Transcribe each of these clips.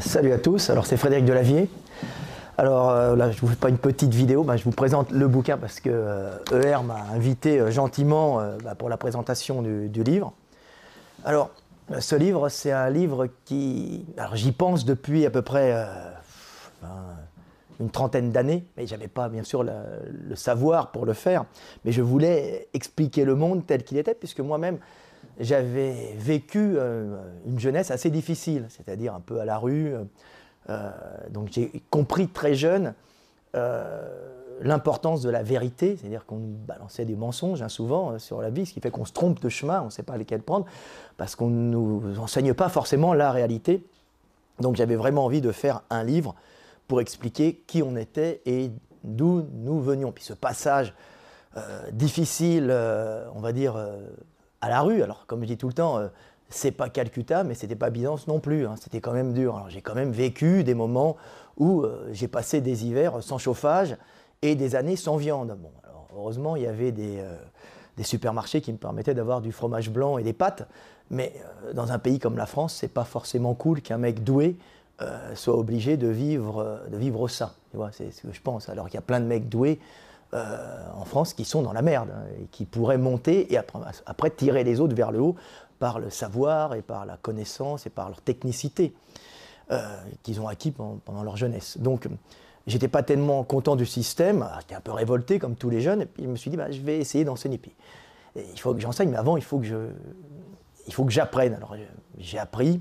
Salut à tous, alors c'est Frédéric Delavier. Alors euh, là, je vous fais pas une petite vidéo, bah, je vous présente le bouquin parce que ER m'a invité euh, gentiment bah, pour la présentation du, livre. Alors, ce livre, c'est un livre qui. Alors, j'y pense depuis à peu près une trentaine d'années, mais je n'avais pas, bien sûr, le, savoir pour le faire. Mais je voulais expliquer le monde tel qu'il était, puisque moi-même, j'avais vécu euh, une jeunesse assez difficile, c'est-à-dire un peu à la rue. Euh, donc j'ai compris très jeune euh, l'importance de la vérité, c'est-à-dire qu'on nous balançait des mensonges hein, souvent sur la vie, ce qui fait qu'on se trompe de chemin, on ne sait pas lesquels prendre, parce qu'on ne nous enseigne pas forcément la réalité. Donc j'avais vraiment envie de faire un livre pour expliquer qui on était et d'où nous venions. Puis ce passage difficile, on va dire à la rue. Alors, comme je dis tout le temps, euh, c'est pas Calcutta, mais c'était pas Byzance non plus. Hein. C'était quand même dur. Alors, j'ai quand même vécu des moments où euh, j'ai passé des hivers sans chauffage et des années sans viande. Bon, heureusement, il y avait des, euh, des supermarchés qui me permettaient d'avoir du fromage blanc et des pâtes. Mais dans un pays comme la France, c'est pas forcément cool qu'un mec doué soit obligé de vivre, de vivre ça. c'est ce que je pense. Alors qu'il y a plein de mecs doués euh, en France qui sont dans la merde hein, et qui pourraient monter et après, tirer les autres vers le haut par le savoir et par la connaissance et par leur technicité euh, qu'ils ont acquis pendant, leur jeunesse. Donc, j'étais pas tellement content du système, ah, j'étais un peu révolté comme tous les jeunes, et puis je me suis dit, bah, je vais essayer d'enseigner. il faut que j'enseigne, mais avant, il faut que il faut que j'apprenne. Alors, j'ai appris,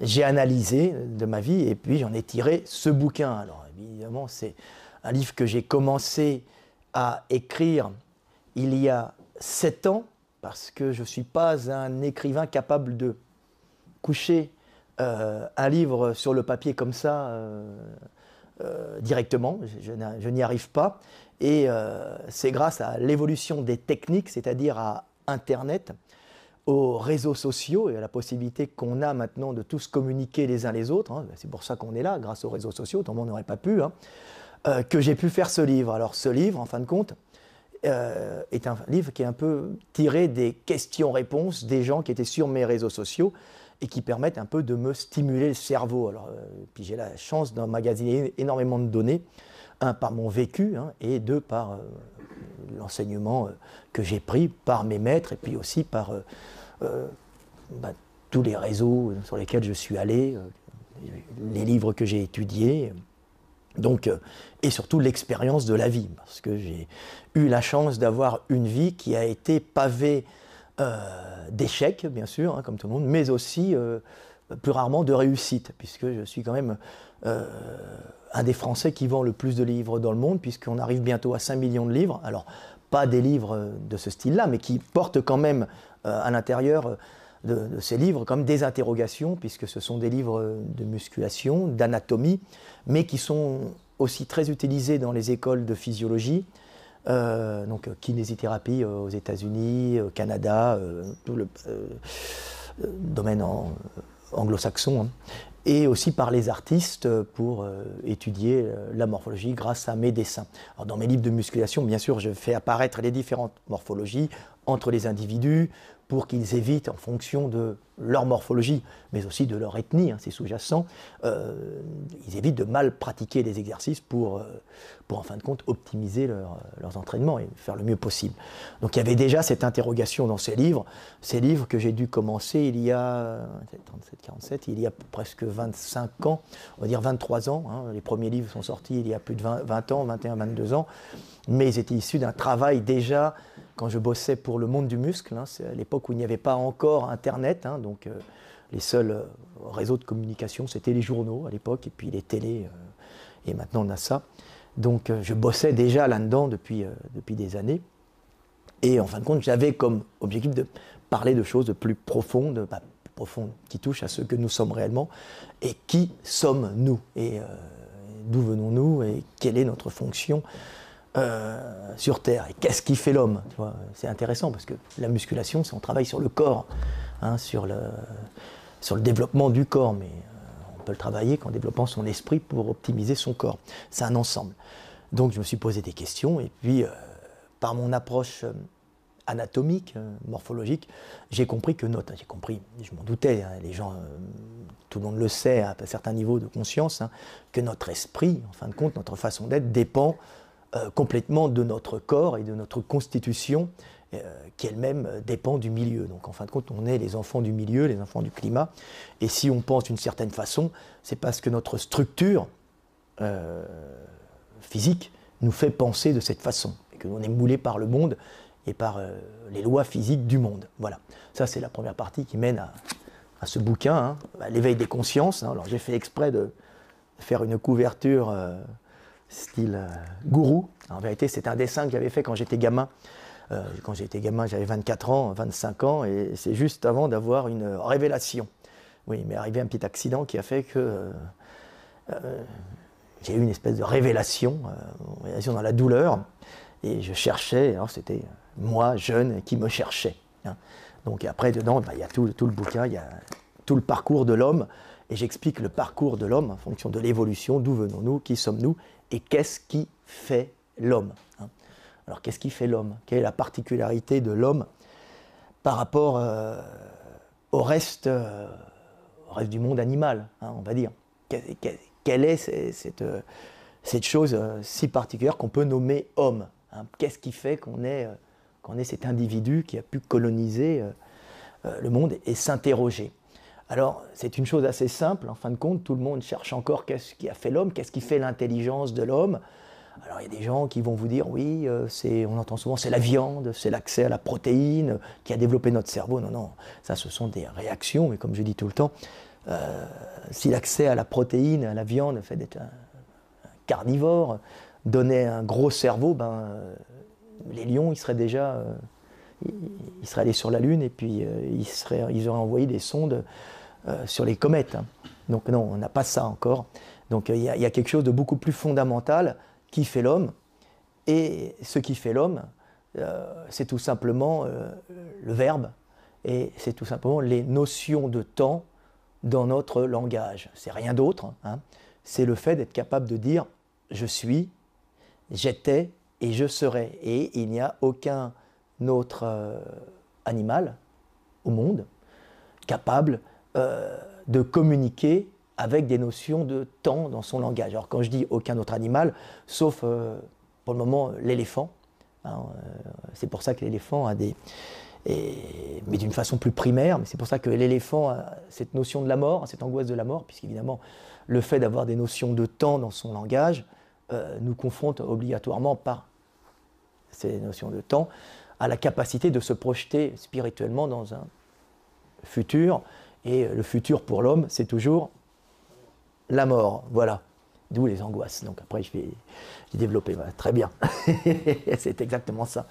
j'ai analysé de ma vie, et puis j'en ai tiré ce bouquin. Alors, évidemment, c'est un livre que j'ai commencé à écrire il y a sept ans, parce que je ne suis pas un écrivain capable de coucher euh, un livre sur le papier comme ça euh, euh, directement. Je, n'y arrive pas. Et c'est grâce à l'évolution des techniques, c'est-à-dire à Internet, aux réseaux sociaux et à la possibilité qu'on a maintenant de tous communiquer les uns les autres. Hein. C'est pour ça qu'on est là, grâce aux réseaux sociaux, autrement on n'aurait pas pu. Hein. Euh, que j'ai pu faire ce livre. Alors ce livre, en fin de compte, euh, est un livre qui est un peu tiré des questions-réponses des gens qui étaient sur mes réseaux sociaux et qui permettent un peu de me stimuler le cerveau. Alors, euh, puis j'ai la chance d'emmagasiner énormément de données, un par mon vécu hein, et deux par l'enseignement que j'ai pris par mes maîtres et puis aussi par bah, tous les réseaux sur lesquels je suis allé, les livres que j'ai étudiés. Donc, et surtout l'expérience de la vie, parce que j'ai eu la chance d'avoir une vie qui a été pavée euh, d'échecs, bien sûr, hein, comme tout le monde, mais aussi euh, plus rarement de réussite, puisque je suis quand même un des Français qui vend le plus de livres dans le monde, puisqu'on arrive bientôt à 5 millions de livres. Alors, pas des livres de ce style-là, mais qui portent quand même à l'intérieur de, ces livres comme des interrogations, puisque ce sont des livres de musculation, d'anatomie, mais qui sont aussi très utilisés dans les écoles de physiologie, euh, donc kinésithérapie euh, aux États-Unis, au Canada, euh, tout le domaine anglo-saxon, hein, et aussi par les artistes pour étudier la morphologie grâce à mes dessins. Dans mes livres de musculation, bien sûr, je fais apparaître les différentes morphologies entre les individus, pour qu'ils évitent, en fonction de leur morphologie, mais aussi de leur ethnie, hein, c'est sous-jacent, euh, ils évitent de mal pratiquer les exercices pour, euh, pour en fin de compte, optimiser leurs entraînements et faire le mieux possible. Donc il y avait déjà cette interrogation dans ces livres, ces livres que j'ai dû commencer il y a 37, 47, il y a presque 25 ans, on va dire 23 ans. Hein. les premiers livres sont sortis il y a plus de 20, 20 ans, 21, 22 ans, mais ils étaient issus d'un travail déjà quand je bossais pour le monde du muscle, hein, c'est à l'époque où il n'y avait pas encore Internet, hein, donc euh, les seuls euh, réseaux de communication, c'était les journaux à l'époque, et puis les télés, euh, et maintenant on a ça. Donc je bossais déjà là-dedans depuis, depuis des années. Et en fin de compte, j'avais comme objectif de parler de choses plus profondes, bah, profonde, qui touche à ce que nous sommes réellement et qui sommes-nous et d'où venons-nous et quelle est notre fonction sur Terre et qu'est-ce qui fait l'homme. C'est intéressant parce que la musculation, c'est on travaille sur le corps, hein, sur, le, développement du corps, mais on peut le travailler qu'en développant son esprit pour optimiser son corps. C'est un ensemble. Donc je me suis posé des questions et puis par mon approche anatomique, euh, morphologique, j'ai compris que notre, j'ai compris, je m'en doutais, hein, les gens, euh, tout le monde le sait à un certain niveau de conscience, hein, que notre esprit, en fin de compte, notre façon d'être dépend euh, complètement de notre corps et de notre constitution, qui elle-même dépend du milieu. Donc en fin de compte, on est les enfants du milieu, les enfants du climat, et si on pense d'une certaine façon, c'est parce que notre structure physique nous fait penser de cette façon, et que l'on est moulé par le monde et par euh, les lois physiques du monde. Voilà. Ça, c'est la première partie qui mène à, ce bouquin, hein, l'éveil des consciences. Hein. Alors, j'ai fait exprès de faire une couverture euh, style euh, gourou. En vérité, c'est un dessin que j'avais fait quand j'étais gamin. quand j'étais gamin, j'avais 24 ans, 25 ans, et c'est juste avant d'avoir une révélation. Oui, m'est arrivé un petit accident qui a fait que j'ai eu une espèce de révélation, révélation dans la douleur, et je cherchais, alors c'était moi, jeune, qui me cherchais. Hein. Donc après, dedans, bah, il y a tout, le bouquin, il y a tout le parcours de l'homme, et j'explique le parcours de l'homme en fonction de l'évolution, d'où venons-nous, qui sommes-nous, et qu'est-ce qui fait l'homme. Hein? Alors qu'est-ce qui fait l'homme? Quelle est la particularité de l'homme par rapport euh, au, reste, euh, au reste du monde animal, hein, on va dire? Quelle est cette, cette chose euh, si particulière qu'on peut nommer homme Qu'est-ce qui fait qu'on est cet individu qui a pu coloniser euh, euh, le monde et s'interroger? Alors, c'est une chose assez simple, en fin de compte, tout le monde cherche encore qu'est-ce qui a fait l'homme, qu'est-ce qui fait l'intelligence de l'homme. Alors, il y a des gens qui vont vous dire, oui, euh, on entend souvent, c'est la viande, c'est l'accès à la protéine qui a développé notre cerveau. Non, non, ça, ce sont des réactions, mais comme je dis tout le temps, si l'accès à la protéine, à la viande, fait d'être un, carnivore, donnait un gros cerveau, ben, les lions, ils seraient déjà, euh, ils seraient allés sur la Lune et puis euh, ils, auraient envoyé des sondes euh, sur les comètes. Hein. Donc non, on n'a pas ça encore. Donc il y, a quelque chose de beaucoup plus fondamental qui fait l'homme. Et ce qui fait l'homme, c'est tout simplement le verbe et c'est tout simplement les notions de temps dans notre langage. C'est rien d'autre. Hein. C'est le fait d'être capable de dire je suis, j'étais, et je serai. Et il n'y a aucun autre euh, animal au monde capable euh, de communiquer avec des notions de temps dans son langage. Alors quand je dis aucun autre animal, sauf euh, pour le moment l'éléphant, hein, c'est pour ça que l'éléphant a des... mais d'une façon plus primaire, mais c'est pour ça que l'éléphant a cette notion de la mort, cette angoisse de la mort, puisqu'évidemment le fait d'avoir des notions de temps dans son langage euh, nous confronte obligatoirement par ces notions de temps à la capacité de se projeter spirituellement dans un futur. Et le futur pour l'homme, c'est toujours la mort. Voilà. D'où les angoisses. Donc après, je vais, développer. très bien. c'est exactement ça.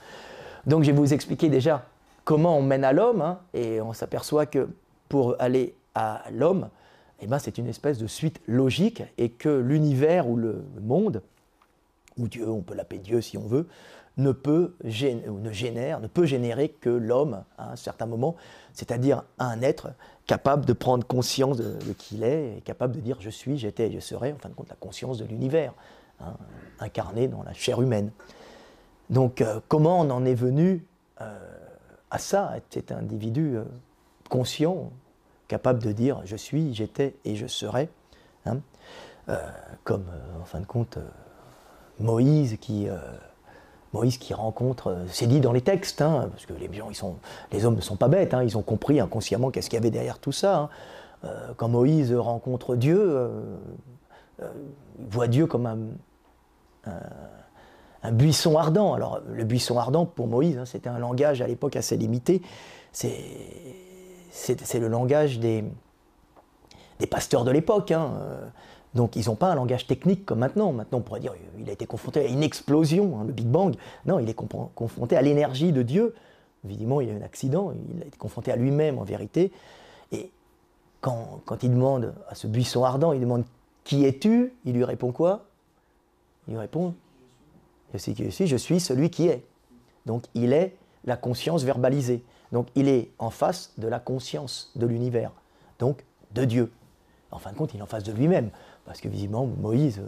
Donc je vais vous expliquer déjà comment on mène à l'homme. Hein, et on s'aperçoit que pour aller à l'homme, eh ben, c'est une espèce de suite logique et que l'univers ou le monde, ou Dieu, on peut l'appeler Dieu si on veut, ne peut, ne génère, ne peut générer que l'homme à un certain moment, c'est-à-dire un être capable de prendre conscience de, qui il est, et capable de dire je suis, j'étais, je serai, en fin de compte la conscience de l'univers, hein, incarné dans la chair humaine. Donc euh, comment on en est venu euh, à ça, être cet individu euh, conscient, capable de dire je suis, j'étais et je serai, hein, comme en fin de compte Moïse qui Moïse qui rencontre, c'est dit dans les textes, hein, parce que les gens, ils sont, les hommes ne sont pas bêtes, hein, ils ont compris inconsciemment qu'est-ce qu'il y avait derrière tout ça. quand Moïse rencontre Dieu, il voit Dieu comme un, buisson ardent. Alors le buisson ardent pour Moïse, c'était un langage à l'époque assez limité. C'est le langage des, pasteurs de l'époque. Hein. Donc ils n'ont pas un langage technique comme maintenant. Maintenant on pourrait dire il a été confronté à une explosion, hein, le Big Bang. Non, il est confronté à l'énergie de Dieu. Évidemment, il y a eu un accident, il a été confronté à lui-même en vérité. Et quand, quand il demande à ce buisson ardent, il demande Qui es-tu? Il lui répond quoi? Il lui répond Je suis qui je suis, je suis celui qui est. Donc il est la conscience verbalisée. Donc il est en face de la conscience de l'univers, donc de Dieu. En fin de compte, il est en face de lui-même, parce que visiblement Moïse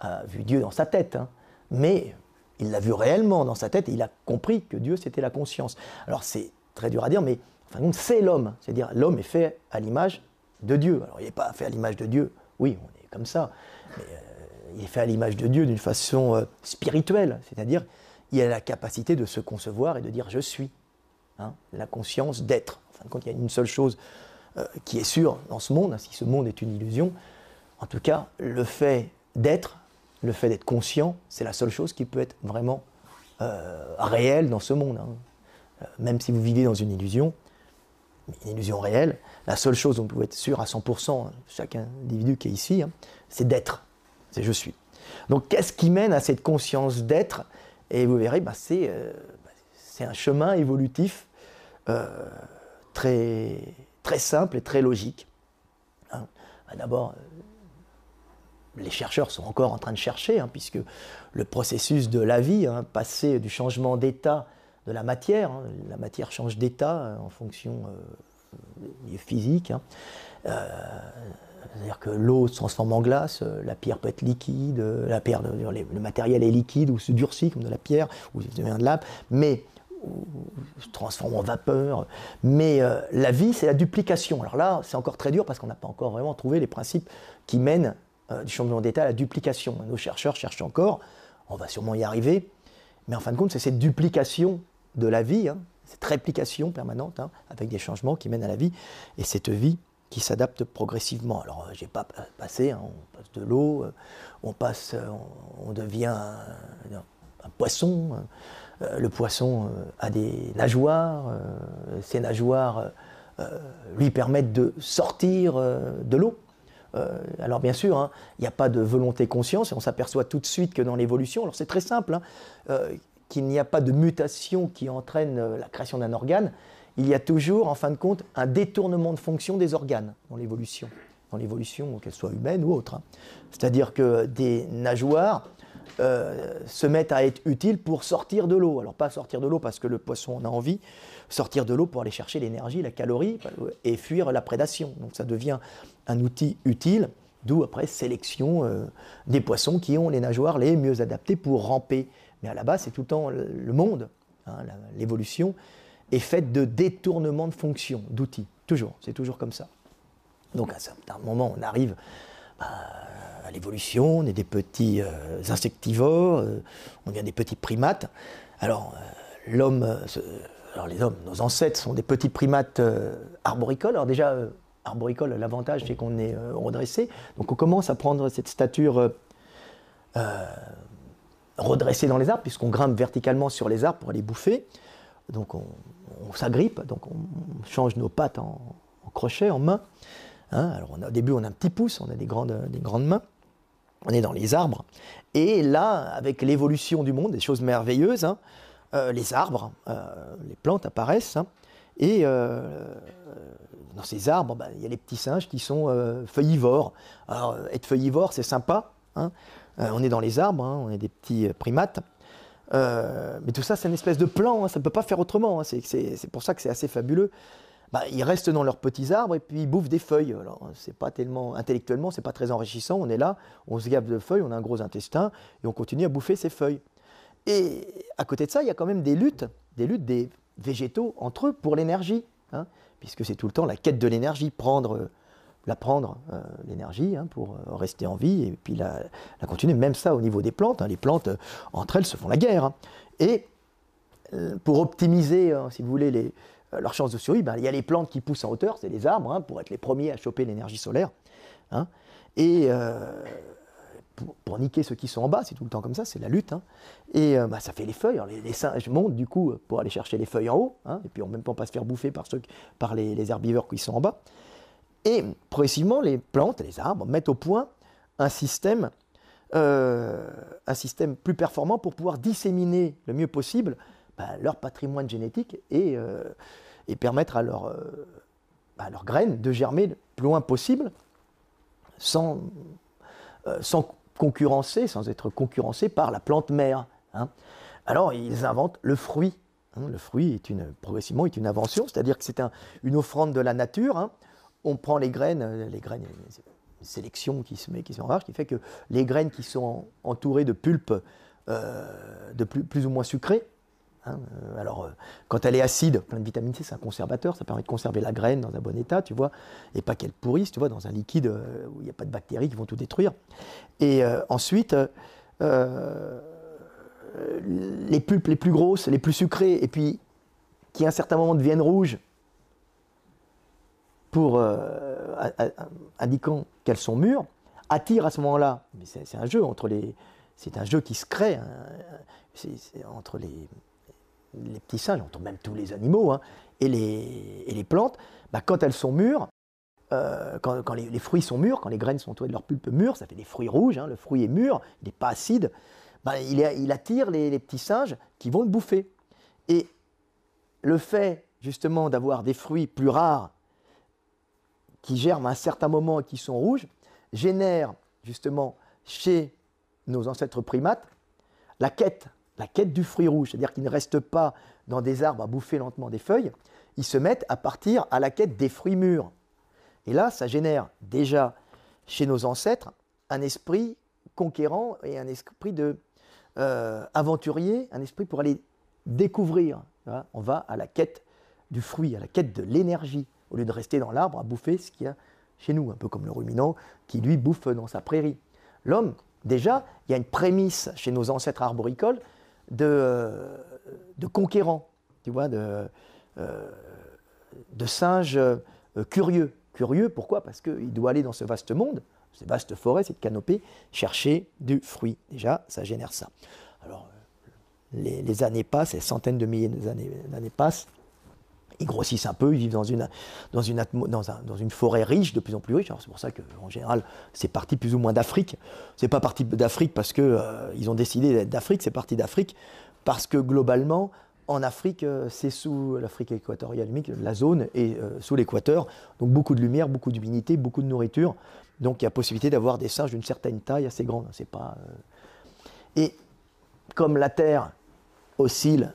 a vu Dieu dans sa tête, hein. mais il l'a vu réellement dans sa tête et il a compris que Dieu c'était la conscience. Alors c'est très dur à dire, mais en fin de compte, c'est l'homme, c'est-à-dire l'homme est fait à l'image de Dieu. Alors il n'est pas fait à l'image de Dieu, oui, on est comme ça, mais euh, il est fait à l'image de Dieu d'une façon euh, spirituelle, c'est-à-dire il a la capacité de se concevoir et de dire je suis. Hein, la conscience d'être. En fin de compte, il y a une seule chose euh, qui est sûre dans ce monde, hein, si ce monde est une illusion, en tout cas, le fait d'être, le fait d'être conscient, c'est la seule chose qui peut être vraiment euh, réelle dans ce monde. Hein. Euh, même si vous vivez dans une illusion, une illusion réelle, la seule chose dont vous pouvez être sûr à 100%, chaque individu qui est ici, c'est d'être. C'est je suis. Donc qu'est-ce qui mène à cette conscience d'être? Et vous verrez, bah, c'est c'est un chemin évolutif euh, très, simple et très logique. Hein. D'abord, euh, les chercheurs sont encore en train de chercher, hein, puisque le processus de la vie, hein, passer du changement d'état de la matière, la matière change d'état euh, en fonction euh, physique. C'est-à-dire que l'eau se transforme en glace, la pierre peut être liquide, la pierre, le matériel est liquide ou se durcit comme de la pierre ou devient de l'âme, mais se transforme en vapeur. Mais euh, la vie, c'est la duplication. Alors là, c'est encore très dur parce qu'on n'a pas encore vraiment trouvé les principes qui mènent euh, du changement d'état la duplication. Nos chercheurs cherchent encore, on va sûrement y arriver, mais en fin de compte, c'est cette duplication de la vie, hein, cette réplication permanente, hein, avec des changements qui mènent à la vie, et cette vie qui s'adapte progressivement. Alors, euh, j'ai pas passé, hein, on passe de l'eau, on passe, on, devient un poisson euh, le poisson euh, a des nageoires, euh, ces nageoires lui permettent de sortir de l'eau. Alors bien sûr, hein, il n'y a pas de volonté conscience et on s'aperçoit tout de suite que dans l'évolution, alors c'est très simple, hein, qu'il n'y a pas de mutation qui entraîne la création d'un organe, il y a toujours en fin de compte un détournement de fonction des organes dans l'évolution, dans l'évolution qu'elle soit humaine ou autre. Hein. C'est-à-dire que des nageoires euh, se mettent à être utiles pour sortir de l'eau. Alors pas sortir de l'eau parce que le poisson en a envie, sortir de l'eau pour aller chercher l'énergie, la calorie et fuir la prédation. Donc ça devient un outil utile, d'où après sélection euh, des poissons qui ont les nageoires les mieux adaptées pour ramper. Mais à la base, c'est tout le temps le monde, hein, l'évolution est faite de détournement de fonctions, d'outils, toujours, c'est toujours comme ça. Donc à un certain moment, on arrive à, l'évolution, on est des petits euh, insectivores, euh, on devient des petits primates. Alors, l'homme, alors les hommes, nos ancêtres sont des petits primates arboricoles. Alors déjà, arboricole, l'avantage c'est qu'on est redressé. Donc on commence à prendre cette stature redressée dans les arbres, puisqu'on grimpe verticalement sur les arbres pour aller bouffer. Donc on, s'agrippe, donc on change nos pattes en crochet, en main. Hein, alors au début, on a un petit pouce, on a des grandes, des grandes mains. On est dans les arbres. Et là, avec l'évolution du monde, des choses merveilleuses, hein, euh, les arbres, euh, les plantes apparaissent. Hein, et euh, dans ces arbres, bah, il y a les petits singes qui sont feuillivores. Alors, être feuillivore, c'est sympa. on est dans les arbres, on est des petits primates. mais tout ça, c'est une espèce de plan, ça ne peut pas faire autrement. c'est pour ça que c'est assez fabuleux. Bah, ils restent dans leurs petits arbres et puis ils bouffent des feuilles. Alors, c'est pas tellement, intellectuellement, c'est pas très enrichissant. On est là, on se gave de feuilles, on a un gros intestin et on continue à bouffer ces feuilles. Et à côté de ça, il y a quand même des luttes, des luttes des végétaux entre eux pour l'énergie, hein, puisque c'est tout le temps la quête de l'énergie, prendre, la prendre, euh, l'énergie, hein, pour euh, rester en vie, et puis la, continuer. Même ça au niveau des plantes, hein. les plantes, euh, entre elles, se font la guerre. Et pour optimiser, si vous voulez, les, euh, leur chance de survie, ben, il y a les plantes qui poussent en hauteur, c'est les arbres, pour être les premiers à choper l'énergie solaire. Et euh, pour, niquer ceux qui sont en bas, c'est tout le temps comme ça, c'est la lutte. Hein. et euh, bah, ça fait les feuilles. les, singes montent du coup pour aller chercher les feuilles en haut, et puis en même temps pas se faire bouffer par, ceux, par les, herbivores qui sont en bas. Et progressivement, les plantes, les arbres mettent au point un système, un système plus performant pour pouvoir disséminer le mieux possible bah, leur patrimoine génétique et, euh, et permettre à leur, euh, leurs graines de germer le plus loin possible sans, euh, sans concurrencer, sans être concurrencés par la plante mère. Hein. Alors ils inventent le fruit. Hein. Le fruit est une, progressivement une invention, c'est-à-dire que c'est une offrande de la nature. Hein. On prend les graines, euh, les graines, une sélection qui se met, qui se met qui fait que les graines qui sont entourées de pulpe euh, de plus, plus, ou moins sucrées, Hein, euh, alors, euh, quand elle est acide, plein de vitamine C, c'est un conservateur, ça permet de conserver la graine dans un bon état, tu vois, et pas qu'elle pourrisse, tu vois, dans un liquide euh, où il n'y a pas de bactéries qui vont tout détruire. Et ensuite, les pulpes les plus grosses, les plus sucrées, et puis qui à un certain moment deviennent rouges, pour indiquant qu'elles sont mûres, attirent à ce moment-là, mais c'est un jeu entre les, c'est un jeu qui se crée hein, entre les, les petits singes, on même tous les animaux, hein, et, les, plantes, bah, quand elles sont mûres, euh, quand, les, fruits sont mûrs, quand les graines sont entourées de leur pulpe mûre, ça fait des fruits rouges, hein, le fruit est mûr, il n'est pas acide, bah, il, attire les, petits singes qui vont le bouffer. Et le fait justement d'avoir des fruits plus rares qui germent à un certain moment et qui sont rouges, génère justement chez nos ancêtres primates la quête la quête du fruit rouge, c'est-à-dire qu'ils ne restent pas dans des arbres à bouffer lentement des feuilles, ils se mettent à partir à la quête des fruits mûrs. Et là, ça génère déjà chez nos ancêtres un esprit conquérant et un esprit de euh, aventurier, un esprit pour aller découvrir. On va à la quête du fruit, à la quête de l'énergie, au lieu de rester dans l'arbre à bouffer ce qu'il y a chez nous, un peu comme le ruminant qui lui bouffe dans sa prairie. L'homme, déjà, il y a une prémisse chez nos ancêtres arboricoles de, de conquérants, tu vois, de, euh, singes euh, curieux. Curieux, pourquoi? Parce qu'il doit aller dans ce vaste monde, ces vastes forêts, cette canopée, chercher du fruit. Déjà, ça génère ça. Alors, les, années passent, les centaines de milliers d'années passent, ils grossissent un peu, ils vivent dans une, dans une, forêt riche, de plus en plus riche. C'est pour ça qu'en général, c'est parti plus ou moins d'Afrique. C'est pas parti d'Afrique parce qu'ils euh, ont décidé d'être d'Afrique, c'est parti d'Afrique parce que globalement, en Afrique, euh, c'est sous l'Afrique équatoriale, la zone est euh, sous l'équateur, donc beaucoup de lumière, beaucoup d'humidité, beaucoup de nourriture. Donc il y a possibilité d'avoir des singes d'une certaine taille assez grande. C'est pas. Et comme la Terre oscille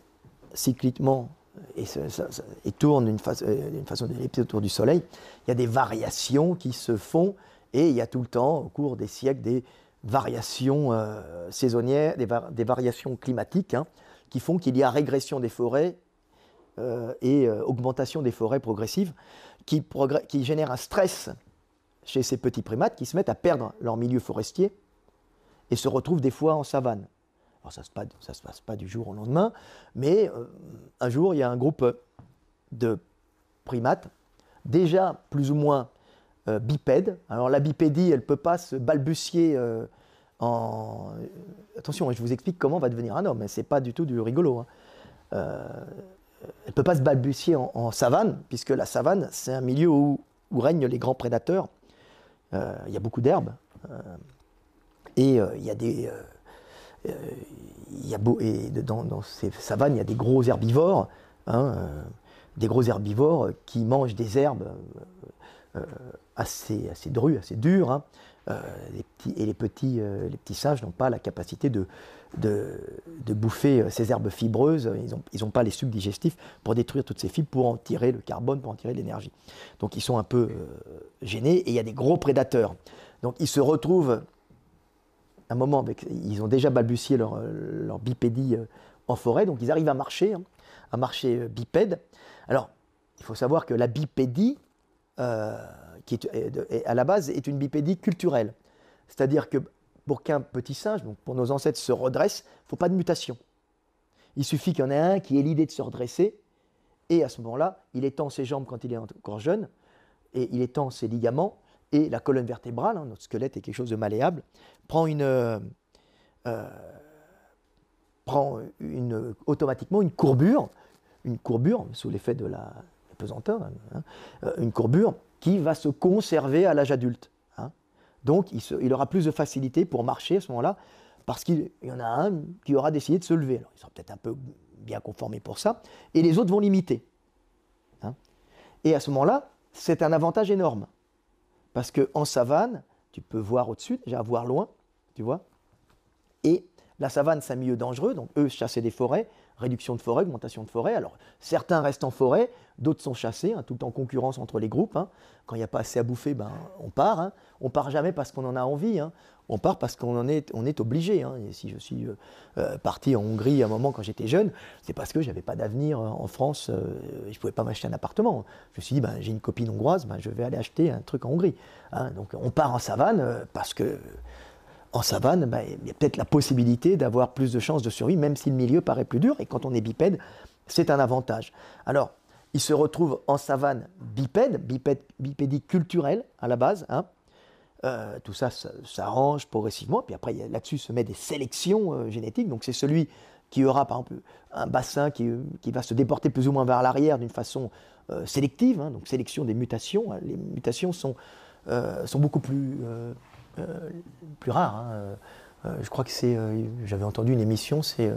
cycliquement et, tourne d'une euh, façon d'ellipser autour du Soleil, il y a des variations qui se font et il y a tout le temps, au cours des siècles, des variations euh, saisonnières, des, variations climatiques hein, qui font qu'il y a régression des forêts euh, et augmentation des forêts progressives qui, qui génèrent un stress chez ces petits primates qui se mettent à perdre leur milieu forestier et se retrouvent des fois en savane. Alors ça ne se, passe pas du jour au lendemain, mais euh, un jour, il y a un groupe de primates, déjà plus ou moins euh, bipèdes. Alors la bipédie, elle ne peut pas se balbutier euh, en... Attention, je vous explique comment va devenir un homme, ce n'est pas du tout du rigolo. Hein. elle ne peut pas se balbutier en, savane, puisque la savane, c'est un milieu où, où, règnent les grands prédateurs. Il y a beaucoup d'herbes. et il y a des il y a beau, et dans, ces savanes, il y a des gros herbivores, hein, euh, des gros herbivores qui mangent des herbes euh, assez, assez drues, assez dures. Hein. les petits, et les petits, les petits singes n'ont pas la capacité de, de, de, bouffer ces herbes fibreuses, ils n'ont ils ont pas les sucs digestifs pour détruire toutes ces fibres, pour en tirer le carbone, pour en tirer l'énergie. Donc ils sont un peu gênés et il y a des gros prédateurs. Donc ils se retrouvent un moment, ils ont déjà balbutié leur, leur bipédie euh, en forêt, donc ils arrivent à marcher, hein, à marcher euh, bipède. Alors, il faut savoir que la bipédie, euh, qui est, à la base, est une bipédie culturelle. C'est-à-dire que pour qu'un petit singe, donc pour nos ancêtres, se redresse, il ne faut pas de mutation. Il suffit qu'il y en ait un qui ait l'idée de se redresser, et à ce moment-là, il étend ses jambes quand il est encore jeune, et il étend ses ligaments, et la colonne vertébrale, hein, notre squelette est quelque chose de malléable, prend une, euh, euh, prend automatiquement une courbure, une courbure sous l'effet de la pesanteur, hein, euh, une courbure qui va se conserver à l'âge adulte. Hein. Donc il, aura plus de facilité pour marcher à ce moment-là, parce qu'il y en a un qui aura décidé de se lever. Il sera peut-être un peu bien conformé pour ça, et les autres vont l'imiter. Et à ce moment-là, c'est un avantage énorme. Parce qu'en savane, tu peux voir au-dessus, déjà voir loin, tu vois. Et la savane, c'est un milieu dangereux, donc eux, chasser des forêts, réduction de forêt, augmentation de forêt. Alors, certains restent en forêt, d'autres sont chassés, hein, tout en concurrence entre les groupes. Hein. Quand il n'y a pas assez à bouffer, ben, on part. Hein. On part jamais parce qu'on en a envie. Hein. On part parce qu'on en est, on est obligé. Et si je suis euh, euh, parti en Hongrie à un moment quand j'étais jeune, c'est parce que j'avais pas d'avenir euh, en France. je pouvais pas m'acheter un appartement. Je me suis dit, ben, j'ai une copine hongroise, ben, je vais aller acheter un truc en Hongrie. Donc, on part en savane parce que en savane, ben, il y a peut-être la possibilité d'avoir plus de chances de survie, même si le milieu paraît plus dur. Et quand on est bipède, c'est un avantage. Alors, il se retrouve en savane bipède, bipède bipédie culturelle à la base. Hein. Euh, tout ça s'arrange progressivement. Puis après, là-dessus se met des sélections euh, génétiques. Donc, c'est celui qui aura, par exemple, un bassin qui, va se déporter plus ou moins vers l'arrière d'une façon euh, sélective. Hein. donc, sélection des mutations. Les mutations sont, sont beaucoup plus plus rare. Hein. Je crois que c'est, j'avais entendu une émission, c'est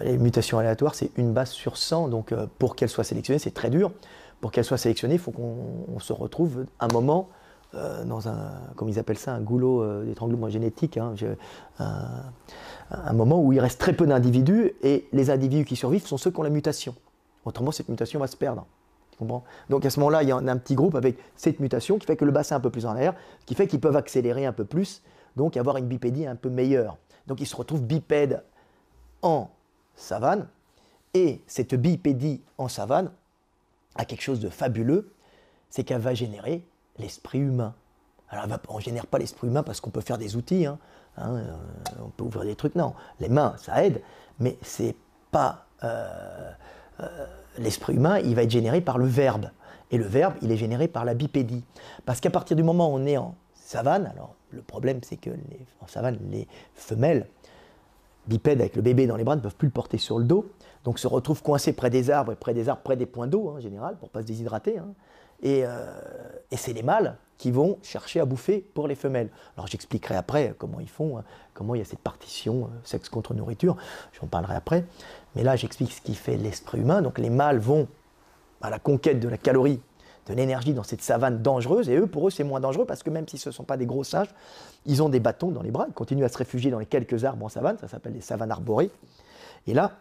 les mutations aléatoires, c'est une base sur 100. Donc pour qu'elle soit sélectionnée, c'est très dur. Pour qu'elle soit sélectionnée, il faut qu'on se retrouve un moment dans un, comme ils appellent ça, un goulot d'étranglement génétique, hein, un, moment où il reste très peu d'individus et les individus qui survivent sont ceux qui ont la mutation. Autrement, cette mutation va se perdre. Donc à ce moment-là, il y a un, petit groupe avec cette mutation qui fait que le bassin est un peu plus en l'air, ce qui fait qu'ils peuvent accélérer un peu plus, donc avoir une bipédie un peu meilleure. Donc ils se retrouvent bipèdes en savane, et cette bipédie en savane a quelque chose de fabuleux, c'est qu'elle va générer l'esprit humain. Alors on ne génère pas l'esprit humain parce qu'on peut faire des outils, hein. Hein, euh, on peut ouvrir des trucs, non. Les mains, ça aide, mais c'est pas... Euh, euh, l'esprit humain, il va être généré par le verbe. Et le verbe, il est généré par la bipédie. Parce qu'à partir du moment où on est en savane, alors le problème c'est que en savane, les femelles bipèdes avec le bébé dans les bras ne peuvent plus le porter sur le dos, donc se retrouvent coincés près des arbres, près des arbres, près des points d'eau hein, en général, pour ne pas se déshydrater. Hein. Euh, et, c'est les mâles qui vont chercher à bouffer pour les femelles. Alors j'expliquerai après comment ils font, hein, comment il y a cette partition euh, sexe contre nourriture, j'en parlerai après. Mais là j'explique ce qui fait l'esprit humain. Donc les mâles vont à la conquête de la calorie, de l'énergie dans cette savane dangereuse, et eux, pour eux, c'est moins dangereux parce que même si ce ne sont pas des gros sages, ils ont des bâtons dans les bras, ils continuent à se réfugier dans les quelques arbres en savane, ça s'appelle les savanes arborées. Et là,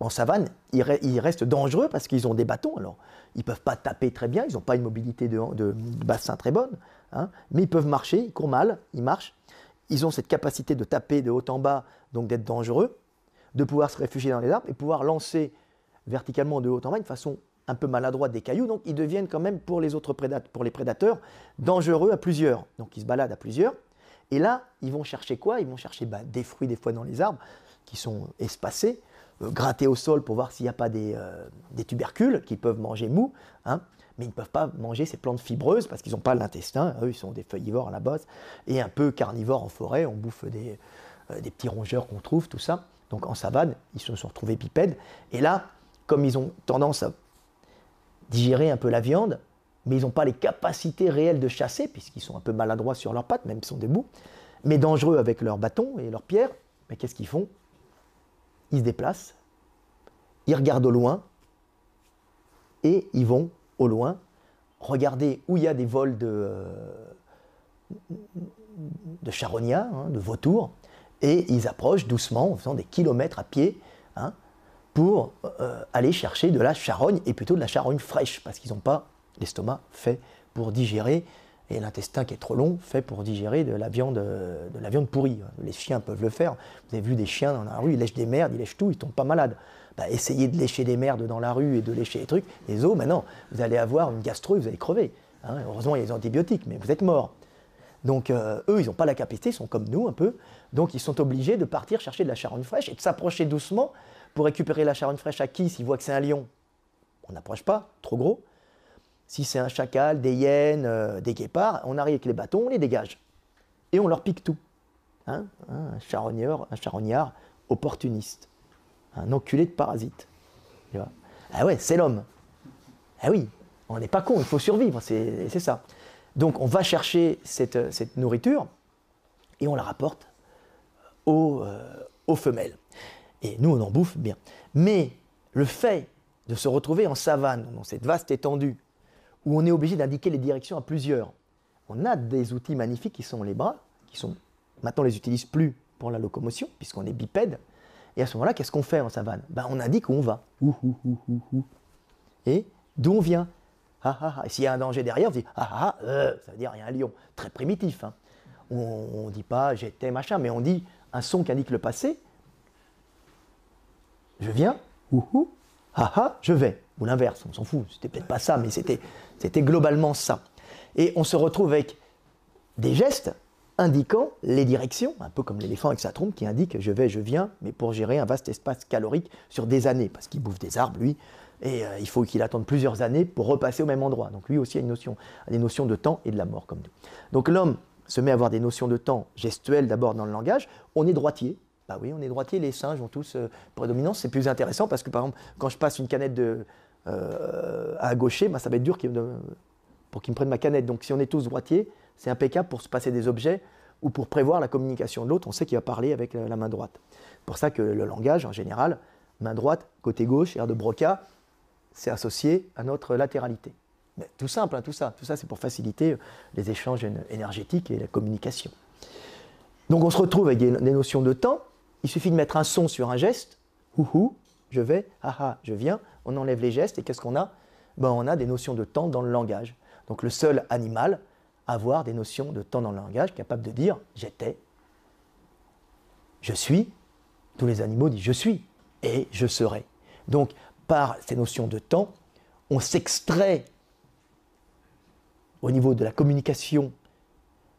en savane, ils, restent dangereux parce qu'ils ont des bâtons. Alors, ils ne peuvent pas taper très bien, ils n'ont pas une mobilité de, bassin très bonne, hein, mais ils peuvent marcher, ils courent mal, ils marchent. Ils ont cette capacité de taper de haut en bas, donc d'être dangereux, de pouvoir se réfugier dans les arbres et pouvoir lancer verticalement de haut en bas une façon un peu maladroite des cailloux. Donc, ils deviennent quand même pour les autres prédateurs, pour les prédateurs dangereux à plusieurs. Donc, ils se baladent à plusieurs. Et là, ils vont chercher quoi? Ils vont chercher bah, des fruits des fois dans les arbres qui sont espacés gratter au sol pour voir s'il n'y a pas des, euh, tubercules qu'ils peuvent manger mou, hein, mais ils ne peuvent pas manger ces plantes fibreuses parce qu'ils n'ont pas l'intestin, eux ils sont des feuillivores à la base, et un peu carnivores en forêt, on bouffe des, euh, des petits rongeurs qu'on trouve, tout ça. Donc en savane, ils se sont retrouvés bipèdes, et là, comme ils ont tendance à digérer un peu la viande, mais ils n'ont pas les capacités réelles de chasser, puisqu'ils sont un peu maladroits sur leurs pattes, même s'ils sont debout, mais dangereux avec leurs bâtons et leurs pierres, mais qu'est-ce qu'ils font? Ils se déplacent, ils regardent au loin, et ils vont au loin regarder où il y a des vols de, euh, de hein, de vautours, et ils approchent doucement, en faisant des kilomètres à pied, hein, pour euh, aller chercher de la charogne, et plutôt de la charogne fraîche, parce qu'ils n'ont pas l'estomac fait pour digérer et l'intestin qui est trop long fait pour digérer de la viande, de la viande pourrie. Les chiens peuvent le faire. Vous avez vu des chiens dans la rue, ils lèchent des merdes, ils lèchent tout, ils tombent pas malades. Bah, essayez de lécher des merdes dans la rue et de lécher des trucs, les os, maintenant, vous allez avoir une gastro, vous allez crever. Hein. Heureusement, il y a des antibiotiques, mais vous êtes mort. Donc euh, eux, ils n'ont pas la capacité, ils sont comme nous un peu, donc ils sont obligés de partir chercher de la charogne fraîche et de s'approcher doucement pour récupérer la charogne fraîche à qui s'ils voient que c'est un lion? On n'approche pas, trop gros. Si c'est un chacal, des hyènes, euh, des guépards, on arrive avec les bâtons, on les dégage. Et on leur pique tout. Hein, hein, un charognard, un charognard opportuniste. Un enculé de parasite. ah ouais, c'est l'homme. Ah oui, on n'est pas con, il faut survivre, c'est ça. Donc on va chercher cette, cette, nourriture et on la rapporte euh, aux femelles. Et nous, on en bouffe bien. Mais le fait de se retrouver en savane, dans cette vaste étendue, où on est obligé d'indiquer les directions à plusieurs. On a des outils magnifiques qui sont les bras, qui sont maintenant on les utilise plus pour la locomotion, puisqu'on est bipède. Et à ce moment-là, qu'est-ce qu'on fait en savane? Ben, On indique où on va. Et d'où on vient? Ah, ah, ah. Et s'il y a un danger derrière, on dit ah, ah, euh, ça veut dire il y a un lion. Très primitif. Hein. On ne dit pas j'étais machin, mais on dit un son qui indique le passé. Je viens, ah ah, je vais. Ou l'inverse, on s'en fout. C'était peut-être pas ça, mais c'était, globalement ça. Et on se retrouve avec des gestes indiquant les directions, un peu comme l'éléphant avec sa trompe qui indique je vais, je viens, mais pour gérer un vaste espace calorique sur des années, parce qu'il bouffe des arbres, lui, et euh, il faut qu'il attende plusieurs années pour repasser au même endroit. Donc lui aussi a une notion, des notions de temps et de la mort comme nous. Donc l'homme se met à avoir des notions de temps gestuelles d'abord dans le langage. On est droitier. Bah oui, on est droitier, les singes ont tous euh, prédominance. C'est plus intéressant parce que par exemple, quand je passe une canette de, euh, à gaucher, bah, ça va être dur pour qu'ils me prennent ma canette. Donc si on est tous droitiers, c'est impeccable pour se passer des objets ou pour prévoir la communication de l'autre. On sait qu'il va parler avec la main droite. Pour ça que le langage, en général, main droite, côté gauche, air de Broca, c'est associé à notre latéralité. Mais tout simple, hein, tout ça. Tout ça, c'est pour faciliter les échanges énergétiques et la communication. Donc on se retrouve avec des, notions de temps. Il suffit de mettre un son sur un geste. Houhou, je vais, haha, je viens. On enlève les gestes et qu'est-ce qu'on a? Ben, On a des notions de temps dans le langage. Donc le seul animal à avoir des notions de temps dans le langage, capable de dire j'étais, je suis. Tous les animaux disent je suis et je serai. Donc par ces notions de temps, on s'extrait au niveau de la communication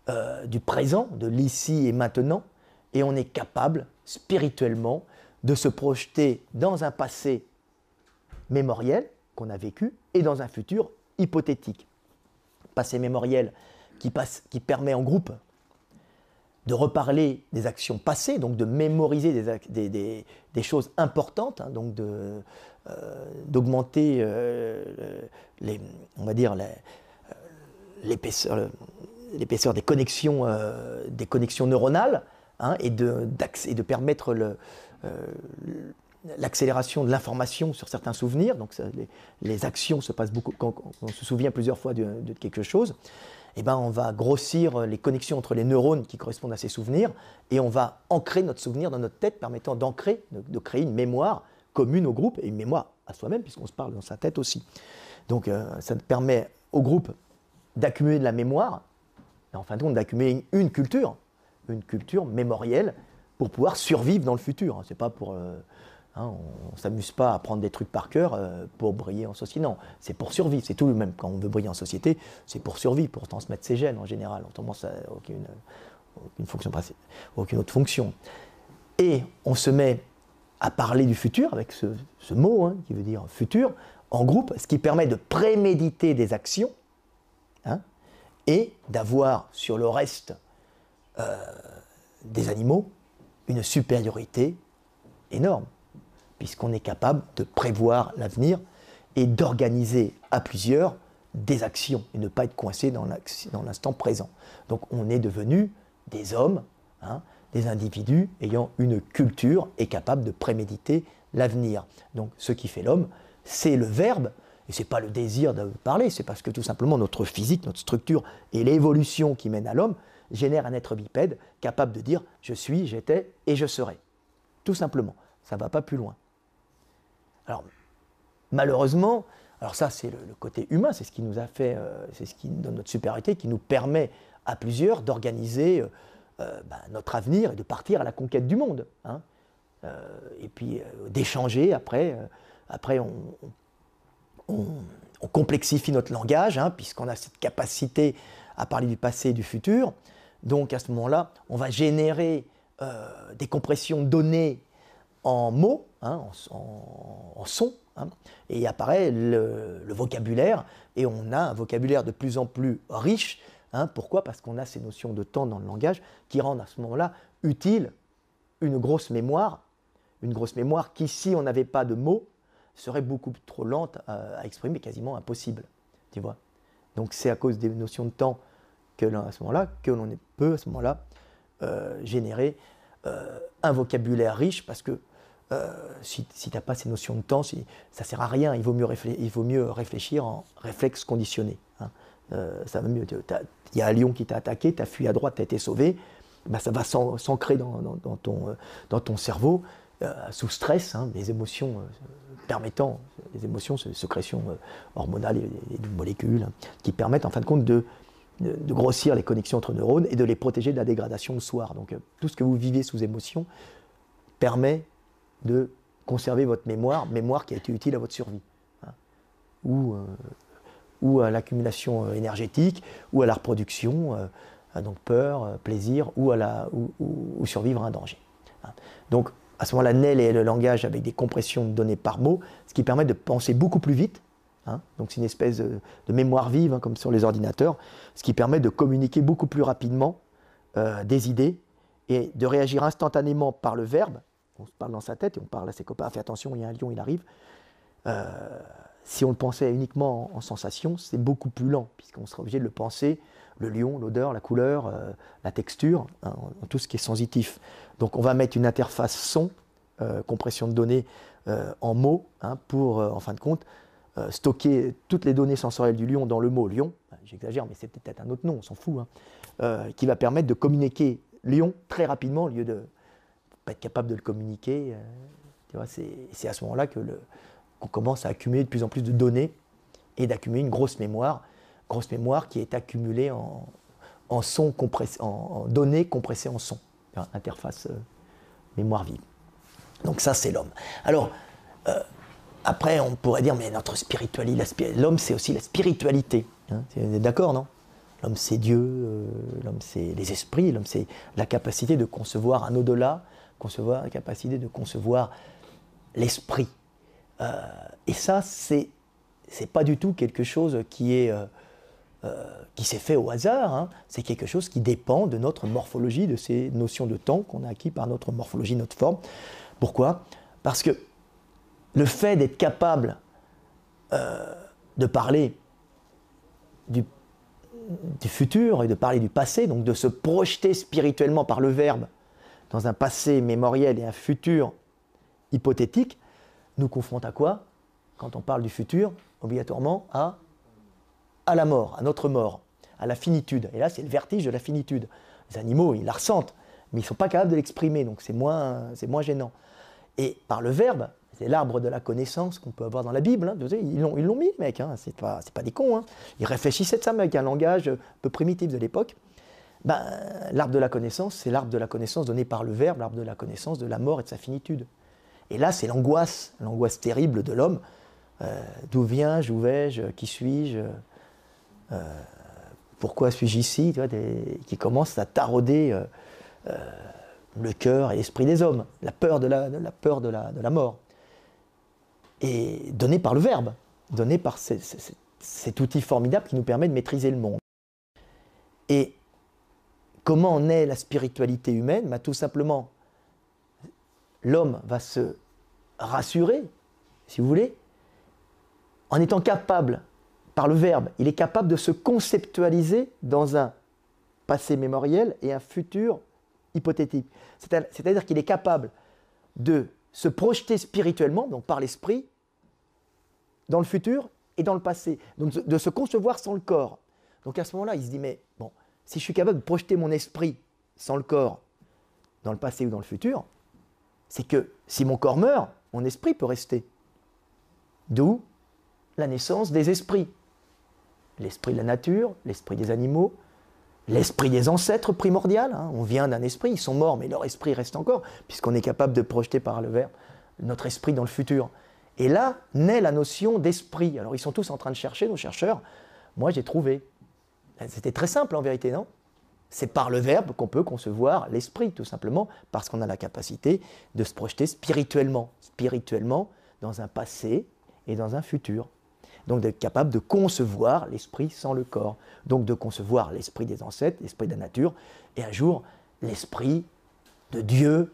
euh, du présent, de l'ici et maintenant, et on est capable spirituellement de se projeter dans un passé mémoriel qu'on a vécu et dans un futur hypothétique. Passé mémoriel qui, permet en groupe de reparler des actions passées, donc de mémoriser des, choses importantes, donc euh, d'augmenter euh, euh, l'épaisseur, des connexions, des connexions neuronales, hein, et, de, et de permettre le, l'accélération de l'information sur certains souvenirs. Donc les, actions se passent beaucoup quand, on se souvient plusieurs fois de, de quelque chose. Eh ben, on va grossir les connexions entre les neurones qui correspondent à ces souvenirs et on va ancrer notre souvenir dans notre tête, permettant d'ancrer, de, créer une mémoire commune au groupe et une mémoire à soi-même, puisqu'on se parle dans sa tête aussi. Donc euh, ça permet au groupe d'accumuler de la mémoire, et en fin de compte d'accumuler une, culture, une culture mémorielle pour pouvoir survivre dans le futur. C'est pas pour euh, Hein, on ne s'amuse pas à prendre des trucs par cœur euh, pour briller en société. Non, c'est pour survivre. C'est tout, même quand on veut briller en société, c'est pour survivre, pour transmettre ses gènes en général. Autrement, ça aucune, aucune, aucune autre fonction. Et on se met à parler du futur avec ce, mot hein, qui veut dire futur en groupe, ce qui permet de préméditer des actions hein, et d'avoir sur le reste euh, des animaux une supériorité énorme puisqu'on est capable de prévoir l'avenir et d'organiser à plusieurs des actions et ne pas être coincé dans l'instant présent. Donc on est devenu des hommes, hein, des individus ayant une culture et capable de préméditer l'avenir. Donc ce qui fait l'homme, c'est le verbe, et ce n'est pas le désir de parler, c'est parce que tout simplement notre physique, notre structure et l'évolution qui mène à l'homme génèrent un être bipède capable de dire je suis, j'étais et je serai. Tout simplement. Ça ne va pas plus loin. Alors, malheureusement, alors ça c'est le, côté humain, c'est ce qui nous a fait, euh, c'est ce qui donne notre supériorité, qui nous permet à plusieurs d'organiser euh, euh, ben, notre avenir et de partir à la conquête du monde. Hein. et puis d'échanger après. après, on, complexifie notre langage, hein, puisqu'on a cette capacité à parler du passé et du futur. Donc à ce moment-là, on va générer des compressions données en mots, hein, en, son, hein, et apparaît le, vocabulaire, et on a un vocabulaire de plus en plus riche. Hein, pourquoi? Parce qu'on a ces notions de temps dans le langage qui rendent à ce moment-là utile une grosse mémoire, une grosse mémoire qui, si on n'avait pas de mots, serait beaucoup trop lente à, exprimer, quasiment impossible. Tu vois? Donc c'est à cause des notions de temps à ce moment-là, que l'on peut à ce moment-là euh, générer euh, un vocabulaire riche parce que euh, si, tu n'as pas ces notions de temps, si, ça ne sert à rien. Il vaut mieux, il vaut mieux réfléchir en réflexe conditionné. Hein. Ça va mieux. Il y a un lion qui t'a attaqué, tu as fui à droite, tu as été sauvé. Ben, ça va s'ancrer dans, ton, dans ton cerveau sous stress, hein, des émotions permettant, les émotions, sécrétions hormonales et, de molécules, hein, qui permettent en fin de compte de, de, grossir les connexions entre neurones et de les protéger de la dégradation le soir. Donc tout ce que vous vivez sous émotion permet de conserver votre mémoire, mémoire qui a été utile à votre survie, hein. ou, euh, ou à l'accumulation euh, énergétique, ou à la reproduction, euh, donc peur, plaisir, ou, survivre à un danger. Hein. Donc à ce moment-là, NEL est le langage avec des compressions de données par mot, ce qui permet de penser beaucoup plus vite. Hein. donc c'est une espèce de, mémoire vive, comme sur les ordinateurs, ce qui permet de communiquer beaucoup plus rapidement des idées et de réagir instantanément par le verbe on se parle dans sa tête et on parle à ses copains, fais attention, il y a un lion, il arrive. Euh, si on le pensait uniquement en, sensation, c'est beaucoup plus lent, puisqu'on serait obligé de le penser, le lion, l'odeur, la couleur, euh, la texture, hein, tout ce qui est sensitif. Donc on va mettre une interface son, euh, compression de données en mots, hein, pour, en fin de compte, stocker toutes les données sensorielles du lion dans le mot lion, j'exagère, mais c'est peut-être un autre nom, on s'en fout, hein, qui va permettre de communiquer lion très rapidement au lieu de pas être capable de le communiquer. Euh, c'est à ce moment-là que qu'on commence à accumuler de plus en plus de données et d'accumuler une grosse mémoire, grosse mémoire qui est accumulée en, son en, données compressées en son, interface euh, mémoire vive. Donc ça, c'est l'homme. Alors, euh, après, on pourrait dire, mais notre spiritualité, l'homme, c'est aussi la spiritualité. Hein, d'accord, non? L'homme, c'est Dieu, l'homme, c'est les esprits, l'homme, c'est la capacité de concevoir un au-delà, concevoir, la capacité de concevoir l'esprit. Euh, et ça, c'est c'est pas du tout quelque chose qui est euh, euh, qui s'est fait au hasard. Hein. C'est quelque chose qui dépend de notre morphologie, de ces notions de temps qu'on a acquis par notre morphologie, notre forme. Pourquoi? Parce que le fait d'être capable de parler du, du, futur et de parler du passé, donc de se projeter spirituellement par le verbe dans un passé mémoriel et un futur hypothétique, nous confronte à quoi? Quand on parle du futur, obligatoirement à, à la mort, à notre mort, à la finitude. Et là, c'est le vertige de la finitude. Les animaux, ils la ressentent, mais ils ne sont pas capables de l'exprimer, donc c'est moins, moins gênant. Et par le verbe, c'est l'arbre de la connaissance qu'on peut avoir dans la Bible. Hein. Ils l'ont mis, les mecs, hein. c'est pas, des cons. Hein. Ils réfléchissaient de ça, avec un langage un peu primitif de l'époque ben, l'arbre de la connaissance, c'est l'arbre de la connaissance donné par le Verbe, l'arbre de la connaissance de la mort et de sa finitude. Et là, c'est l'angoisse, l'angoisse terrible de l'homme. Euh, d'où viens-je, où vais-je, qui suis-je euh, Pourquoi suis-je ici Qui commence à tarauder euh, le cœur et l'esprit des hommes, la peur de la, mort. Et donné par le Verbe, donné par cet outil formidable qui nous permet de maîtriser le monde. Et Comment naît la spiritualité humaine? Bah, Tout simplement, l'homme va se rassurer, si vous voulez, en étant capable, par le verbe, il est capable de se conceptualiser dans un passé mémoriel et un futur hypothétique. C'est-à-dire qu'il est capable de se projeter spirituellement, donc par l'esprit, dans le futur et dans le passé. Donc de se concevoir sans le corps. Donc à ce moment-là, il se dit, mais bon, si je suis capable de projeter mon esprit sans le corps dans le passé ou dans le futur, c'est que si mon corps meurt, mon esprit peut rester. D'où la naissance des esprits. L'esprit de la nature, l'esprit des animaux, l'esprit des ancêtres primordial. Hein. On vient d'un esprit, ils sont morts, mais leur esprit reste encore, puisqu'on est capable de projeter par le verbe notre esprit dans le futur. Et là naît la notion d'esprit. Alors ils sont tous en train de chercher, nos chercheurs. Moi j'ai trouvé. C'était très simple en vérité, non? C'est par le verbe qu'on peut concevoir l'esprit, tout simplement, parce qu'on a la capacité de se projeter spirituellement, spirituellement dans un passé et dans un futur. Donc d'être capable de concevoir l'esprit sans le corps. Donc de concevoir l'esprit des ancêtres, l'esprit de la nature, et un jour l'esprit de Dieu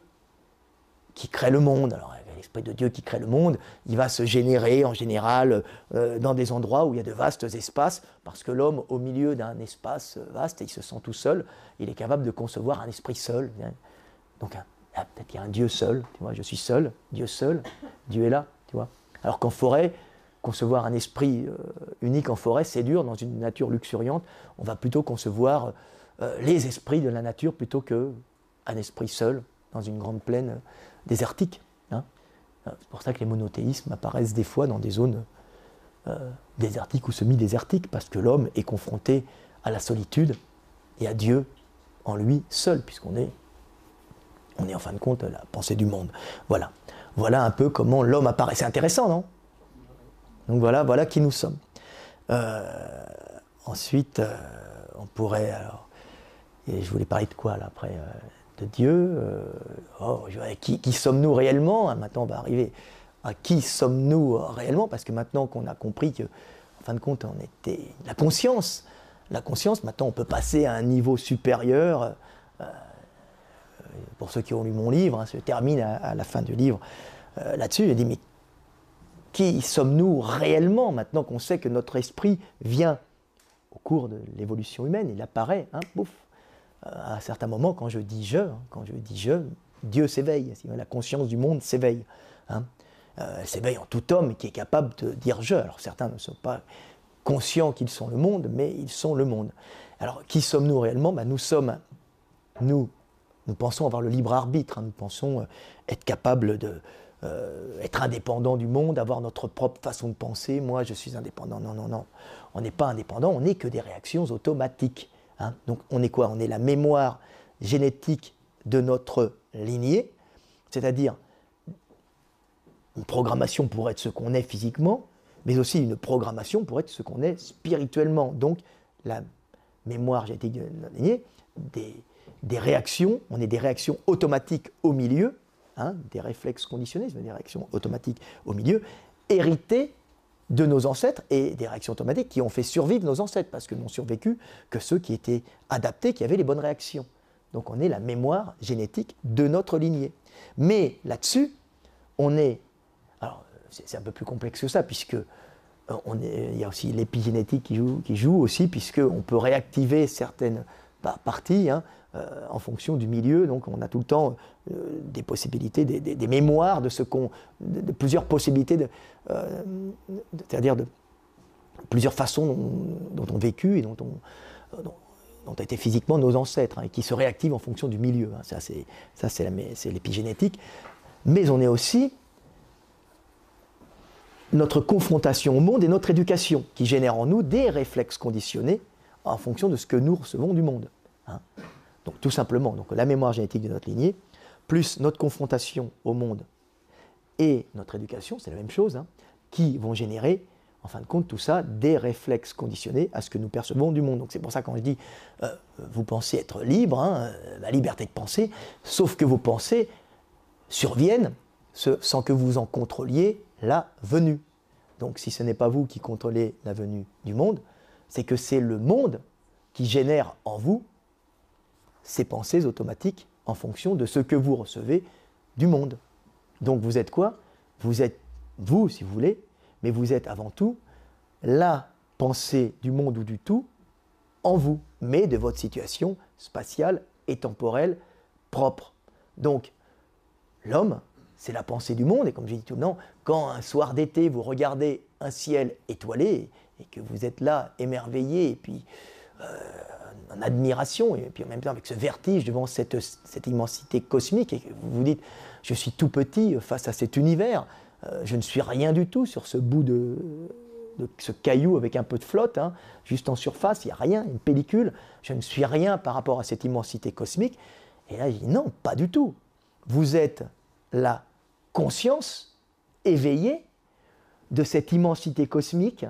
qui crée le monde. l'Esprit de Dieu qui crée le monde, il va se générer en général euh, dans des endroits où il y a de vastes espaces, parce que l'homme, au milieu d'un espace vaste, il se sent tout seul, il est capable de concevoir un esprit seul. Donc un, ah, peut-être qu'il y a un Dieu seul, tu vois, je suis seul, Dieu seul, Dieu est là, tu vois. Alors qu'en forêt, concevoir un esprit euh, unique en forêt, c'est dur, dans une nature luxuriante, on va plutôt concevoir euh, les esprits de la nature plutôt qu'un esprit seul dans une grande plaine désertique. Hein. C'est pour ça que les monothéismes apparaissent des fois dans des zones désertiques ou semi-désertiques, parce que l'homme est confronté à la solitude et à Dieu en lui seul, puisqu'on est, on est en fin de compte la pensée du monde. Voilà. Voilà un peu comment l'homme apparaît. C'est intéressant, non? Donc voilà, voilà qui nous sommes. Euh, ensuite, euh, on pourrait et je voulais parler de quoi là après euh, De Dieu. Oh, qui, sommes-nous réellement Maintenant, on va arriver à qui sommes-nous réellement Parce que maintenant qu'on a compris que, en fin de compte, on était la conscience la conscience. Maintenant, on peut passer à un niveau supérieur. Euh, pour ceux qui ont lu mon livre, hein, se termine à, la fin du livre euh, là-dessus. Il dit mais qui sommes-nous réellement maintenant qu'on sait que notre esprit vient au cours de l'évolution humaine Il apparaît, hein. Euh, à un certain moment, quand je dis je, hein, quand je dis je, Dieu s'éveille. La conscience du monde s'éveille. Hein. s'éveille en tout homme qui est capable de dire je. Alors certains ne sont pas conscients qu'ils sont le monde, mais ils sont le monde. Alors, qui sommes-nous réellement? Ben, Nous sommes, nous, nous pensons avoir le libre arbitre, hein. nous pensons euh, être capables de, euh, être indépendants du monde, avoir notre propre façon de penser. Moi, je suis indépendant. Non, non, non. On n'est pas indépendant, on n'est que des réactions automatiques. Hein. Donc, on est quoi? On est la mémoire génétique de notre lignée, c'est-à-dire une programmation pour être ce qu'on est physiquement, mais aussi une programmation pour être ce qu'on est spirituellement. Donc, la mémoire génétique de des, des réactions, on est des réactions automatiques au milieu, hein, des réflexes conditionnés, des réactions automatiques au milieu, héritées de nos ancêtres et des réactions automatiques qui ont fait survivre nos ancêtres, parce que n'ont survécu que ceux qui étaient adaptés, qui avaient les bonnes réactions. Donc on est la mémoire génétique de notre lignée. Mais là-dessus, on est c'est un peu plus complexe que ça, puisque euh, on il y a aussi l'épigénétique qui joue, qui joue aussi, puisqu'on peut réactiver certaines parties hein, euh, en fonction du milieu. Donc on a tout le temps euh, des possibilités, des, mémoires de ce qu'on, de, plusieurs possibilités, de, c'est-à-dire de plusieurs façons dont, on vécu et dont on, dont, ont été physiquement nos ancêtres, hein, et qui se réactivent en fonction du milieu. Hein. Ça, c'est, ça, c'est l'épigénétique. Mais on est aussi notre confrontation au monde et notre éducation, qui génère en nous des réflexes conditionnés en fonction de ce que nous recevons du monde. Hein. Donc tout simplement, donc la mémoire génétique de notre lignée, plus notre confrontation au monde et notre éducation, c'est la même chose, hein, qui vont générer, en fin de compte, tout ça, des réflexes conditionnés à ce que nous percevons du monde. Donc c'est pour ça quand je dis, euh, vous pensez être libre, hein, euh, la liberté de penser, sauf que vos pensées surviennent sans que vous en contrôliez la venue. Donc si ce n'est pas vous qui contrôlez la venue du monde, c'est que c'est le monde qui génère en vous ces pensées automatiques en fonction de ce que vous recevez du monde. Donc vous êtes quoi? Vous êtes vous, si vous voulez, mais vous êtes avant tout la pensée du monde ou du tout en vous, mais de votre situation spatiale et temporelle propre. Donc l'homme c'est la pensée du monde. Et comme j'ai dit tout le temps, quand un soir d'été, vous regardez un ciel étoilé et que vous êtes là, émerveillé, et puis euh, en admiration, et puis en même temps avec ce vertige devant cette, cette immensité cosmique, et vous vous dites, je suis tout petit face à cet univers, euh, je ne suis rien du tout sur ce bout de, ce caillou avec un peu de flotte, hein, juste en surface, il n'y a rien, une pellicule, je ne suis rien par rapport à cette immensité cosmique. Et là, je dis non, pas du tout. Vous êtes la conscience éveillée de cette immensité cosmique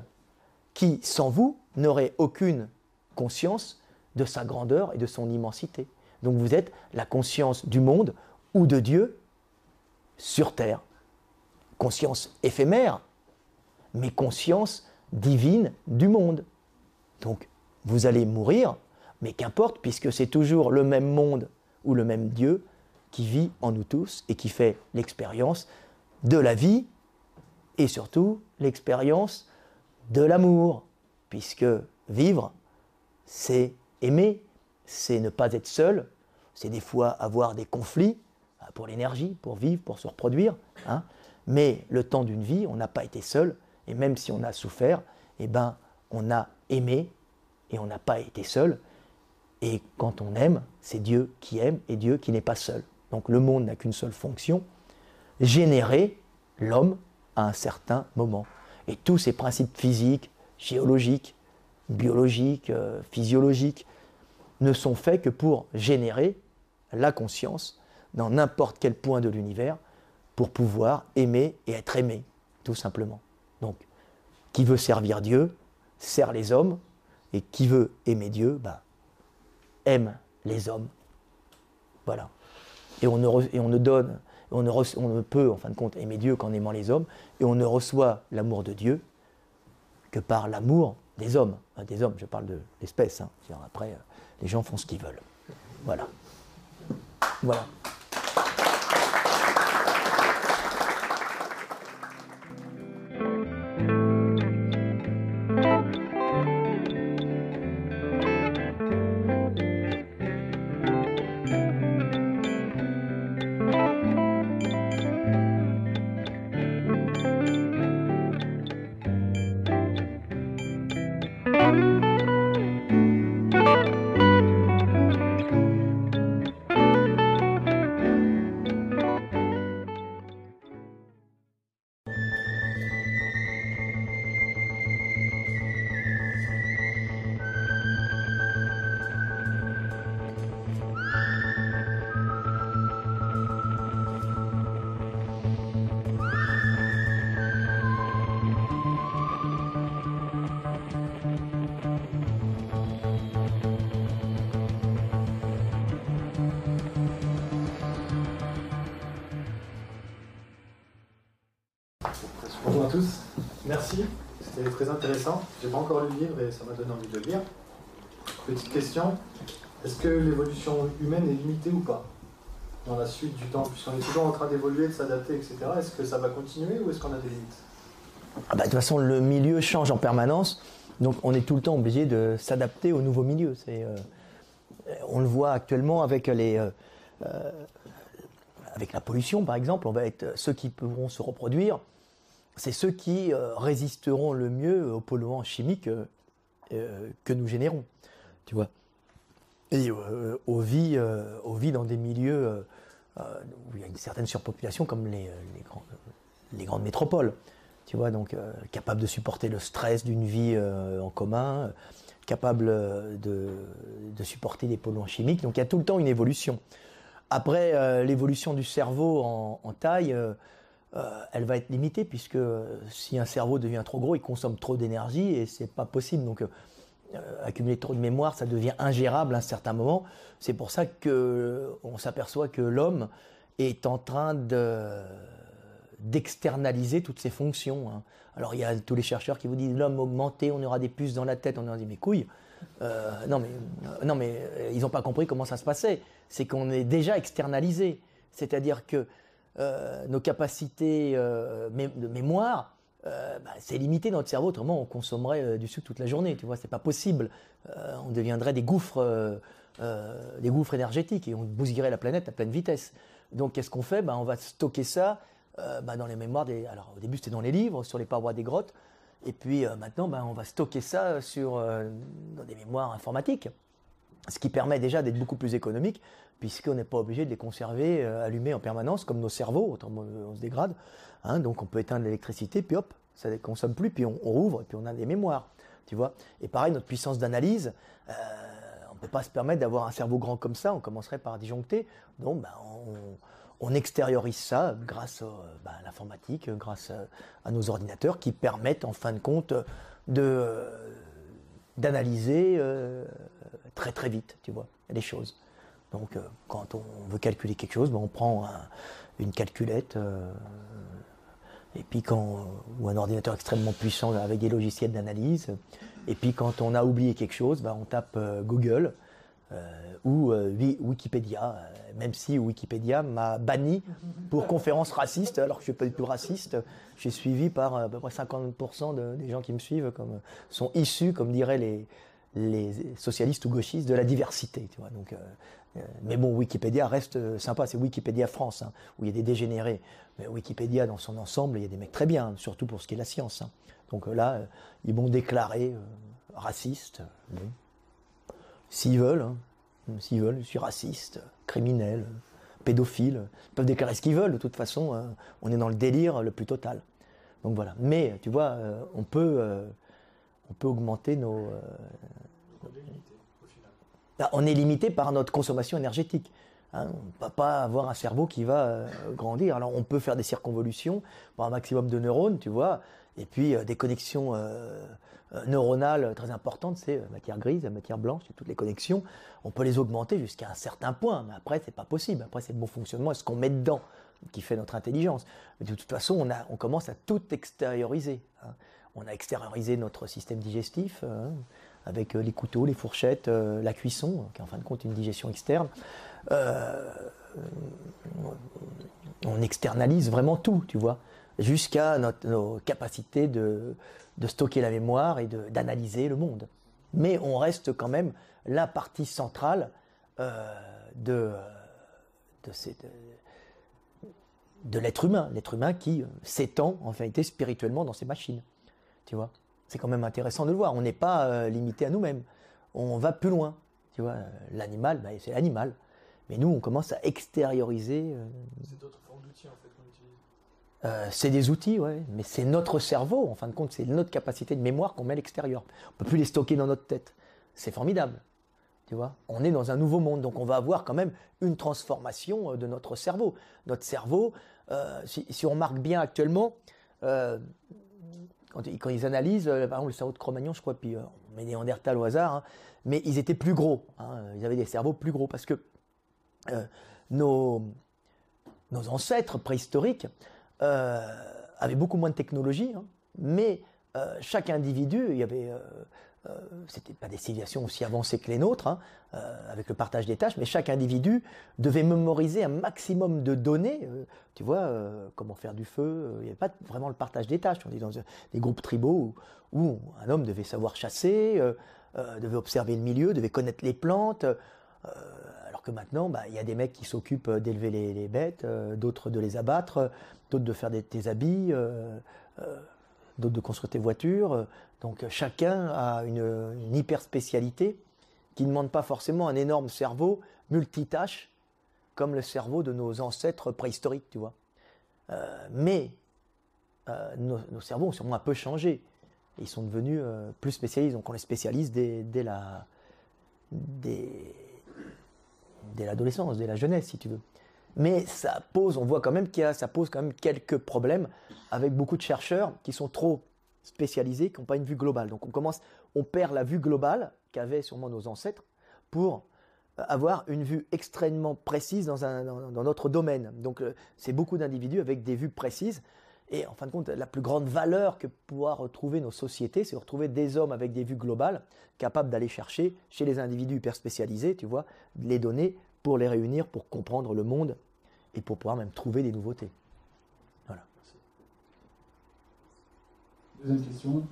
qui, sans vous, n'aurait aucune conscience de sa grandeur et de son immensité. Donc vous êtes la conscience du monde ou de Dieu sur Terre. Conscience éphémère, mais conscience divine du monde. Donc vous allez mourir, mais qu'importe, puisque c'est toujours le même monde ou le même Dieu qui vit en nous tous et qui fait l'expérience de la vie et surtout l'expérience de l'amour, puisque vivre, c'est aimer, c'est ne pas être seul, c'est des fois avoir des conflits, pour l'énergie, pour vivre, pour se reproduire. Hein. Mais le temps d'une vie, on n'a pas été seul, et même si on a souffert, eh ben, on a aimé, et on n'a pas été seul. Et quand on aime, c'est Dieu qui aime, et Dieu qui n'est pas seul. Donc le monde n'a qu'une seule fonction, générer l'homme à un certain moment. Et tous ces principes physiques, géologiques, biologiques, euh, physiologiques, ne sont faits que pour générer la conscience dans n'importe quel point de l'univers pour pouvoir aimer et être aimé, tout simplement. Donc, qui veut servir Dieu, sert les hommes, et qui veut aimer Dieu, bah, aime les hommes. Voilà. Et on ne, et on ne donne, on ne, on ne, peut, en fin de compte, aimer Dieu qu'en aimant les hommes, et on ne reçoit l'amour de Dieu que par l'amour des hommes. des hommes, je parle de l'espèce. Hein. Après, euh, les gens font ce qu'ils veulent. Voilà. Voilà. J'ai pas encore lu le livre et ça m'a donné envie de le lire. Petite question, est-ce que l'évolution humaine est limitée ou pas dans la suite du temps Puisqu'on est toujours en train d'évoluer, de s'adapter, etc. Est-ce que ça va continuer ou est-ce qu'on a des limites? Ah bah, De toute façon, le milieu change en permanence, donc on est tout le temps obligé de s'adapter au nouveau milieu. Euh, on le voit actuellement avec les... Euh, euh, avec la pollution, par exemple, on va être ceux qui pourront se reproduire, c'est ceux qui euh, résisteront le mieux aux polluants chimiques euh, euh, que nous générons, tu vois. Et aux vies, dans des milieux où il y a une certaine surpopulation, comme les, les, grandes métropoles, tu vois, donc capables de supporter le stress d'une vie en commun, capables de, supporter des polluants chimiques. Donc il y a tout le temps une évolution. Après, l'évolution du cerveau en taille euh, elle va être limitée puisque euh, si un cerveau devient trop gros, il consomme trop d'énergie et c'est pas possible. Donc euh, accumuler trop de mémoire, ça devient ingérable à un certain moment. C'est pour ça que on s'aperçoit que l'homme est en train de d'externaliser toutes ses fonctions. Hein. Alors il y a tous les chercheurs qui vous disent l'homme augmenté, on aura des puces dans la tête, on aura dit mes couilles. non mais non mais ils n'ont pas compris comment ça se passait. C'est qu'on est déjà externalisé. C'est-à-dire que nos capacités euh, de mémoire, euh, bah, c'est limité dans notre cerveau. Autrement, on consommerait du sucre toute la journée. Tu vois, c'est pas possible. on deviendrait des gouffres, des gouffres énergétiques et on bousillerait la planète à pleine vitesse. Donc, qu'est-ce qu'on fait? Bah, On va stocker ça bah, dans les mémoires des. Alors, au début, c'était dans les livres, sur les parois des grottes. Et puis maintenant, on va stocker ça sur, dans des mémoires informatiques ce qui permet déjà d'être beaucoup plus économique, puisqu'on n'est pas obligé de les conserver euh, allumés en permanence, comme nos cerveaux, autant on se dégrade. Hein, donc on peut éteindre l'électricité, puis hop, ça ne consomme plus, puis on, rouvre, et puis on a des mémoires. Tu vois Et pareil, notre puissance d'analyse, euh, on ne peut pas se permettre d'avoir un cerveau grand comme ça, on commencerait par disjoncter. Donc ben, on, extériorise ça grâce ben, à l'informatique, grâce à, nos ordinateurs qui permettent en fin de compte de d'analyser euh, très très vite, tu vois, les choses. Donc euh, quand on veut calculer quelque chose, ben, on prend une calculette euh, et puis quand ou un ordinateur extrêmement puissant avec des logiciels d'analyse. Et puis quand on a oublié quelque chose, ben, on tape Google euh, ou euh, Wikipédia, euh, même si Wikipédia m'a banni pour conférence raciste, alors que je ne suis pas du tout raciste. Je suis suivi par à peu près 50% des gens qui me suivent, comme, sont issus, comme diraient les, les socialistes ou gauchistes de la diversité. Tu vois. Donc, mais bon, Wikipédia reste sympa. C'est Wikipédia France, hein, où il y a des dégénérés. Mais Wikipédia, dans son ensemble, il y a des mecs très bien, surtout pour ce qui est la science. Hein. Donc là, ils m'ont déclaré raciste. S'ils veulent, hein. s'ils veulent, je suis raciste, criminel, pédophile. Ils peuvent déclarer ce qu'ils veulent, de toute façon, hein. on est dans le délire le plus total. Donc voilà. Mais, tu vois, euh, on, peut, euh, on peut augmenter nos. Euh, bah, on est limité par notre consommation énergétique. Hein. on ne va pas avoir un cerveau qui va grandir. Alors on peut faire des circonvolutions pour un maximum de neurones, tu vois, et puis des connexions neuronales très importantes, c'est euh, matière grise, matière blanche, c'est toutes les connexions. On peut les augmenter jusqu'à un certain point, mais après, c'est pas possible. Après, c'est le bon fonctionnement et ce qu'on met dedans qui fait notre intelligence. Mais de toute façon, on, a, on commence à tout extérioriser. Hein. On a extériorisé notre système digestif hein, avec euh, les couteaux, les fourchettes, la cuisson, qui est en fin de compte une digestion externe. on externalise vraiment tout, tu vois jusqu'à nos capacités de, stocker la mémoire et d'analyser le monde. Mais on reste quand même la partie centrale euh, de, de, l'être humain, l'être humain qui s'étend en vérité spirituellement dans ses machines. Tu vois, c'est quand même intéressant de le voir. On n'est pas euh, limité à nous-mêmes. On va plus loin. Tu vois, l'animal, bah, c'est l'animal. Mais nous, on commence à extérioriser. Euh. Euh, c'est des outils, ouais, mais c'est notre cerveau, en fin de compte, c'est notre capacité de mémoire qu'on met à l'extérieur. On peut plus les stocker dans notre tête. C'est formidable. Tu vois, on est dans un nouveau monde, donc on va avoir quand même une transformation euh, de notre cerveau. Notre cerveau, euh, si, on marque bien actuellement, quand, ils analysent, par exemple le cerveau de Cro-Magnon, je crois, puis on Néandertal au hasard, hein, mais ils étaient plus gros. Hein, ils avaient des cerveaux plus gros parce que nos, ancêtres préhistoriques avait beaucoup moins de technologie, hein, mais euh, chaque individu, il y avait, euh, euh, c'était pas des civilisations aussi avancées que les nôtres, hein, euh, avec le partage des tâches, mais chaque individu devait mémoriser un maximum de données. tu vois, comment faire du feu. Il n'y avait pas vraiment le partage des tâches. On est dans des groupes tribaux où, un homme devait savoir chasser, devait observer le milieu, devait connaître les plantes. alors que maintenant, bah, il y a des mecs qui s'occupent d'élever les, bêtes, d'autres de les abattre, d'autres de faire des, tes habits, euh, euh, d'autres de construire tes voitures. Donc chacun a une, hyper spécialité qui ne demande pas forcément un énorme cerveau multitâche comme le cerveau de nos ancêtres préhistoriques, tu vois. Euh, mais nos, cerveaux ont sûrement un peu changé. Ils sont devenus plus spécialisés. Donc on les spécialise dès, la dès l'adolescence, dès la jeunesse, si tu veux mais ça pose, on voit quand même qu'il y a, ça pose quand même quelques problèmes avec beaucoup de chercheurs qui sont trop spécialisés, qui n'ont pas une vue globale. Donc on commence, on perd la vue globale qu'avaient sûrement nos ancêtres pour avoir une vue extrêmement précise dans, un, dans, notre domaine. Donc euh, c'est beaucoup d'individus avec des vues précises. Et en fin de compte, la plus grande valeur que pouvoir retrouver nos sociétés, c'est retrouver des hommes avec des vues globales, capables d'aller chercher chez les individus hyper spécialisés, tu vois, les données pour les réunir, pour comprendre le monde et pour pouvoir même trouver des nouveautés. Voilà. Deuxième question.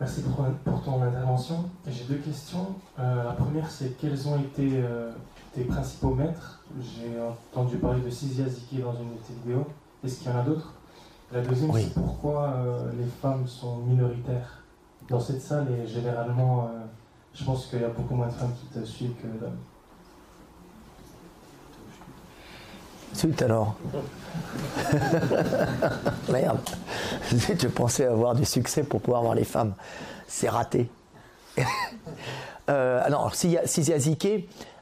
Merci pour, ton intervention. J'ai deux questions. Euh, la première, c'est quels ont été euh, tes principaux maîtres? J'ai entendu parler de Sizia Ziki dans une de tes vidéos. Est-ce qu'il y en a d'autres? La deuxième, c'est pourquoi euh, les femmes sont minoritaires? Dans cette salle et généralement, je pense qu'il y a beaucoup moins de femmes qui te suivent que d'hommes. Zut alors. Merde. je pensais avoir du succès pour pouvoir voir les femmes. C'est raté. euh, alors, Sizia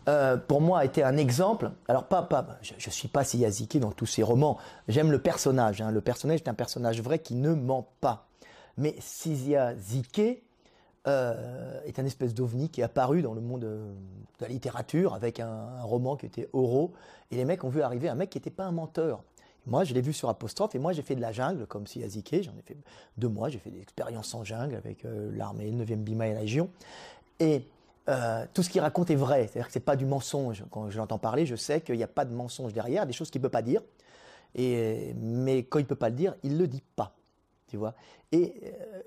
euh, pour moi, a été un exemple. Alors, pas, pas, je ne suis pas Sizia dans tous ses romans. J'aime le personnage. Hein. Le personnage est un personnage vrai qui ne ment pas. Mais Sizia euh, est un espèce d'ovni qui est apparu dans le monde euh, de la littérature avec un, roman qui était Oro. Et les mecs ont vu arriver un mec qui n'était pas un menteur. Moi, je l'ai vu sur Apostrophe et moi, j'ai fait de la jungle, comme si Yazike. J'en ai fait deux mois. J'ai fait des expériences en jungle avec euh, l'armée, le 9e Bima et la Légion. Et tout ce qu'il raconte est vrai. C'est-à-dire que c'est pas du mensonge. Quand je l'entends parler, je sais qu'il n'y a pas de mensonge derrière, des choses qu'il peut pas dire. Et, mais quand il peut pas le dire, il le dit pas. Tu vois? Et euh,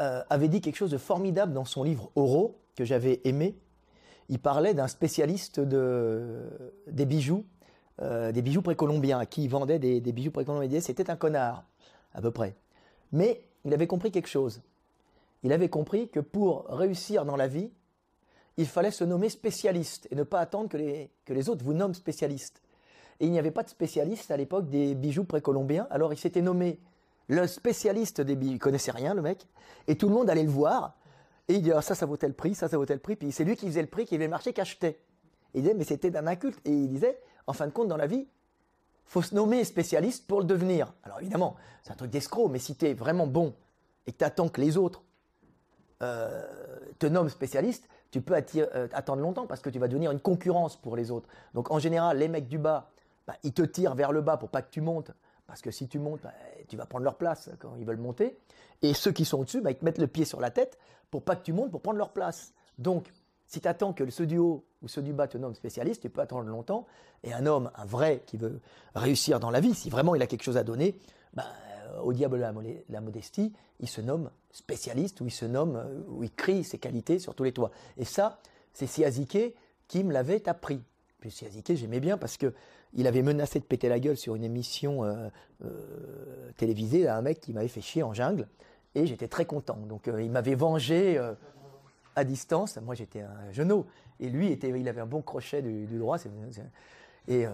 euh, avait dit quelque chose de formidable dans son livre Oro, que j'avais aimé. Il parlait d'un spécialiste de, des bijoux, euh, des bijoux précolombiens, qui vendait des, des bijoux précolombiens. C'était un connard, à peu près. Mais il avait compris quelque chose. Il avait compris que pour réussir dans la vie, il fallait se nommer spécialiste et ne pas attendre que les, que les autres vous nomment spécialiste. Et il n'y avait pas de spécialiste à l'époque des bijoux précolombiens, alors il s'était nommé le spécialiste des bijoux, il connaissait rien le mec, et tout le monde allait le voir, et il disait ah, ça, ça vaut tel prix, ça, ça vaut tel prix, puis c'est lui qui faisait le prix, qui avait marché, qui achetait. Et il disait mais c'était d'un inculte, et il disait en fin de compte dans la vie, faut se nommer spécialiste pour le devenir. Alors évidemment, c'est un truc d'escroc, mais si tu es vraiment bon et que tu attends que les autres euh, te nomment spécialiste, tu peux euh, attendre longtemps parce que tu vas devenir une concurrence pour les autres. Donc en général, les mecs du bas, bah, ils te tirent vers le bas pour pas que tu montes. Parce que si tu montes, bah, tu vas prendre leur place quand ils veulent monter. Et ceux qui sont au-dessus, bah, ils te mettent le pied sur la tête pour pas que tu montes, pour prendre leur place. Donc, si tu attends que ceux du haut ou ceux du bas te nomment spécialiste, tu peux attendre longtemps. Et un homme, un vrai, qui veut réussir dans la vie, si vraiment il a quelque chose à donner, bah, au diable la, la, modestie, il se nomme spécialiste, ou il se nomme, euh, ou il crie ses qualités sur tous les toits. Et ça, c'est Siazike qui me l'avait appris. Puis Siazike, j'aimais bien parce que il avait menacé de péter la gueule sur une émission euh, euh, télévisée à un mec qui m'avait fait chier en jungle, et j'étais très content. Donc il m'avait vengé à distance. Moi, j'étais un genou, et lui, était, il avait un bon crochet du, droit. et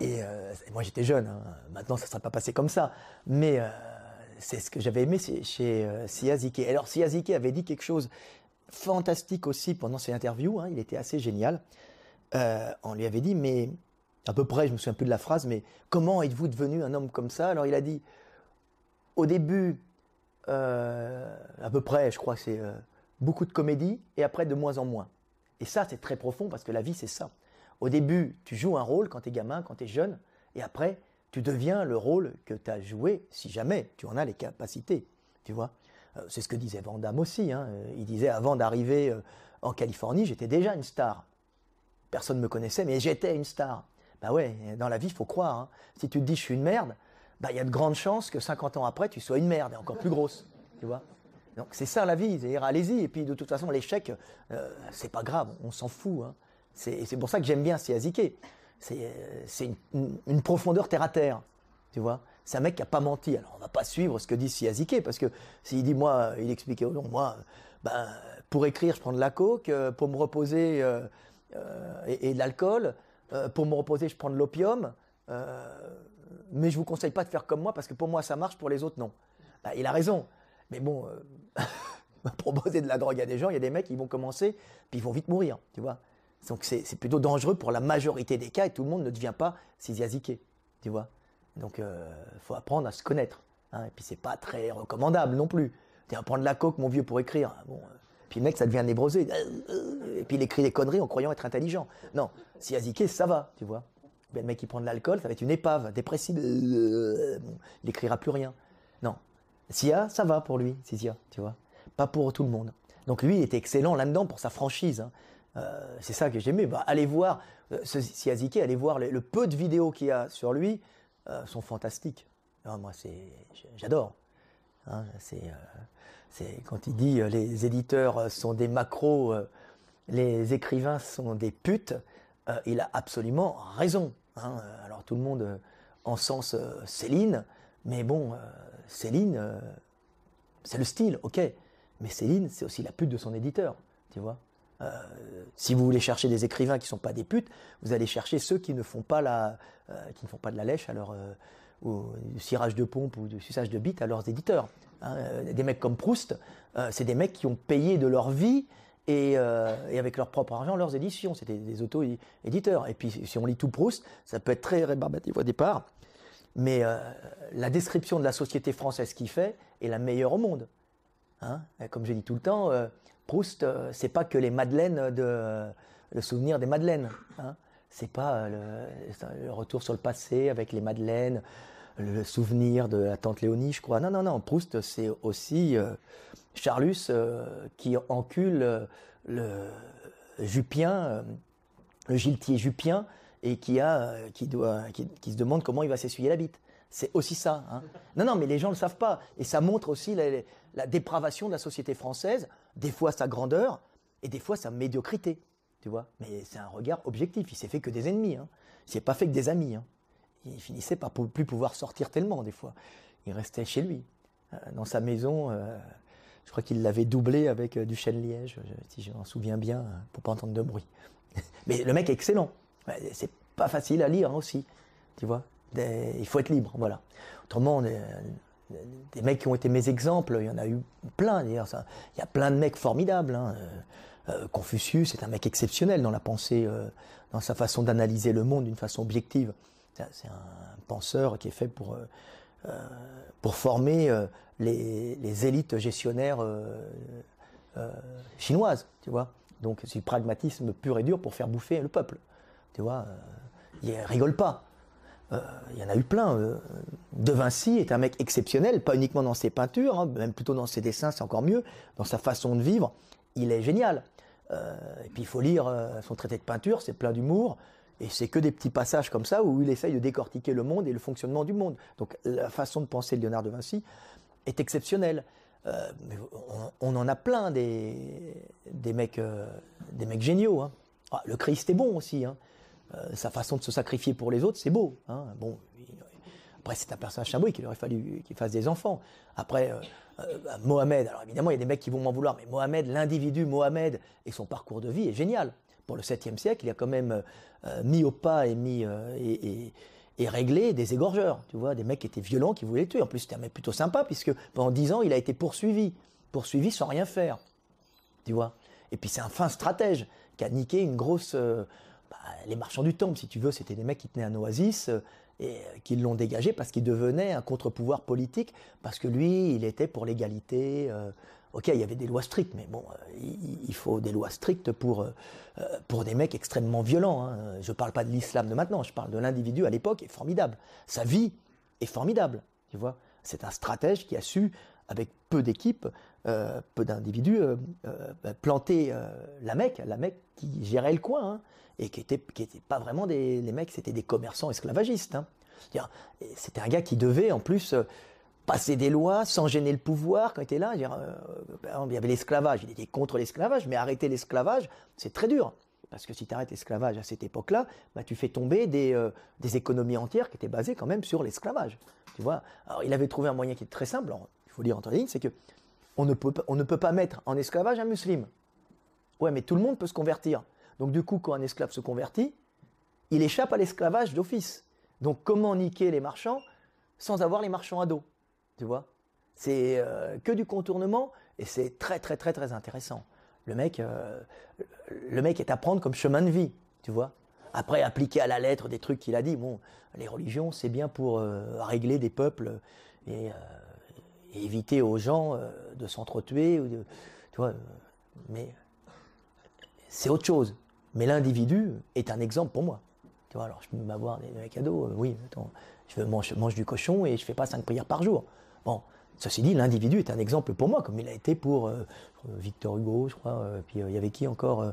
et, euh, moi j'étais jeune, hein. maintenant ça ne serait pas passé comme ça. Mais euh, c'est ce que j'avais aimé chez euh, Siazike. Alors Siazike avait dit quelque chose fantastique aussi pendant ses interviews, hein, il était assez génial. Euh, on lui avait dit, mais à peu près, je me souviens plus de la phrase, mais comment êtes-vous devenu un homme comme ça? Alors il a dit, au début, euh, à peu près, je crois que c'est beaucoup de comédie, et après de moins en moins. Et ça, c'est très profond parce que la vie, c'est ça. Au début, tu joues un rôle quand tu es gamin, quand tu es jeune, et après, tu deviens le rôle que tu as joué, si jamais tu en as les capacités. Tu vois? Euh, C'est ce que disait Van Damme aussi. Hein. Il disait avant d'arriver euh, en Californie, j'étais déjà une star. Personne ne me connaissait, mais j'étais une star. Bah ouais, dans la vie, il faut croire. Hein. Si tu te dis je suis une merde, bah il y a de grandes chances que 50 ans après, tu sois une merde et encore plus grosse. Tu vois? Donc c'est ça la vie, c'est allez-y. Et puis de toute façon, l'échec, euh, c'est pas grave, on s'en fout. Hein. C'est pour ça que j'aime bien Siazike. C'est une, une, profondeur terre à terre. Tu vois? C'est un mec qui a pas menti. Alors on va pas suivre ce que dit Siazike parce que s'il dit moi, il expliquait au long, moi, ben, pour écrire, je prends de la coke, euh, pour me reposer euh, euh, et, de l'alcool, euh, pour me reposer, je prends de l'opium. Euh, mais je vous conseille pas de faire comme moi parce que pour moi ça marche, pour les autres non. Ben, il a raison. Mais bon, proposer de la drogue à des gens, il y a des mecs qui vont commencer puis ils vont vite mourir, tu vois. Donc c'est plutôt dangereux pour la majorité des cas et tout le monde ne devient pas siziaziqué, tu vois. Donc euh, faut apprendre à se connaître. Hein, et puis c'est pas très recommandable non plus. Tu prendre la coque, mon vieux, pour écrire. Bon, euh, puis le mec, ça devient nébrosé. Et puis il écrit des conneries en croyant être intelligent. Non, siaziqué, ça va, tu vois. Ben, le mec qui prend de l'alcool, ça va être une épave, dépressive. Il écrira plus rien. Non. Sia, ça va pour lui, Sia, tu vois. Pas pour tout le monde. Donc lui, il était excellent là-dedans pour sa franchise. Hein. Euh, c'est ça que j'aimais. Bah, allez voir, euh, Siazike, allez voir le, peu de vidéos qu'il y a sur lui, euh, sont fantastiques. Moi, c'est, j'adore. Hein, c'est, c'est quand il dit les éditeurs sont des macros, les écrivains sont des putes. il a absolument raison. Hein. Alors tout le monde en sens Céline, mais bon, Céline, c'est le style, ok. Mais Céline, c'est aussi la pute de son éditeur, tu vois. Euh, si vous voulez chercher des écrivains qui sont pas des putes, vous allez chercher ceux qui ne font pas la, euh, qui ne font pas de la lèche à leur, euh, ou du cirage de pompe ou du suçage de bite à leurs éditeurs. Hein. Euh, des mecs comme Proust, c'est des mecs qui ont payé de leur vie et, et, avec leur propre argent leurs éditions. C'était des auto-éditeurs. Et puis si on lit tout Proust, ça peut être très rébarbatif au départ, mais la description de la société française qu'il fait est la meilleure au monde. Hein Comme je dis tout le temps, euh, Proust, euh, c'est pas que les madeleines de le souvenir des madeleines. Hein c'est pas le, le, retour sur le passé avec les madeleines, le souvenir de la tante Léonie, je crois. Non, non, non. Proust, c'est aussi euh, Charlus euh, qui encule le Jupien, le Giletier Jupien, et qui a, qui doit, qui, se demande comment il va s'essuyer la bite. C'est aussi ça. Hein. Non, non, mais les gens le savent pas. Et ça montre aussi la dépravation de la société française, des fois sa grandeur et des fois sa médiocrité. Tu vois? Mais c'est un regard objectif. Il s'est fait que des ennemis. Hein. Il s'est pas fait que des amis. Hein. Il finissait par plus pouvoir sortir tellement des fois. Il restait chez lui, euh, dans sa maison. Euh, je crois qu'il l'avait doublé avec euh, du chêne liège, si je m'en souviens bien, pour pas entendre de bruit. Mais le mec est excellent. C'est pas facile à lire aussi, tu vois? il faut être libre, voilà. Autrement, des mecs qui ont été mes exemples, il y en a eu plein d'ailleurs. Il y a plein de mecs formidables. Hein. Confucius est un mec exceptionnel dans la pensée, dans sa façon d'analyser le monde d'une façon objective. C'est un penseur qui est fait pour, euh, euh, pour former euh, les, les, élites gestionnaires chinoises, tu vois. Donc c'est du pragmatisme pur et dur pour faire bouffer le peuple, tu vois. il rigole pas. Il y en a eu plein. De Vinci est un mec exceptionnel, pas uniquement dans ses peintures, hein, même plutôt dans ses dessins, c'est encore mieux. Dans sa façon de vivre, il est génial. Et puis il faut lire son traité de peinture, c'est plein d'humour. Et c'est que des petits passages comme ça où il essaye de décortiquer le monde et le fonctionnement du monde. Donc la façon de penser de Léonard de Vinci est exceptionnelle. Euh, on, en a plein des, des, mecs, euh, des mecs géniaux. Hein. Ah, le Christ est bon aussi. Hein. Euh, sa façon de se sacrifier pour les autres, c'est beau. Hein. Bon, après, c'est un personnage symbolique, qu'il aurait fallu qu'il fasse des enfants. Après, bah, Mohamed, alors évidemment, il y a des mecs qui vont m'en vouloir, mais Mohamed, l'individu Mohamed et son parcours de vie est génial pour le 7e siècle, il a quand même euh, mis au pas et mis euh, et, réglé des égorgeurs, tu vois, des mecs qui étaient violents, qui voulaient tuer. En plus, c'était un mec plutôt sympa, puisque pendant 10 ans, il a été poursuivi, poursuivi sans rien faire, tu vois. Et puis c'est un fin stratège qui a niqué une grosse... Euh, bah, les marchands du temple, si tu veux, c'était des mecs qui tenaient un oasis et qui l'ont dégagé parce qu'il devenait un contre-pouvoir politique, parce que lui, il était pour l'égalité, Ok, il y avait des lois strictes, mais bon, euh, il, faut des lois strictes pour, euh, euh, pour des mecs extrêmement violents. Hein. Je parle pas de l'islam de maintenant, je parle de l'individu à l'époque, est formidable. Sa vie est formidable, tu vois. C'est un stratège qui a su, avec peu d'équipes, peu d'individus, bah, planter la Mecque, la Mecque qui gérait le coin, hein, et qui était, qui pas vraiment des mecs, c'était des commerçants esclavagistes. Hein. C'était un gars qui devait en plus passer des lois sans gêner le pouvoir quand il était là. Euh, il y avait l'esclavage, il était contre l'esclavage, mais arrêter l'esclavage, c'est très dur. Parce que si tu arrêtes l'esclavage à cette époque-là, bah, tu fais tomber des, euh, économies entières qui étaient basées quand même sur l'esclavage. Tu vois? Alors il avait trouvé un moyen qui est très simple, il faut dire entre lignes, c'est que on ne, peut, pas mettre en esclavage un musulman. Ouais, mais tout le monde peut se convertir. Donc du coup, quand un esclave se convertit, il échappe à l'esclavage d'office. Donc comment niquer les marchands sans avoir les marchands à dos tu vois? C'est euh, que du contournement et c'est très très très très intéressant. Le mec, euh, le mec est à prendre comme chemin de vie, tu vois? Après, appliquer à la lettre des trucs qu'il a dit, bon, les religions, c'est bien pour euh, régler des peuples et, éviter aux gens de s'entretuer, ou de, tu vois. mais c'est autre chose. Mais l'individu est un exemple pour moi. Tu vois, alors je peux m'avoir des, des cadeaux, oui, attends, je mange, mange du cochon et je fais pas cinq prières par jour. Bon, ceci dit, l'individu est un exemple pour moi, comme il a été pour euh, Victor Hugo, je crois, euh, puis euh, il y avait qui encore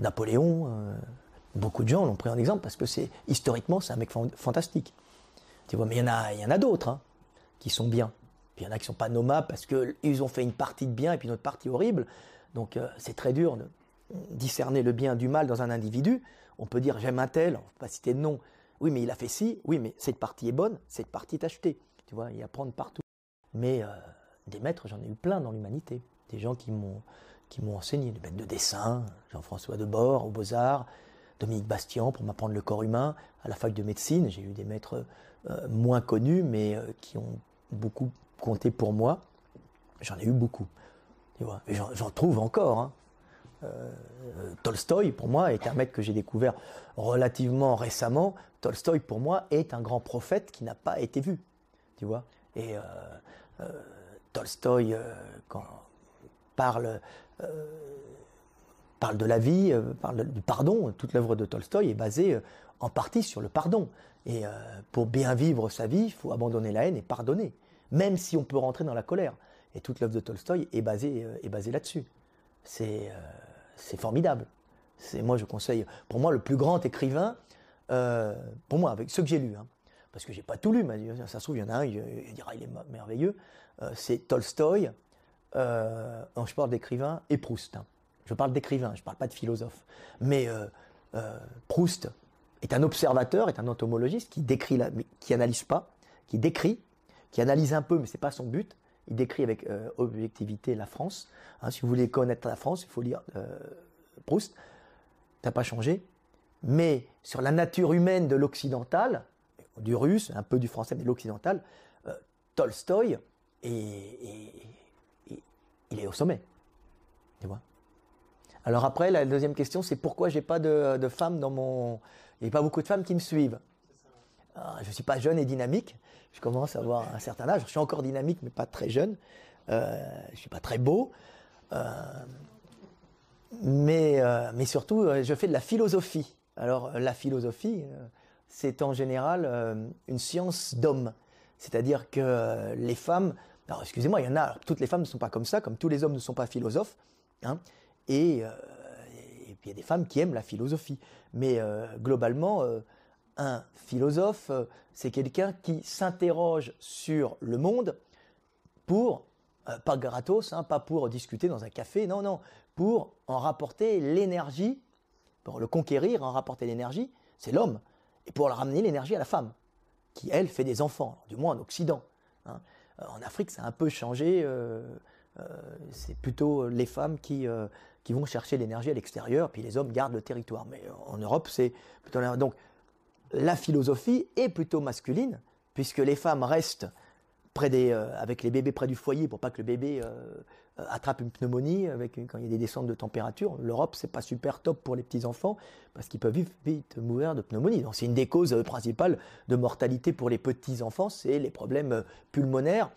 Napoléon. beaucoup de gens l'ont pris en exemple parce que c'est historiquement c'est un mec fantastique. Tu vois, mais il y en a, a d'autres hein, qui sont bien. Il y en a qui sont pas nommables parce qu'ils ont fait une partie de bien et puis une autre partie horrible. Donc c'est très dur de discerner le bien du mal dans un individu. On peut dire j'aime un tel, on ne peut pas citer de nom. Oui, mais il a fait ci. Oui, mais cette partie est bonne, cette partie est achetée. Tu vois, il y a prendre partout. Mais euh, des maîtres, j'en ai eu plein dans l'humanité. Des gens qui m'ont qui m'ont enseigné, des maîtres de dessin, Jean-François Debord aux Beaux-Arts, Dominique Bastian pour m'apprendre le corps humain. À la fac de médecine, j'ai eu des maîtres euh, moins connus, mais euh, qui ont beaucoup compté pour moi. J'en ai eu beaucoup. J'en trouve encore. Hein. Tolstoï, pour moi, est un mec que j'ai découvert relativement récemment. Tolstoï, pour moi, est un grand prophète qui n'a pas été vu tu vois. Et euh, euh, Tolstoï, euh, quand parle, parle de la vie, parle du pardon, toute l'œuvre de Tolstoï est basée en partie sur le pardon. Et pour bien vivre sa vie, il faut abandonner la haine et pardonner, même si on peut rentrer dans la colère. Et toute l'œuvre de Tolstoï est basée, est basée là-dessus. C'est c'est formidable. C'est moi je conseille. Pour moi le plus grand écrivain, pour moi avec ceux que j'ai lus, hein, parce que j'ai pas tout lu, mais ça se trouve, il y en a un, il, dira il est merveilleux, euh, c'est Tolstoï, euh, je parle d'écrivain, et Proust. Hein. Je parle d'écrivain, je parle pas de philosophe. Mais euh, euh, Proust est un observateur, est un entomologiste qui décrit, qui analyse pas, qui décrit, qui analyse un peu, mais c'est pas son but. Il décrit avec euh, objectivité la France. Hein, si vous voulez connaître la France, il faut lire euh, Proust. T'as pas changé. Mais sur la nature humaine de l'occidental, du russe, un peu du français, mais de l'occidental, euh, Tolstoï, et, il est au sommet. Tu vois? Alors après, la deuxième question, c'est pourquoi j'ai pas de, de femmes dans mon... Il n'y a pas beaucoup de femmes qui me suivent? Ah, je suis pas jeune et dynamique. Je commence à avoir un certain âge. Je suis encore dynamique, mais pas très jeune. Euh, je suis pas très beau. Euh, mais, euh, mais surtout, euh, je fais de la philosophie. Alors, la philosophie, c'est en général une science d'homme. C'est-à-dire que les femmes, alors excusez-moi, il y en a, toutes les femmes ne sont pas comme ça, comme tous les hommes ne sont pas philosophes, hein, et, et puis il y a des femmes qui aiment la philosophie. Mais globalement, un philosophe, euh, c'est quelqu'un qui s'interroge sur le monde pour, euh, pas gratos, hein, pas pour discuter dans un café, non, non, pour en rapporter l'énergie, pour le conquérir, en rapporter l'énergie, c'est l'homme, et pour ramener l'énergie à la femme, qui elle fait des enfants, du moins en Occident. Hein. Euh, en Afrique, ça a un peu changé. C'est plutôt les femmes qui, qui vont chercher l'énergie à l'extérieur, puis les hommes gardent le territoire. Mais en Europe, c'est plutôt donc la philosophie est plutôt masculine, puisque les femmes restent près euh, avec les bébés près du foyer pour pas que le bébé euh, euh, attrape une pneumonie avec quand il y a des descentes de température. L'Europe c'est pas super top pour les petits enfants parce qu'ils peuvent vite, mourir de pneumonie. C'est une des causes principales de mortalité pour les petits enfants, c'est les problèmes pulmonaires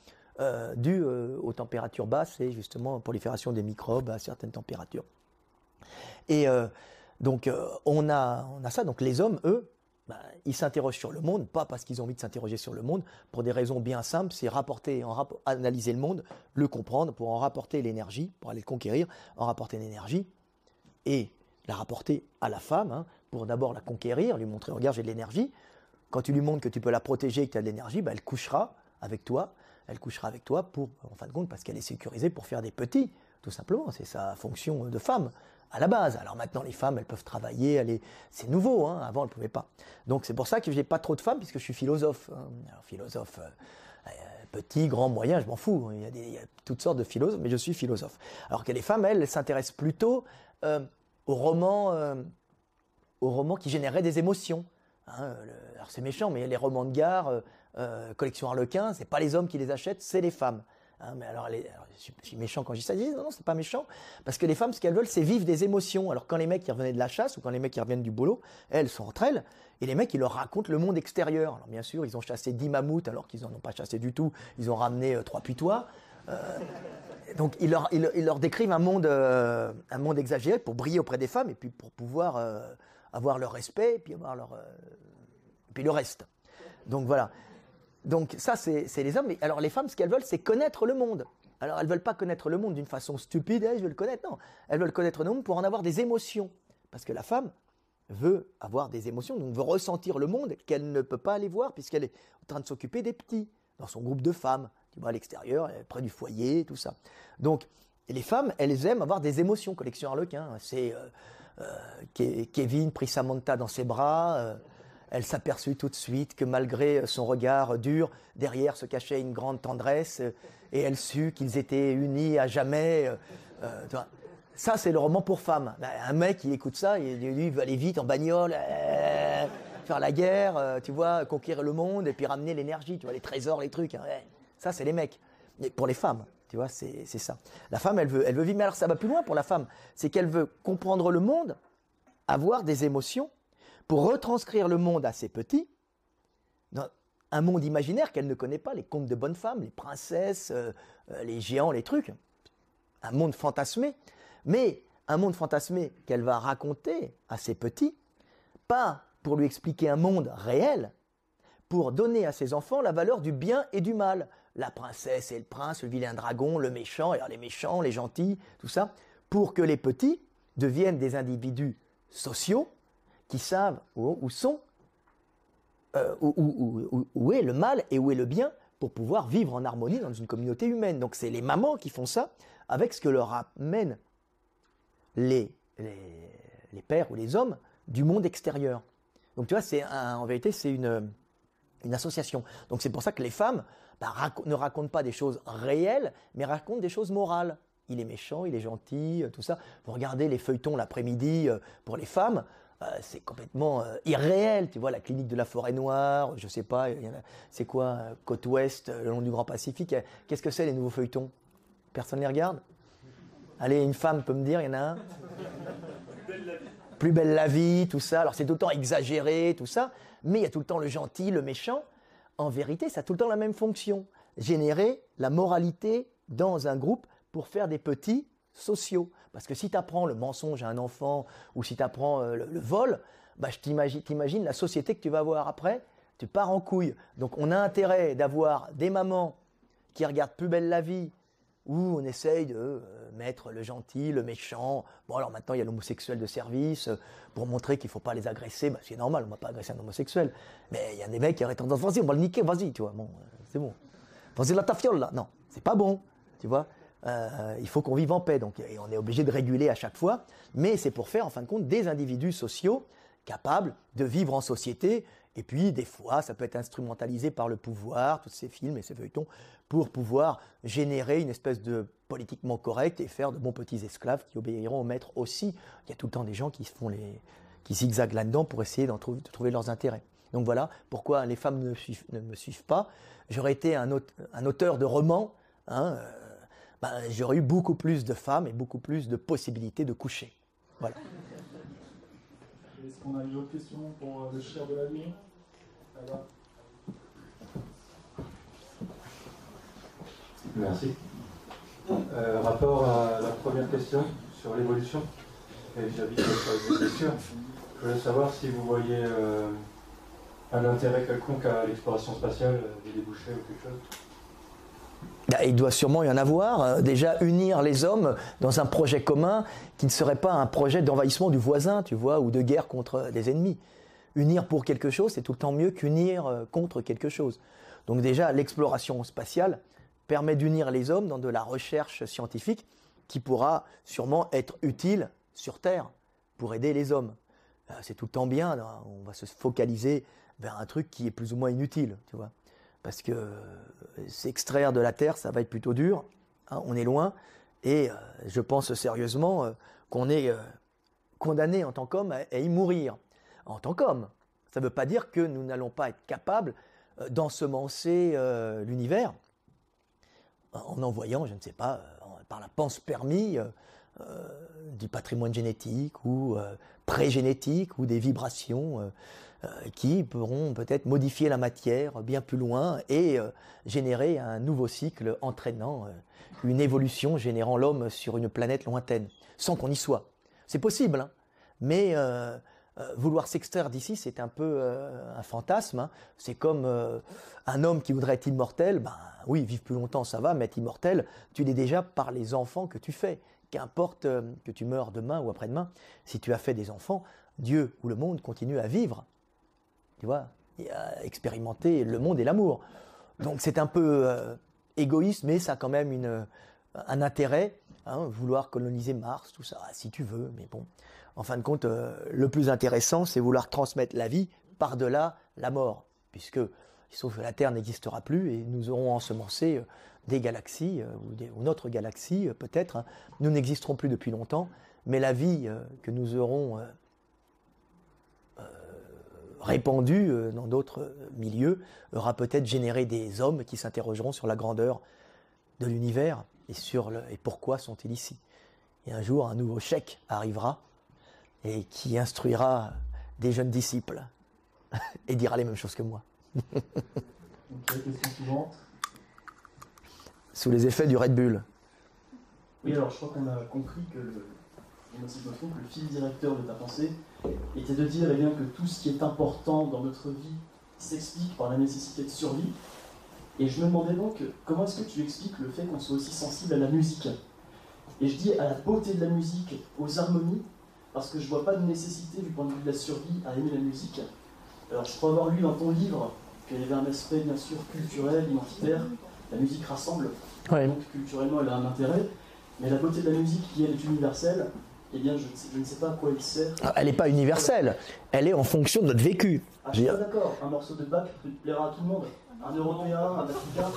dus aux températures basses et justement prolifération des microbes à certaines températures. Et donc on a on a ça. Donc les hommes eux ben, ils s'interrogent sur le monde, pas parce qu'ils ont envie de s'interroger sur le monde, pour des raisons bien simples, c'est rapporter, analyser le monde, le comprendre, pour en rapporter l'énergie, pour aller le conquérir, en rapporter l'énergie, et la rapporter à la femme, hein, pour d'abord la conquérir, lui montrer, regarde, j'ai de l'énergie. Quand tu lui montres que tu peux la protéger et que tu as de l'énergie, ben, elle couchera avec toi, elle couchera avec toi pour, en fin de compte, parce qu'elle est sécurisée pour faire des petits, tout simplement, c'est sa fonction de femme à la base. Alors maintenant, les femmes, elles peuvent travailler, c'est nouveau. Hein. Avant, elles pouvaient pas. Donc c'est pour ça que j'ai pas trop de femmes puisque je suis philosophe. Hein. Alors, philosophe, euh, euh, petit, grand, moyen, je m'en fous. Il y, a des, toutes sortes de philosophes, mais je suis philosophe. Alors que les femmes, elles, s'intéressent plutôt euh, aux romans, aux romans qui généraient des émotions. Hein, alors c'est méchant, mais les romans de gare, collection Harlequin, c'est pas les hommes qui les achètent, c'est les femmes. Hein, mais alors, les, je, suis, méchant quand je dis ça. non, non, c'est pas méchant. Parce que les femmes, ce qu'elles veulent, c'est vivre des émotions. Alors, quand les mecs qui revenaient de la chasse ou quand les mecs qui reviennent du boulot, elles sont entre elles. Et les mecs, ils leur racontent le monde extérieur. Alors, bien sûr, ils ont chassé 10 mammouths alors qu'ils en ont pas chassé du tout. Ils ont ramené euh, trois putois. Euh, donc, ils leur, ils, ils, décrivent un monde, euh, un monde exagéré pour briller auprès des femmes et puis pour pouvoir euh, avoir leur respect puis avoir leur, et puis le reste. Donc voilà. Donc ça, c'est les hommes. Alors les femmes, ce qu'elles veulent, c'est connaître le monde. Alors elles veulent pas connaître le monde d'une façon stupide, eh, je veux le connaître. Non, elles veulent connaître le monde pour en avoir des émotions. Parce que la femme veut avoir des émotions, donc veut ressentir le monde qu'elle ne peut pas aller voir puisqu'elle est en train de s'occuper des petits, dans son groupe de femmes, tu vois, à l'extérieur, près du foyer, tout ça. Donc les femmes, elles aiment avoir des émotions. Collection Harlequin, c'est euh, euh, Kevin prit Samantha dans ses bras. Euh, elle s'aperçut tout de suite que malgré son regard dur, derrière se cachait une grande tendresse, et elle sut qu'ils étaient unis à jamais. Euh, ça, c'est le roman pour femmes. Un mec, il écoute ça, lui, il veut aller vite en bagnole, euh, faire la guerre, euh, tu vois, conquérir le monde, et puis ramener l'énergie, tu vois, les trésors, les trucs. Hein, ça, c'est les mecs. Et pour les femmes, tu vois, c'est ça. La femme, elle veut, elle veut vivre, mais alors ça va plus loin pour la femme. C'est qu'elle veut comprendre le monde, avoir des émotions, pour retranscrire le monde à ses petits, un monde imaginaire qu'elle ne connaît pas, les contes de bonnes femmes, les princesses, euh, euh, les géants, les trucs. Un monde fantasmé, mais un monde fantasmé qu'elle va raconter à ses petits, pas pour lui expliquer un monde réel, pour donner à ses enfants la valeur du bien et du mal. La princesse et le prince, le vilain dragon, le méchant, alors les méchants, les gentils, tout ça, pour que les petits deviennent des individus sociaux qui savent où sont euh, où, est le mal et où est le bien pour pouvoir vivre en harmonie dans une communauté humaine. Donc c'est les mamans qui font ça avec ce que leur amènent les, les, pères ou les hommes du monde extérieur. Donc tu vois, c'est en vérité, c'est une, une association. Donc c'est pour ça que les femmes bah, ne racontent pas des choses réelles, mais racontent des choses morales. Il est méchant, il est gentil, euh, tout ça. Vous regardez les feuilletons l'après-midi euh, pour les femmes, euh, c'est complètement irréel. Tu vois, la clinique de la forêt noire, je sais pas, c'est quoi, côte ouest, le long du Grand Pacifique. Qu'est-ce que c'est les nouveaux feuilletons? Personne ne les regarde? Allez, une femme peut me dire, il y en a un? Plus belle la vie, tout ça. Alors c'est tout le temps exagéré, tout ça, mais il y a tout le temps le gentil, le méchant. En vérité, ça a tout le temps la même fonction. Générer la moralité dans un groupe pour faire des petits sociaux. Parce que si tu apprends le mensonge à un enfant ou si tu apprends euh, le, vol, bah, je t'imagine la société que tu vas avoir après, tu pars en couille. Donc on a intérêt d'avoir des mamans qui regardent plus belle la vie, où on essaye de euh, mettre le gentil, le méchant. Bon, alors maintenant, il y a l'homosexuel de service, euh, pour montrer qu'il ne faut pas les agresser. Bah, c'est normal, on ne va pas agresser un homosexuel. Mais il y a des mecs qui auraient tendance, vas-y, on va le niquer, vas-y, tu vois. Bon, c'est bon. Vas-y, la tafiole, là. Non, c'est pas bon, tu vois. Il faut qu'on vive en paix, donc et on est obligé de réguler à chaque fois. Mais c'est pour faire, en fin de compte, des individus sociaux capables de vivre en société et puis, des fois, ça peut être instrumentalisé par le pouvoir, tous ces films et ces feuilletons, pour pouvoir générer une espèce de politiquement correct et faire de bons petits esclaves qui obéiront au maître aussi. Il y a tout le temps des gens qui se font les, qui zigzaguent là-dedans pour essayer d'en trouver, de trouver leurs intérêts. Donc voilà pourquoi les femmes ne, me suivent pas. J'aurais été un, un, auteur de romans, hein, euh, ben, j'aurais eu beaucoup plus de femmes et beaucoup plus de possibilités de coucher. Voilà. Est-ce qu'on a une autre question pour euh, le cher de la vie Merci. Euh, rapport à la première question sur l'évolution, et j'habite sur les Je voulais savoir si vous voyez euh, un intérêt quelconque à l'exploration spatiale, des débouchés ou quelque chose bah, il doit sûrement y en avoir. Déjà, unir les hommes dans un projet commun qui ne serait pas un projet d'envahissement du voisin, tu vois, ou de guerre contre des ennemis unir pour quelque chose, c'est tout le temps mieux qu'unir euh, contre quelque chose. Donc déjà, l'exploration spatiale permet d'unir les hommes dans de la recherche scientifique qui pourra sûrement être utile sur Terre pour aider les hommes. Euh, c'est tout le temps bien, on va se focaliser vers un truc qui est plus ou moins inutile, tu vois. Parce que euh, s'extraire de la Terre, ça va être plutôt dur, hein, on est loin, et je pense sérieusement qu'on est condamné en tant qu'homme à y mourir en tant qu'homme. Ça ne veut pas dire que nous n'allons pas être capables euh, d'ensemencer euh, l'univers en envoyant, je ne sais pas, euh, par la pense permis du patrimoine génétique ou pré-génétique ou des vibrations qui pourront peut-être modifier la matière bien plus loin et générer un nouveau cycle entraînant une évolution générant l'homme sur une planète lointaine, sans qu'on y soit. C'est possible, hein mais euh, vouloir s'extraire d'ici, c'est un peu euh, un fantasme. Hein. C'est comme euh, un homme qui voudrait être immortel. Ben oui, vivre plus longtemps, ça va, mais être immortel, tu l'es déjà par les enfants que tu fais. Qu'importe que tu meurs demain ou après-demain, si tu as fait des enfants, Dieu ou le monde continue à vivre. Tu vois, expérimenter le monde et l'amour. Donc c'est un peu égoïste, mais ça a quand même une, un intérêt, hein, vouloir coloniser Mars, tout ça, si tu veux, mais bon, en fin de compte, euh, le plus intéressant, c'est vouloir transmettre la vie par-delà la mort, puisque sauf que la Terre n'existera plus et nous aurons ensemencé euh, des galaxies, euh, ou, notre galaxie peut-être. Hein. Nous n'existerons plus depuis longtemps, mais la vie que nous aurons répandue dans d'autres milieux aura peut-être généré des hommes qui s'interrogeront sur la grandeur de l'univers et sur le, et pourquoi sont-ils ici. Et un jour, un nouveau chèque arrivera et qui instruira des jeunes disciples et dira les mêmes choses que moi. question suivante. Sous les effets du Red Bull. Oui, alors je crois qu'on a compris que le, que le fil directeur de ta pensée était de dire eh bien, que tout ce qui est important dans notre vie s'explique par la nécessité de survie. Et je me demandais donc comment est-ce que tu expliques le fait qu'on soit aussi sensible à la musique? Et je dis à la beauté de la musique, aux harmonies, parce que je vois pas de nécessité du point de vue de la survie à aimer la musique. Alors, je crois avoir lu dans ton livre qu'il y avait un aspect, bien sûr, culturel, identitaire. La musique rassemble, Ouais. donc culturellement, elle a un intérêt. Mais la beauté de la musique, qui elle est universelle, eh bien, je, ne sais- je ne sais pas à quoi elle sert. Elle n'est pas universelle, elle est en fonction de notre vécu. Ah, Je suis dire- d'accord. Un morceau de Bach peut plaira à tout le monde. Un Européen, un Africain.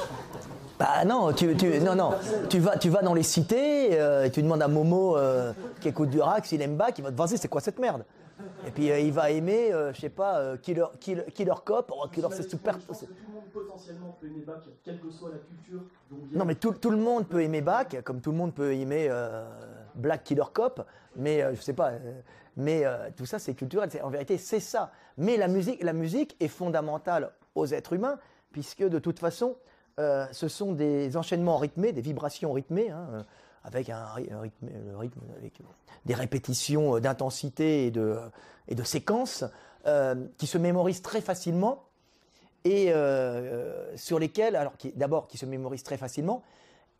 Bah non, tu, tu- non, non. Tu vas, tu vas dans les cités, euh, et tu demandes à Momo euh, qui écoute du rack s'il aime Bach, il va te vas-y, c'est quoi cette merde? Et puis euh, il va aimer, je sais pas, Killer, Killer, Killer Cop, oh, Killer c'est super. Je pense que tout le monde potentiellement peut aimer Bach, quelle que soit la culture. Non mais tout, tout le monde peut aimer Bach, comme tout le monde peut aimer Black Killer Cop, mais euh, je sais pas, euh, mais euh, tout ça c'est culturel, en vérité c'est ça. Mais la musique, la musique est fondamentale aux êtres humains, puisque de toute façon, euh, ce sont des enchaînements rythmés, des vibrations rythmées, hein, avec un, ry- un rythme, avec des répétitions d'intensité et de, et de séquences qui se mémorisent très facilement et sur lesquels, alors d'abord qui se mémorisent très facilement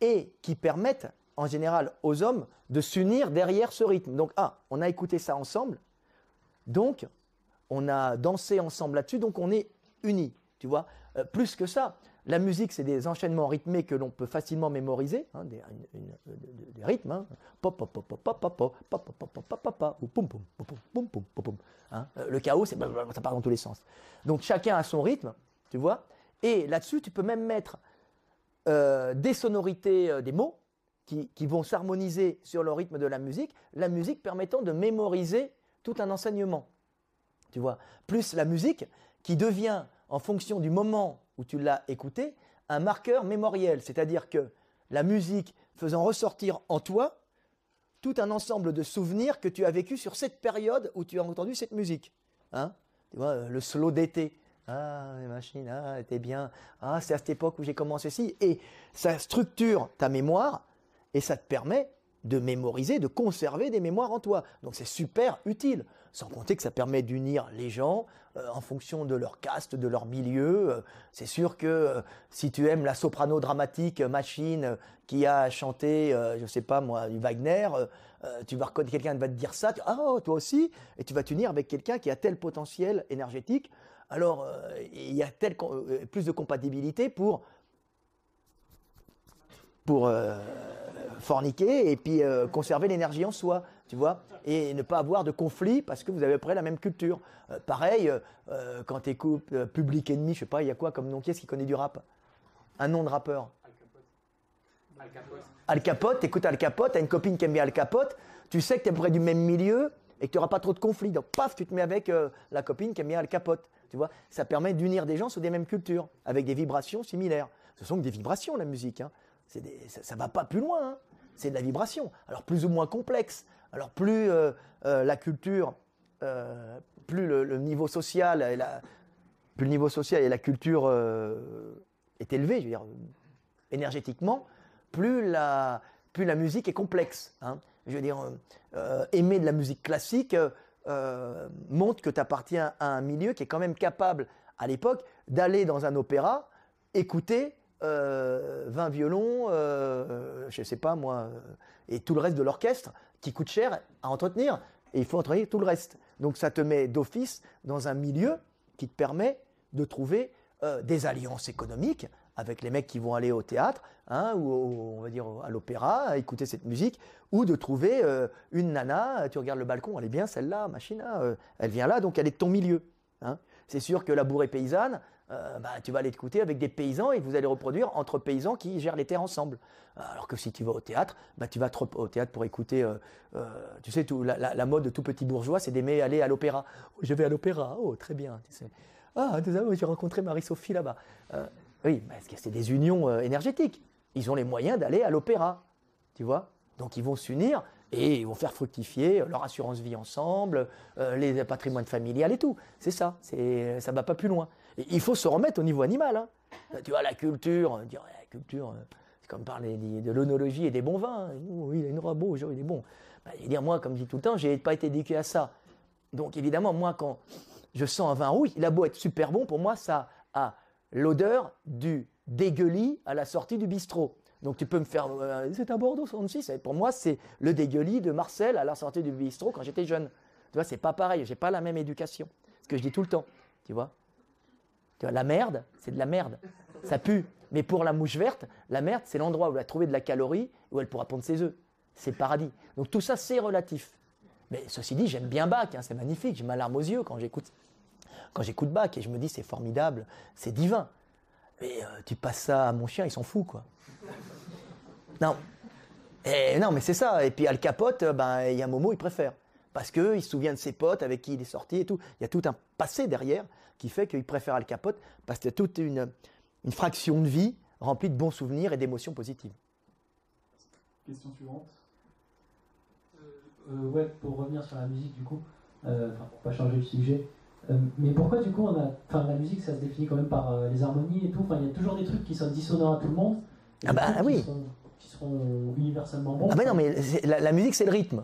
et qui permettent en général aux hommes de s'unir derrière ce rythme. Donc ah, on a écouté ça ensemble, donc on a dansé ensemble là-dessus, donc on est unis, tu vois. Euh, plus que ça, la musique c'est des enchaînements rythmés que l'on peut facilement mémoriser, hein, des, une- une- des- rythmes, hein. pop pop pop pop pop pop pop pop pop pop pop ou poum poum poum poum poum poum poum. hein. Euh, Le chaos c'est ça part dans tous les sens. Donc chacun a son rythme, tu vois. Et là-dessus, tu peux même mettre euh, des sonorités, euh, des mots qui, vont s'harmoniser sur le rythme de la musique, la musique permettant de mémoriser tout un enseignement. Tu vois, plus la musique qui devient, en fonction du moment où tu l'as écouté, un marqueur mémoriel, c'est-à-dire que la musique faisant ressortir en toi tout un ensemble de souvenirs que tu as vécu sur cette période où tu as entendu cette musique. Hein? Tu vois, euh, le slow d'été. Ah, les machines, ah, c'était bien. Ah, c'est à cette époque où j'ai commencé ci. Et ça structure ta mémoire et ça te permet de mémoriser, de conserver des mémoires en toi. Donc c'est super utile. Sans compter que ça permet d'unir les gens euh, en fonction de leur caste, de leur milieu. Euh, c'est sûr que euh, si tu aimes la soprano dramatique machine qui a chanté, je sais pas moi, du Wagner, tu vas reconnaître quelqu'un va te dire ça, ah oh, toi aussi, et tu vas t'unir avec quelqu'un qui a tel potentiel énergétique. Alors il y a tel plus de compatibilité pour pour forniquer et puis euh, conserver l'énergie en soi, tu vois, et ne pas avoir de conflit parce que vous avez à peu près la même culture. Euh, pareil, euh, quand tu écoutes euh, Public Enemy, je sais pas, il y a quoi comme nom? Qui est-ce qui connaît du rap? Un nom de rappeur Al Capote, t'écoutes Al Capote, t'as une copine qui aime bien Al Capote, tu sais que t'es à peu près du même milieu et que tu n'auras pas trop de conflits. Donc paf, tu te mets avec la copine qui aime bien Al Capote. Tu vois, ça permet d'unir des gens sur des mêmes cultures, avec des vibrations similaires. Ce sont que des vibrations, la musique. Hein. Ça, ne va pas plus loin. hein. C'est de la vibration. Alors plus ou moins complexe. Alors plus euh, euh, la culture, euh, plus le, niveau social et la, plus le niveau social et la culture est élevé, je veux dire, énergétiquement, plus la, plus la musique est complexe. hein. Je veux dire, aimer de la musique classique montre que tu appartiens à un milieu qui est quand même capable, à l'époque, d'aller dans un opéra, écouter euh, 20 violons, euh, je sais pas moi, euh, et tout le reste de l'orchestre qui coûte cher à entretenir. Et il faut entretenir tout le reste. Donc ça te met d'office dans un milieu qui te permet de trouver euh, des alliances économiques avec les mecs qui vont aller au théâtre, hein, ou on va dire à l'opéra, écouter cette musique, ou de trouver euh, une nana, tu regardes le balcon, elle est bien celle-là, machine, euh, elle vient là, donc elle est de ton milieu. hein. C'est sûr que la bourrée paysanne, euh, bah, tu vas aller écouter avec des paysans et vous allez reproduire entre paysans qui gèrent les terres ensemble. Alors que si tu vas au théâtre, bah, tu vas trop au théâtre pour écouter, euh, euh, tu sais, tout, la, mode de tout petit bourgeois, c'est d'aimer aller à l'opéra. Oh, je vais à l'opéra, oh très bien. Tu sais. Ah, j'ai rencontré Marie-Sophie là-bas. Euh, oui, parce que c'est des unions euh, énergétiques. Ils ont les moyens d'aller à l'opéra, tu vois? Donc ils vont s'unir et ils vont faire fructifier leur assurance vie ensemble, euh, les patrimoines familiales et tout. C'est ça, ça va pas plus loin. Il faut se remettre au niveau animal. hein. Euh, Tu vois, la culture, dire, la culture, euh, c'est comme parler de l'onologie et des bons vins. hein. Oh, il est une beau, il est bon. Bah, dire, moi, comme je dis tout le temps, j'ai pas été éduqué à ça. Donc évidemment, moi, quand je sens un vin rouge, il a beau être super bon, pour moi, ça a l'odeur du dégueulis à la sortie du bistrot. Donc tu peux me faire, euh, c'est un Bordeaux 66. Et Pour moi, c'est le dégueulis de Marcel à la sortie du bistrot quand j'étais jeune. Tu vois, c'est pas pareil. J'ai pas la même éducation. Ce que je dis tout le temps. tu vois. La merde, c'est de la merde. Ça pue. Mais pour la mouche verte, la merde, c'est l'endroit où elle a trouvé de la calorie, où elle pourra pondre ses œufs. C'est le paradis. Donc tout ça, c'est relatif. Mais ceci dit, j'aime bien Bach, hein, c'est magnifique. J'ai ma larme aux yeux quand j'écoute, quand j'écoute Bach et je me dis c'est formidable, c'est divin. Mais euh, tu passes ça à mon chien, il s'en fout, quoi. Non. Et, non, mais c'est ça. Et puis Al Capote, euh, ben, il y a un Momo, il préfère. Parce qu'il se souvient de ses potes avec qui il est sorti et tout. Il y a tout un passé derrière qui fait qu'il préfère Al Capote parce qu'il y a toute une, une fraction de vie remplie de bons souvenirs et d'émotions positives. Question suivante. Euh, ouais, pour revenir sur la musique, du coup, euh, enfin, pour pas changer le sujet, euh, mais pourquoi, du coup, on a, enfin, la musique, ça se définit quand même par euh, les harmonies et tout, enfin, il y a toujours des trucs qui sont dissonants à tout le monde, Ah bah, oui. qui, seront, qui seront universellement bons. Ah mais non, mais la musique, c'est le rythme.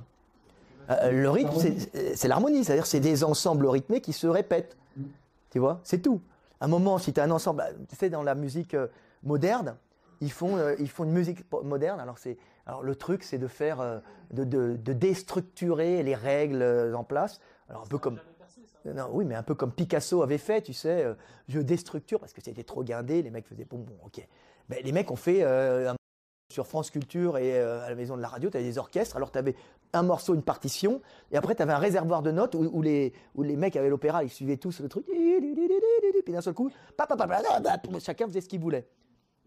Euh, le rythme, c'est c'est l'harmonie, c'est-à-dire c'est des ensembles rythmés qui se répètent. Mm. Tu vois, c'est tout. À un moment, si tu as un ensemble, bah, tu sais, dans la musique euh, moderne, ils font, euh, ils font une musique moderne. Alors, c'est, alors le truc, c'est de faire, euh, de, de, de déstructurer les règles euh, en place. Alors, un peu comme. Non, oui, mais un peu comme Picasso avait fait, tu sais, euh, je déstructure parce que c'était trop guindé, les mecs faisaient bon, bon, ok. Ben, les mecs ont fait euh, un sur France Culture et euh, à la maison de la radio, tu avais des orchestres. Alors tu avais un morceau, une partition, et après tu avais un réservoir de notes où, les, où les mecs avaient l'opéra, ils suivaient tous le truc. Puis d'un seul coup, chacun faisait ce qu'il voulait.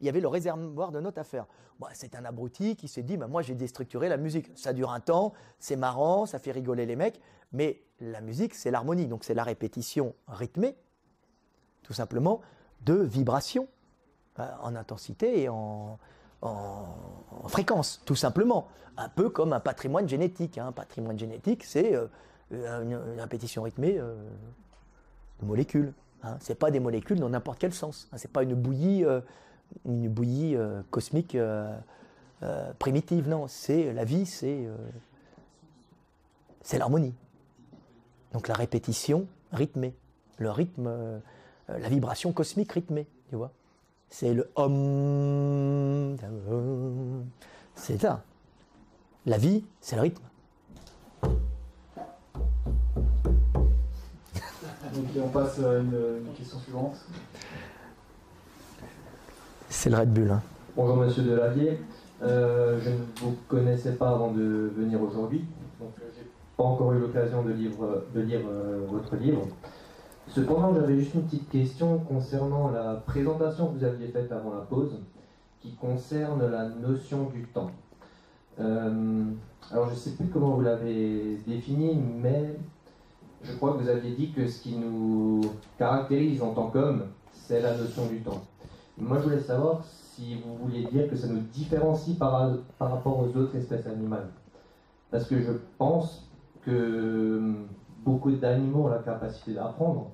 Il y avait le réservoir de notes à faire. Bon, c'est un abruti qui s'est dit, bah, moi j'ai déstructuré la musique. Ça dure un temps, c'est marrant, ça fait rigoler les mecs, mais la musique c'est l'harmonie, donc c'est la répétition rythmée, tout simplement, de vibrations euh, en intensité et en, en, en fréquence, tout simplement. Un peu comme un patrimoine génétique. hein. Un patrimoine génétique, c'est euh, une, une répétition rythmée euh, de molécules. Hein. C'est pas des molécules dans n'importe quel sens. Hein. C'est pas une bouillie, euh, une bouillie euh, cosmique euh, euh, primitive. Non, c'est la vie, c'est euh, c'est l'harmonie. Donc la répétition rythmée, le rythme, euh, euh, la vibration cosmique rythmée, tu vois. C'est le om. C'est ça. La vie, c'est le rythme. Donc on passe à une, une question suivante. C'est le Red Bull. Hein. Bonjour Monsieur Delavier, Euh, je ne vous connaissais pas avant de venir aujourd'hui, donc euh, j'ai pas encore eu l'occasion de lire euh, votre livre. Cependant, j'avais juste une petite question concernant la présentation que vous aviez faite avant la pause, qui concerne la notion du temps. Euh, alors, je ne sais plus comment vous l'avez défini, mais je crois que vous aviez dit que ce qui nous caractérise en tant qu'homme, c'est la notion du temps. Moi, je voulais savoir si vous vouliez dire que ça nous différencie par, rapport aux autres espèces animales. Parce que je pense que beaucoup d'animaux ont la capacité d'apprendre.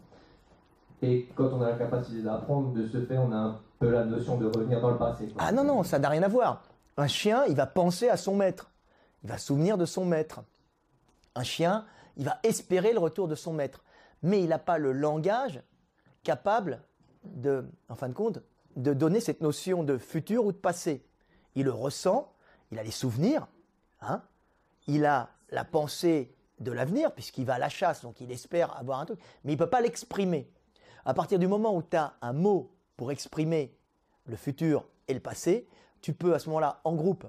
Et quand on a la capacité d'apprendre, de ce fait, on a un peu la notion de revenir dans le passé. Ah non, non, ça n'a rien à voir. Un chien, il va penser à son maître. Il va souvenir de son maître. Un chien, il va espérer le retour de son maître. Mais il n'a pas le langage capable de, en fin de compte, de donner cette notion de futur ou de passé. Il le ressent, il a les souvenirs, hein, il a la pensée de l'avenir, puisqu'il va à la chasse, donc il espère avoir un truc, mais il ne peut pas l'exprimer. À partir du moment où tu as un mot pour exprimer le futur et le passé, tu peux à ce moment-là, en groupe,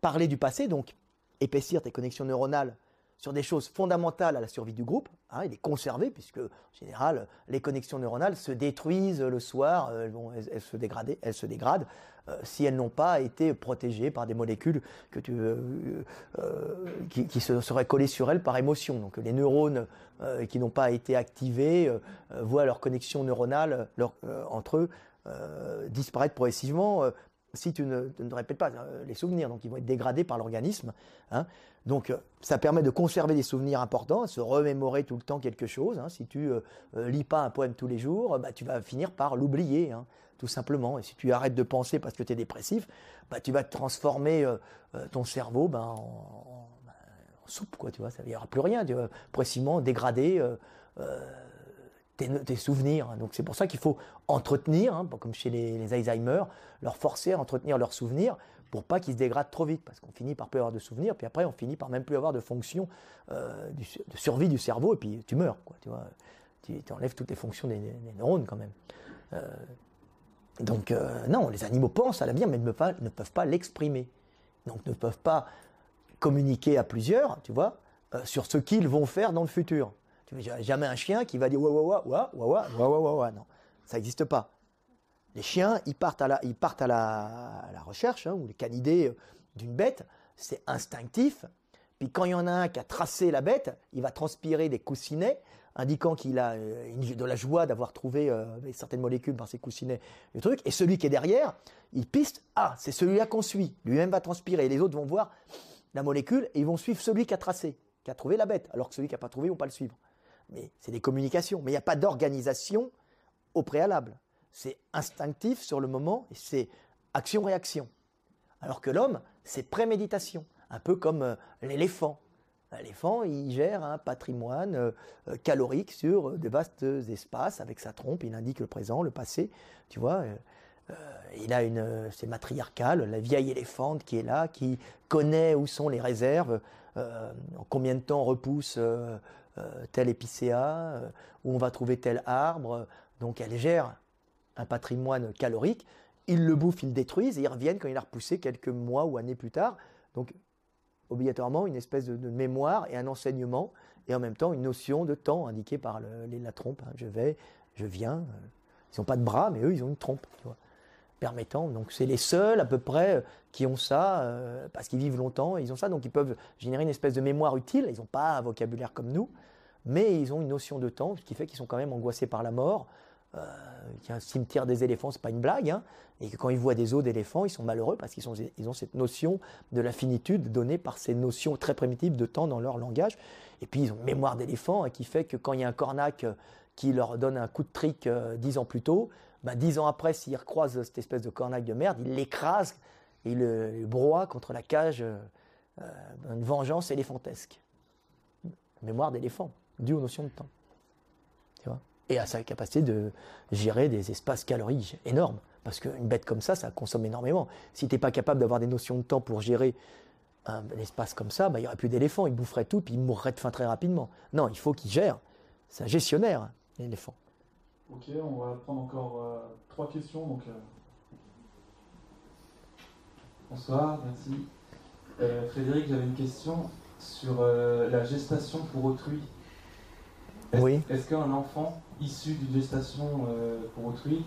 parler du passé, donc épaissir tes connexions neuronales sur des choses fondamentales à la survie du groupe, hein, et les conserver, puisque en général, les connexions neuronales se détruisent le soir, euh, elles, vont- elles- se dégradent, elles se dégradent euh, si elles n'ont pas été protégées par des molécules que tu, euh, qui, se seraient collées sur elles par émotion. Donc les neurones qui n'ont pas été activés voient leurs connexions neuronales entre eux disparaître progressivement si tu ne, répètes pas les souvenirs. Donc ils vont être dégradés par l'organisme. hein. Donc euh, ça permet de conserver des souvenirs importants, se remémorer tout le temps quelque chose. hein. Si tu euh, euh, lis pas un poème tous les jours, bah, tu vas finir par l'oublier, hein, tout simplement. Et si tu arrêtes de penser parce que tu es dépressif, bah, tu vas transformer ton cerveau ben, en, soupe, quoi, tu vois. Il n'y aura plus rien, tu dégradé. euh, euh, tes, souvenirs. Donc c'est pour ça qu'il faut entretenir, hein, comme chez les Alzheimer, leur forcer à entretenir leurs souvenirs pour pas qu'ils se dégradent trop vite, parce qu'on finit par plus avoir de souvenirs, puis après on finit par même plus avoir de fonction euh, de survie du cerveau, et puis tu meurs, quoi, tu vois. Tu enlèves toutes les fonctions des, neurones quand même. donc non, les animaux pensent à l'avenir, mais ne peuvent pas, ne peuvent pas l'exprimer. Donc ne peuvent pas communiquer à plusieurs, tu vois, sur ce qu'ils vont faire dans le futur. Tu vois, jamais un chien qui va dire wa wa wa wa wa wa wa wa non, ça n'existe pas. Les chiens, ils partent à la, ils partent à la, recherche, hein, ou les canidés d'une bête, c'est instinctif. Puis quand il y en a un qui a tracé la bête, il va transpirer des coussinets, indiquant qu'il a euh, de la joie d'avoir trouvé euh, certaines molécules par ces coussinets, le truc. Et celui qui est derrière, il piste, ah, c'est celui-là qu'on suit. Lui-même va transpirer. Et les autres vont voir la molécule et ils vont suivre celui qui a tracé, qui a trouvé la bête, alors que celui qui n'a pas trouvé, ils vont pas le suivre. Mais c'est des communications. Mais il n'y a pas d'organisation au préalable. C'est instinctif sur le moment et c'est action-réaction. Alors que l'homme, c'est préméditation, un peu comme euh, l'éléphant. L'éléphant, il gère un patrimoine euh, euh, calorique sur des vastes espaces avec sa trompe. Il indique le présent, le passé. Tu vois, il a une, c'est matriarcal, la vieille éléphante qui est là, qui connaît où sont les réserves, en combien de temps repousse tel épicéa, où on va trouver tel arbre. Donc elle gère un patrimoine calorique ils le bouffent, ils le détruisent, et ils reviennent quand il a repoussé quelques mois ou années plus tard. Donc, obligatoirement, une espèce de, mémoire et un enseignement, et en même temps une notion de temps indiquée par la trompe. Hein. Je vais, je viens. Euh. Ils n'ont pas de bras, mais eux, ils ont une trompe, permettant. Donc, c'est les seuls à peu près euh, qui ont ça, euh, parce qu'ils vivent longtemps, ils ont ça, donc ils peuvent générer une espèce de mémoire utile. Ils n'ont pas un vocabulaire comme nous, mais ils ont une notion de temps, ce qui fait qu'ils sont quand même angoissés par la mort, euh, un cimetière des éléphants, c'est pas une blague, hein, et que quand ils voient des os d'éléphants, ils sont malheureux parce qu'ils ils ont cette notion de la finitude donnée par ces notions très primitives de temps dans leur langage. Et puis ils ont une mémoire d'éléphant hein, qui fait que quand il y a un cornac euh, qui leur donne un coup de trick euh, dix ans plus tôt, ben, dix ans après, s'ils recroisent cette espèce de cornac de merde, ils l'écrasent et ils le, broient contre la cage, une vengeance éléphantesque. Mémoire d'éléphant, due aux notions de temps. Et à sa capacité de gérer des espaces caloriques énormes. Parce qu'une bête comme ça, ça consomme énormément. Si tu n'es pas capable d'avoir des notions de temps pour gérer un, espace comme ça, bah, il n'y aurait plus d'éléphants, il boufferait tout, puis il mourrait de faim très rapidement. Non, il faut qu'il gère. C'est un gestionnaire, l'éléphant. Ok, on va prendre encore euh, trois questions. Donc, euh. Bonsoir, merci. Euh, Frédéric, j'avais une question sur la gestation pour autrui. Oui. Est-ce qu'un enfant issu d'une gestation euh, pour autrui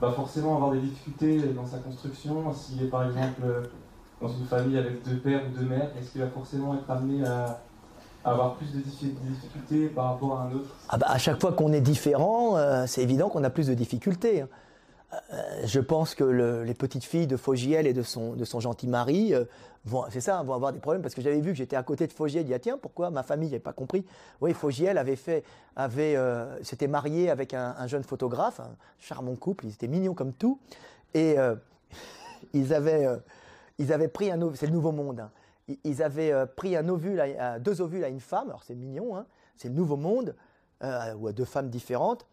va forcément avoir des difficultés dans sa construction? S'il est par exemple dans une famille avec deux pères ou deux mères, est-ce qu'il va forcément être amené à, avoir plus de difficultés par rapport à un autre? Ah bah, À chaque fois qu'on est différent, euh, c'est évident qu'on a plus de difficultés. Euh, je pense que les petites filles de Fogiel et de son, gentil mari euh, vont, c'est ça, vont avoir des problèmes parce que j'avais vu que j'étais à côté de Fogiel. Il dit ah, tiens pourquoi ma famille n'avait pas compris. Oui, Fogiel avait fait, avait, euh, s'était marié avec un, jeune photographe, un charmant couple. Ils étaient mignons comme tout et ils avaient, pris un. C'est le nouveau monde. Hein. Ils, avaient pris ovule, deux ovules à une femme. Alors c'est mignon, hein. c'est le nouveau monde ou à deux femmes différentes.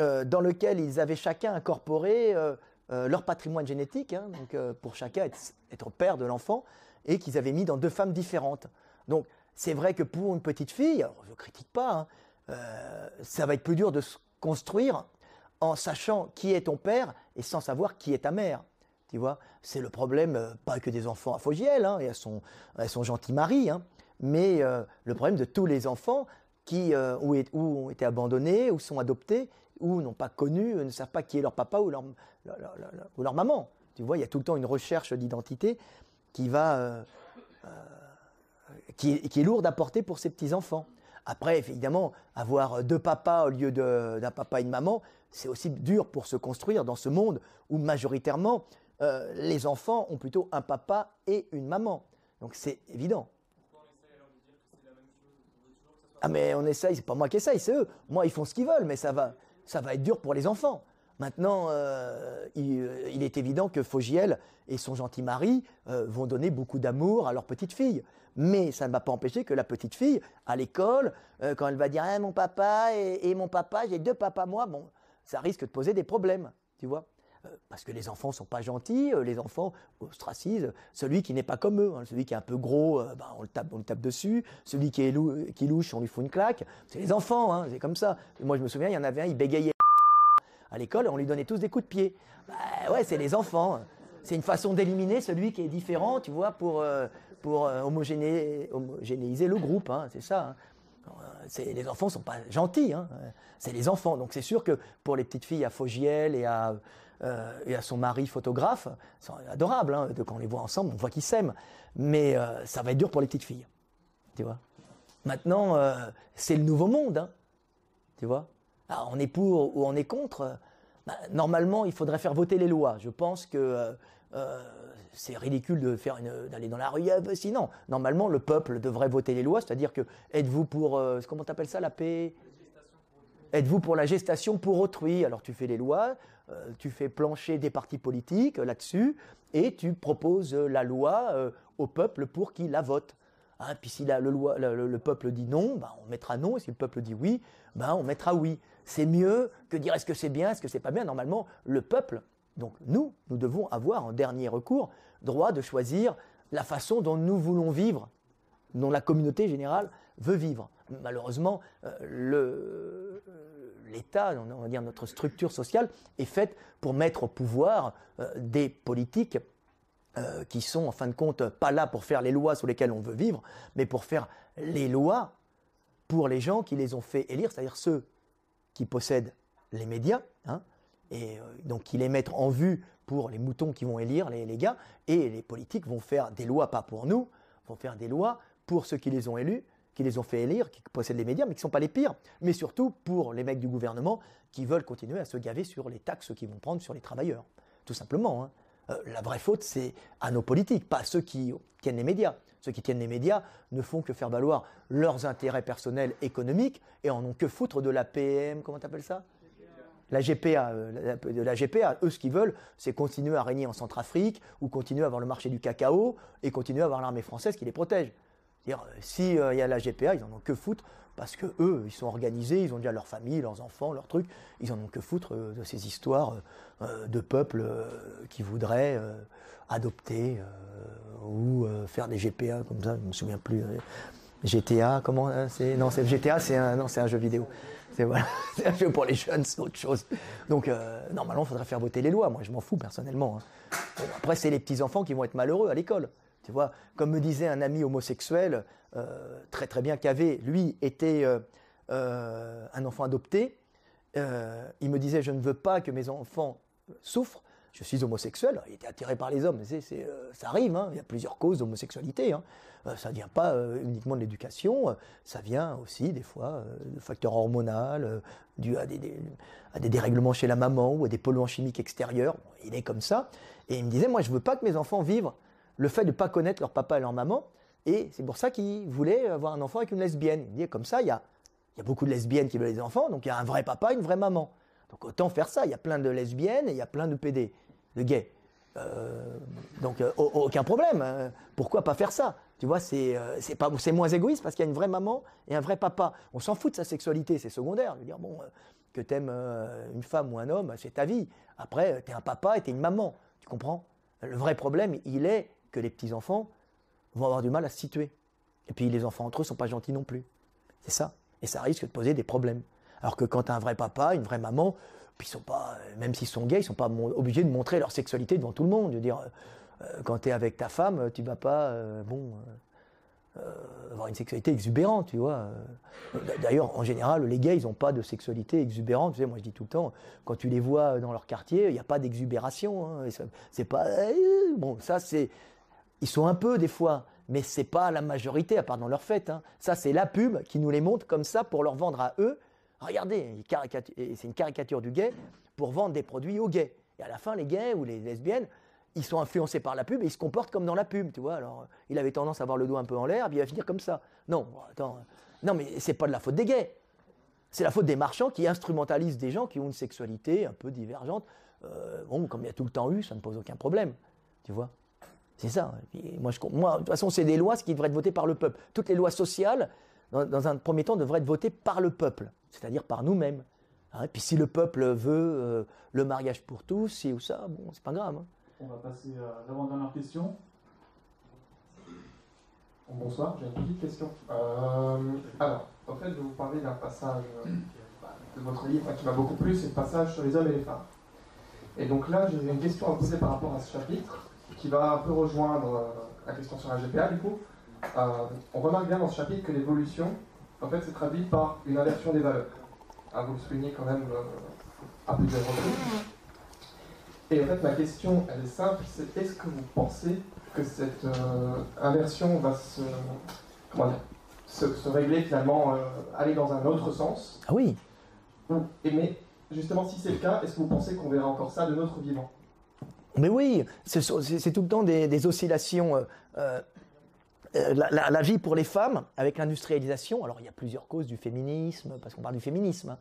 Euh, dans lequel ils avaient chacun incorporé euh, euh, leur patrimoine génétique, hein, donc pour chacun être, père de l'enfant, et qu'ils avaient mis dans deux femmes différentes. Donc c'est vrai que pour une petite fille, je ne critique pas, hein, ça va être plus dur de se construire en sachant qui est ton père et sans savoir qui est ta mère. Tu vois, c'est le problème, pas que des enfants à Fogiel hein, et à son, son gentil mari, hein, mais le problème de tous les enfants qui ou, ont été abandonnés ou sont adoptés ou n'ont pas connu, ne savent pas qui est leur papa ou leur, ou leur maman. Tu vois, il y a tout le temps une recherche d'identité qui va, euh, euh, qui, est lourde à porter pour ces petits enfants. Après, évidemment, avoir deux papas au lieu d'un papa et une maman, c'est aussi dur pour se construire dans ce monde où majoritairement euh, les enfants ont plutôt un papa et une maman. Donc c'est évident. Ah mais on essaye, c'est pas moi qui essaye, c'est eux. Moi ils font ce qu'ils veulent, mais ça va, ça va être dur pour les enfants. Maintenant, euh, euh, il, est évident que Fogiel et son gentil mari euh, vont donner beaucoup d'amour à leur petite fille. Mais ça ne va pas empêcher que la petite fille, à l'école, quand elle va dire ah, mon papa et, mon papa, j'ai deux papas moi, ça risque de poser des problèmes, tu vois. Euh, parce que les enfants sont pas gentils, euh, les enfants ostracisent celui qui n'est pas comme eux, hein. celui qui est un peu gros, euh, ben, on, le tape, on le tape dessus, celui qui est louche, on lui fout une claque. C'est les enfants, hein, c'est comme ça. Moi je me souviens, il y en avait un, il bégayait à l'école, on lui donnait tous des coups de pied. Bah, ouais, c'est les enfants. C'est une façon d'éliminer celui qui est différent, tu vois, pour, pour homogéné- homogénéiser le groupe, hein, c'est ça. Les enfants sont pas gentils, hein, c'est les enfants. Donc c'est sûr que pour les petites filles à Fogiel et à, euh, son mari photographe, c'est adorable. Hein, quand on les voit ensemble, on voit qu'ils s'aiment. Mais euh, ça va être dur pour les petites filles. Maintenant, euh, c'est le nouveau monde, hein, tu vois? Alors, on est pour ou on est contre. bah, normalement, il faudrait faire voter les lois. Je pense que c'est ridicule de faire d'aller dans la rue. euh, Sinon, normalement, le peuple devrait voter les lois. C'est-à-dire que êtes-vous pour euh, comment t'appelles ça la paix? Êtes-vous pour la gestation pour autrui? Alors tu fais les lois, euh, tu fais plancher des partis politiques euh, là-dessus, et tu proposes la loi au peuple pour qu'il la vote. Hein, puis si le- le peuple dit non, ben, on mettra non, et si le peuple dit oui, ben, on mettra oui. C'est mieux que dire est-ce que c'est bien, est-ce que c'est pas bien. Normalement, le peuple, donc nous, nous devons avoir en dernier recours droit de choisir la façon dont nous voulons vivre dont la communauté générale veut vivre. Malheureusement, euh, euh, l'État, on va dire notre structure sociale, est faite pour mettre au pouvoir euh, des politiques qui sont en fin de compte pas là pour faire les lois sur lesquelles on veut vivre, mais pour faire les lois pour les gens qui les ont fait élire, c'est-à-dire ceux qui possèdent les médias, hein, et euh, donc qui les mettent en vue pour les moutons qui vont élire les, les gars, et les politiques vont faire des lois pas pour nous, vont faire des lois pour ceux qui les ont élus, qui les ont fait élire, qui possèdent les médias, mais qui ne sont pas les pires, mais surtout pour les mecs du gouvernement qui veulent continuer à se gaver sur les taxes qu'ils vont prendre sur les travailleurs. Tout simplement. hein. Euh, la vraie faute, c'est à nos politiques, pas à ceux qui tiennent les médias. Ceux qui tiennent les médias ne font que faire valoir leurs intérêts personnels économiques et en ont que foutre de la PM, comment t'appelles ça? La GPA, euh, de la GPA, eux, ce qu'ils veulent, c'est continuer à régner en Centrafrique ou continuer à avoir le marché du cacao et continuer à avoir l'armée française qui les protège. C'est-à-dire, euh, si euh, y a la GPA, ils en ont que foutre parce que eux, ils sont organisés, ils ont déjà leur famille, leurs enfants, leurs trucs, ils en ont que foutre de ces histoires de peuples qui voudraient adopter ou faire des GPA comme ça, je me souviens plus. GTA, comment euh, c'est Non, c'est GTA, c'est non, c'est un jeu vidéo. C'est un jeu pour les jeunes, c'est autre chose. Donc euh, normalement, il faudrait faire voter les lois. Moi, je m'en fous personnellement. hein. Après, c'est les petits enfants qui vont être malheureux à l'école. Tu vois, comme me disait un ami homosexuel euh, très très bien qu'avait, lui était euh, un enfant adopté. Il me disait, je ne veux pas que mes enfants souffrent. Je suis homosexuel. Il était attiré par les hommes. C'est, c'est, euh, ça arrive. hein. Il y a plusieurs causes d'homosexualité. Hein. Euh, ça ne vient pas euh, uniquement de l'éducation. Ça vient aussi des fois de facteurs hormonaux, dû à des, à des dérèglements chez la maman ou à des polluants chimiques extérieurs. Il est comme ça. Et il me disait, moi, je veux pas que mes enfants vivent le fait de ne pas connaître leur papa et leur maman. Et c'est pour ça qu'il voulait avoir un enfant avec une lesbienne. Il me dit, comme ça, il y a, il y a beaucoup de lesbiennes qui veulent des enfants, donc il y a un vrai papa, une vraie maman. Donc autant faire ça. Il y a plein de lesbiennes et il y a plein de PD, de gays. Euh, donc euh, au- aucun problème. hein. Pourquoi pas faire ça? Tu vois, c'est euh, c'est moins égoïste parce qu'il y a une vraie maman et un vrai papa. On s'en fout de sa sexualité, c'est secondaire. Je veux dire bon, que t'aimes une femme ou un homme, c'est ta vie. Après, t'es un papa et t'es une maman. Tu comprends? Le vrai problème, il est que les petits enfants vont avoir du mal à se situer. Et puis les enfants entre eux sont pas gentils non plus. C'est ça. Et ça risque de poser des problèmes. Alors que quand as un vrai papa, une vraie maman, puis sont pas, même s'ils sont gays, ils sont pas obligés de montrer leur sexualité devant tout le monde. Je veux dire, euh, euh, quand tu es avec ta femme, tu vas pas, euh, bon, avoir une sexualité exubérante, tu vois. D'ailleurs, en général, les gays, ils n'ont pas de sexualité exubérante. Tu sais, moi, je dis tout le temps, quand tu les vois dans leur quartier, il n'y a pas d'exubération. Hein, c'est pas, bon, ça c'est, ils sont un peu des fois, mais c'est pas la majorité, à part dans leur fête. hein. Ça, c'est la pub qui nous les montre comme ça pour leur vendre à eux. Regardez, c'est une caricature du gay pour vendre des produits aux gays. Et à la fin, les gays ou les lesbiennes, ils sont influencés par la pub et ils se comportent comme dans la pub, tu vois. Alors, il avait tendance à avoir le dos un peu en l'air, puis il va finir comme ça. Non, attends. Non, mais c'est pas de la faute des gays. C'est la faute des marchands qui instrumentalisent des gens qui ont une sexualité un peu divergente. Euh, bon, comme il y a tout le temps eu, ça ne pose aucun problème, tu vois. C'est ça. Moi, de toute façon, c'est des lois qui devraient être votées par le peuple. Toutes les lois sociales, dans, un premier temps, devraient être votées par le peuple, c'est-à-dire par nous-mêmes. Hein, puis si le peuple veut euh, le mariage pour tous, ou ça, bon, c'est pas grave. hein. On va passer à l'avant-dernière question. Bonsoir, j'ai une petite question. Euh, alors, en fait, je vais vous parler d'un passage euh, de votre livre qui m'a beaucoup plu, c'est le passage sur les hommes et les femmes. Et donc là, j'ai une question à poser par rapport à ce chapitre, qui va un peu rejoindre la question sur la GPA, du coup. Euh, on remarque bien dans ce chapitre que l'évolution, en fait, se traduit par une inversion des valeurs. Ah, vous le soulignez quand même euh, à plusieurs reprises. Et en fait, ma question, elle est simple, c'est est-ce que vous pensez que cette euh, inversion va se, comment dire, se, se régler finalement, euh, aller dans un autre sens? Ah oui, Ou- et Mais justement, si c'est le cas, est-ce que vous pensez qu'on verra encore ça de notre vivant? Mais oui, c'est tout le temps des, des oscillations. euh, la, la- vie pour les femmes, avec l'industrialisation, alors il y a plusieurs causes du féminisme, parce qu'on parle du féminisme. hein.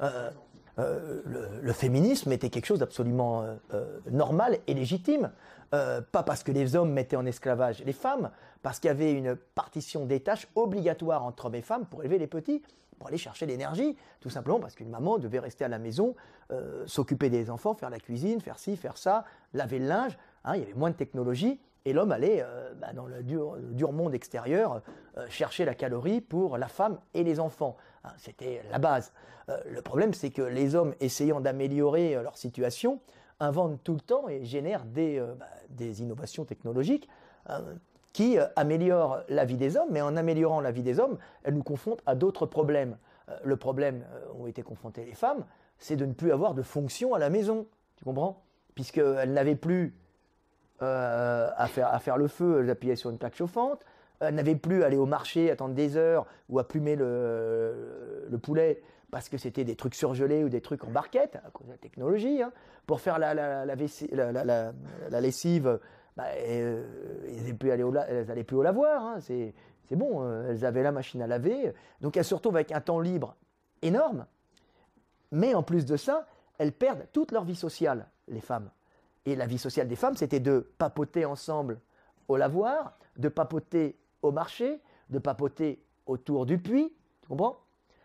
Euh, euh, le, féminisme était quelque chose d'absolument euh, euh, normal et légitime. Euh, pas parce que les hommes mettaient en esclavage les femmes, parce qu'il y avait une partition des tâches obligatoire entre hommes et femmes pour élever les petits, pour aller chercher l'énergie, tout simplement parce qu'une maman devait rester à la maison, euh, s'occuper des enfants, faire la cuisine, faire ci, faire ça, laver le linge. hein, il y avait moins de technologie. Et l'homme allait euh, bah, dans le dur, monde extérieur euh, chercher la calorie pour la femme et les enfants. Hein, C'était la base. Euh, le problème, c'est que les hommes, essayant d'améliorer leur situation, inventent tout le temps et génèrent des, bah, des innovations technologiques euh, qui améliorent la vie des hommes, mais en améliorant la vie des hommes, elles nous confrontent à d'autres problèmes. Le problème où ont été confrontées les femmes, c'est de ne plus avoir de fonction à la maison. Tu comprends? Puisqu'elles n'avaient plus euh, à, faire, le feu, appuyaient sur une plaque chauffante. Elles n'avaient plus à aller au marché, attendre des heures ou à plumer le, le poulet parce que c'était des trucs surgelés ou des trucs en barquette à cause de la technologie. hein. Pour faire la, lessive, euh, elles n'allaient plus au, lavoir. hein. C'est c'est bon, euh, elles avaient la machine à laver. Donc elles se retrouvent avec un temps libre énorme. Mais en plus de ça, elles perdent toute leur vie sociale, les femmes. Et la vie sociale des femmes, c'était de papoter ensemble au lavoir, de papoter au marché, de papoter autour du puits. Tu comprends?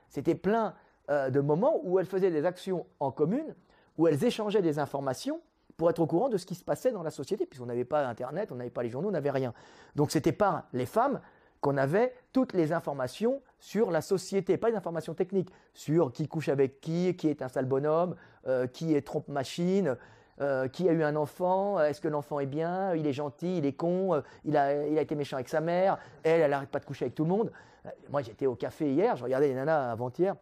C'était plein euh, de moments où elles faisaient des actions en commune, où elles échangeaient des informations pour être au courant de ce qui se passait dans la société, puisqu'on n'avait pas Internet, on n'avait pas les journaux, on n'avait rien. Donc c'était par les femmes qu'on avait toutes les informations sur la société, pas les informations techniques, sur qui couche avec qui, qui est un sale bonhomme, euh, qui est trompe machine, euh, qui a eu un enfant, est-ce que l'enfant est bien, il est gentil, il est con, euh, il, a, il a été méchant avec sa mère, elle, elle n'arrête pas de coucher avec tout le monde. Euh, Moi j'étais au café hier, je regardais les nanas avant-hier,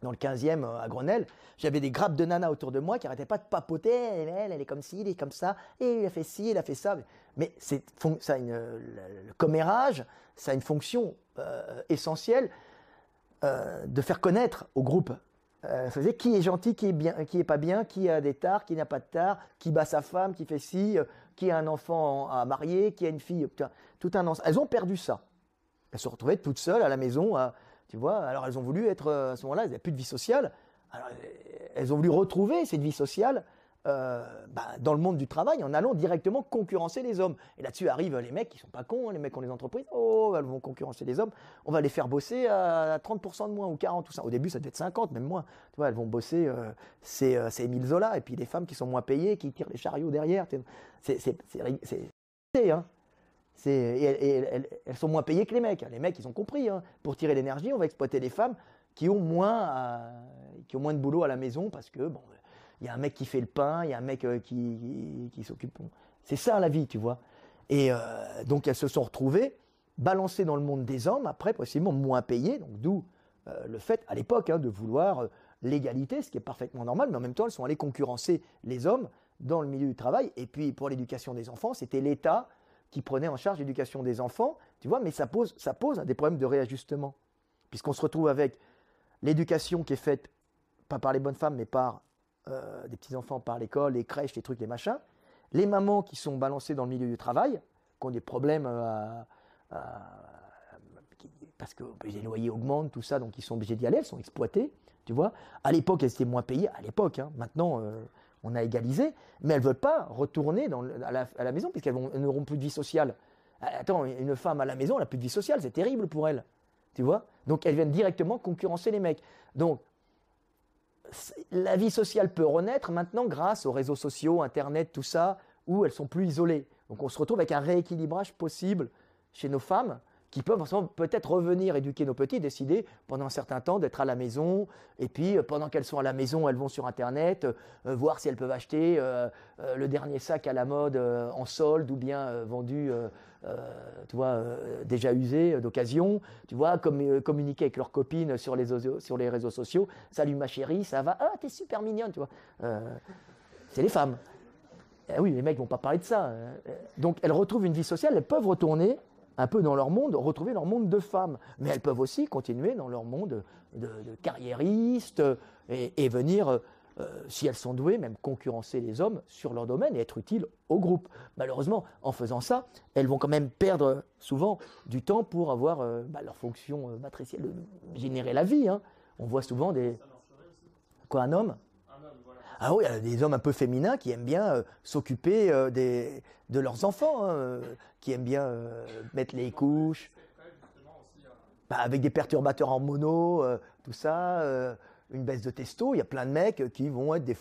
dans le 15e euh, à Grenelle, j'avais des grappes de nanas autour de moi qui n'arrêtaient pas de papoter, elle, elle, est comme ci, il est comme ça, et il a fait ci, il a fait ça. Mais c'est, ça une, le, commérage, ça a une fonction essentielle de faire connaître au groupe. Euh, ça dire qui est gentil, qui est bien, qui est pas bien, qui a des tares, qui n'a pas de tares, qui bat sa femme, qui fait ci, euh, qui a un enfant à marier, qui a une fille. putain, Tout un ensemble. Elles ont perdu ça. Elles se retrouvaient toutes seules à la maison, tu vois. Alors elles ont voulu être euh, à ce moment-là, elles n'avaient plus de vie sociale. Euh, elles ont voulu retrouver cette vie sociale euh, bah, dans le monde du travail en allant directement concurrencer les hommes. Et là-dessus arrivent les mecs qui sont pas cons, hein, les mecs qui ont les entreprises. Oh, elles vont concurrencer les hommes. On va les faire bosser à 30% de moins ou 40 tout ça. Au début, ça devait être 50, même moins. Tu vois, elles vont bosser. euh, c'est euh, c'est Émile Zola et puis les femmes qui sont moins payées, qui tirent les chariots derrière. C'est hein. Et elles, et elles- sont moins payées que les mecs. Les mecs, ils ont compris. hein. Pour tirer l'énergie, on va exploiter les femmes qui ont moins, qui ont moins de boulot à la maison parce que bon, il y a un mec qui fait le pain, il y a un mec euh, qui, s'occupe. C'est ça la vie, tu vois. Et euh, donc elles se sont retrouvées balancées dans le monde des hommes, après possiblement moins payées, donc d'où euh, le fait à l'époque hein, de vouloir l'égalité, ce qui est parfaitement normal, mais en même temps elles sont allées concurrencer les hommes dans le milieu du travail. Et puis pour l'éducation des enfants, c'était l'État qui prenait en charge l'éducation des enfants, tu vois, mais ça pose des problèmes de réajustement, puisqu'on se retrouve avec l'éducation qui est faite pas par les bonnes femmes, mais par euh, des petits-enfants, par l'école, les crèches, les trucs, les machins, les mamans qui sont balancées dans le milieu du travail, qui ont des problèmes euh, parce que les loyers augmentent, tout ça, donc ils sont obligés d'y aller, elles sont exploitées, tu vois. À l'époque, elles étaient moins payées, à l'époque, hein. maintenant, euh, on a égalisé, mais elles veulent pas retourner à, la, à la maison, puisqu'elles n'auront plus de vie sociale. Attends, une femme à la maison, elle n'a plus de vie sociale, c'est terrible pour elle, tu vois. Donc elles viennent directement concurrencer les mecs. Donc, la vie sociale peut renaître maintenant grâce aux réseaux sociaux, Internet, tout ça, où elles sont plus isolées. Donc on se retrouve avec un rééquilibrage possible chez nos femmes qui peuvent peut-être revenir éduquer nos petits, décider pendant un certain temps d'être à la maison, et puis euh, pendant qu'elles sont à la maison, elles vont sur Internet, euh, voir si elles peuvent acheter euh, le dernier sac à la mode en solde ou bien vendu, tu vois, déjà usé d'occasion, tu vois, communiquer avec leurs copines sur les, sur les réseaux sociaux, salut ma chérie, ça va, ah t'es super mignonne, tu vois. c'est les femmes. Eh oui, les mecs vont pas parler de ça. Donc elles retrouvent une vie sociale, elles peuvent retourner un peu dans leur monde, retrouver leur monde de femmes. Mais elles peuvent aussi continuer dans leur monde de, carriéristes et, venir, euh, si elles sont douées, même concurrencer les hommes sur leur domaine et être utiles au groupe. Malheureusement, en faisant ça, elles vont quand même perdre souvent du temps pour avoir euh, bah, leur fonction euh, matricielle, de générer la vie. Hein. On voit souvent des... Quoi, un homme ah oui, il y a des hommes un peu féminins qui aiment bien euh, s'occuper euh, de leurs enfants, hein, euh, qui aiment bien mettre les couches. Bah, avec des perturbateurs mono, tout ça, une baisse de testo, il y a plein de mecs qui vont être des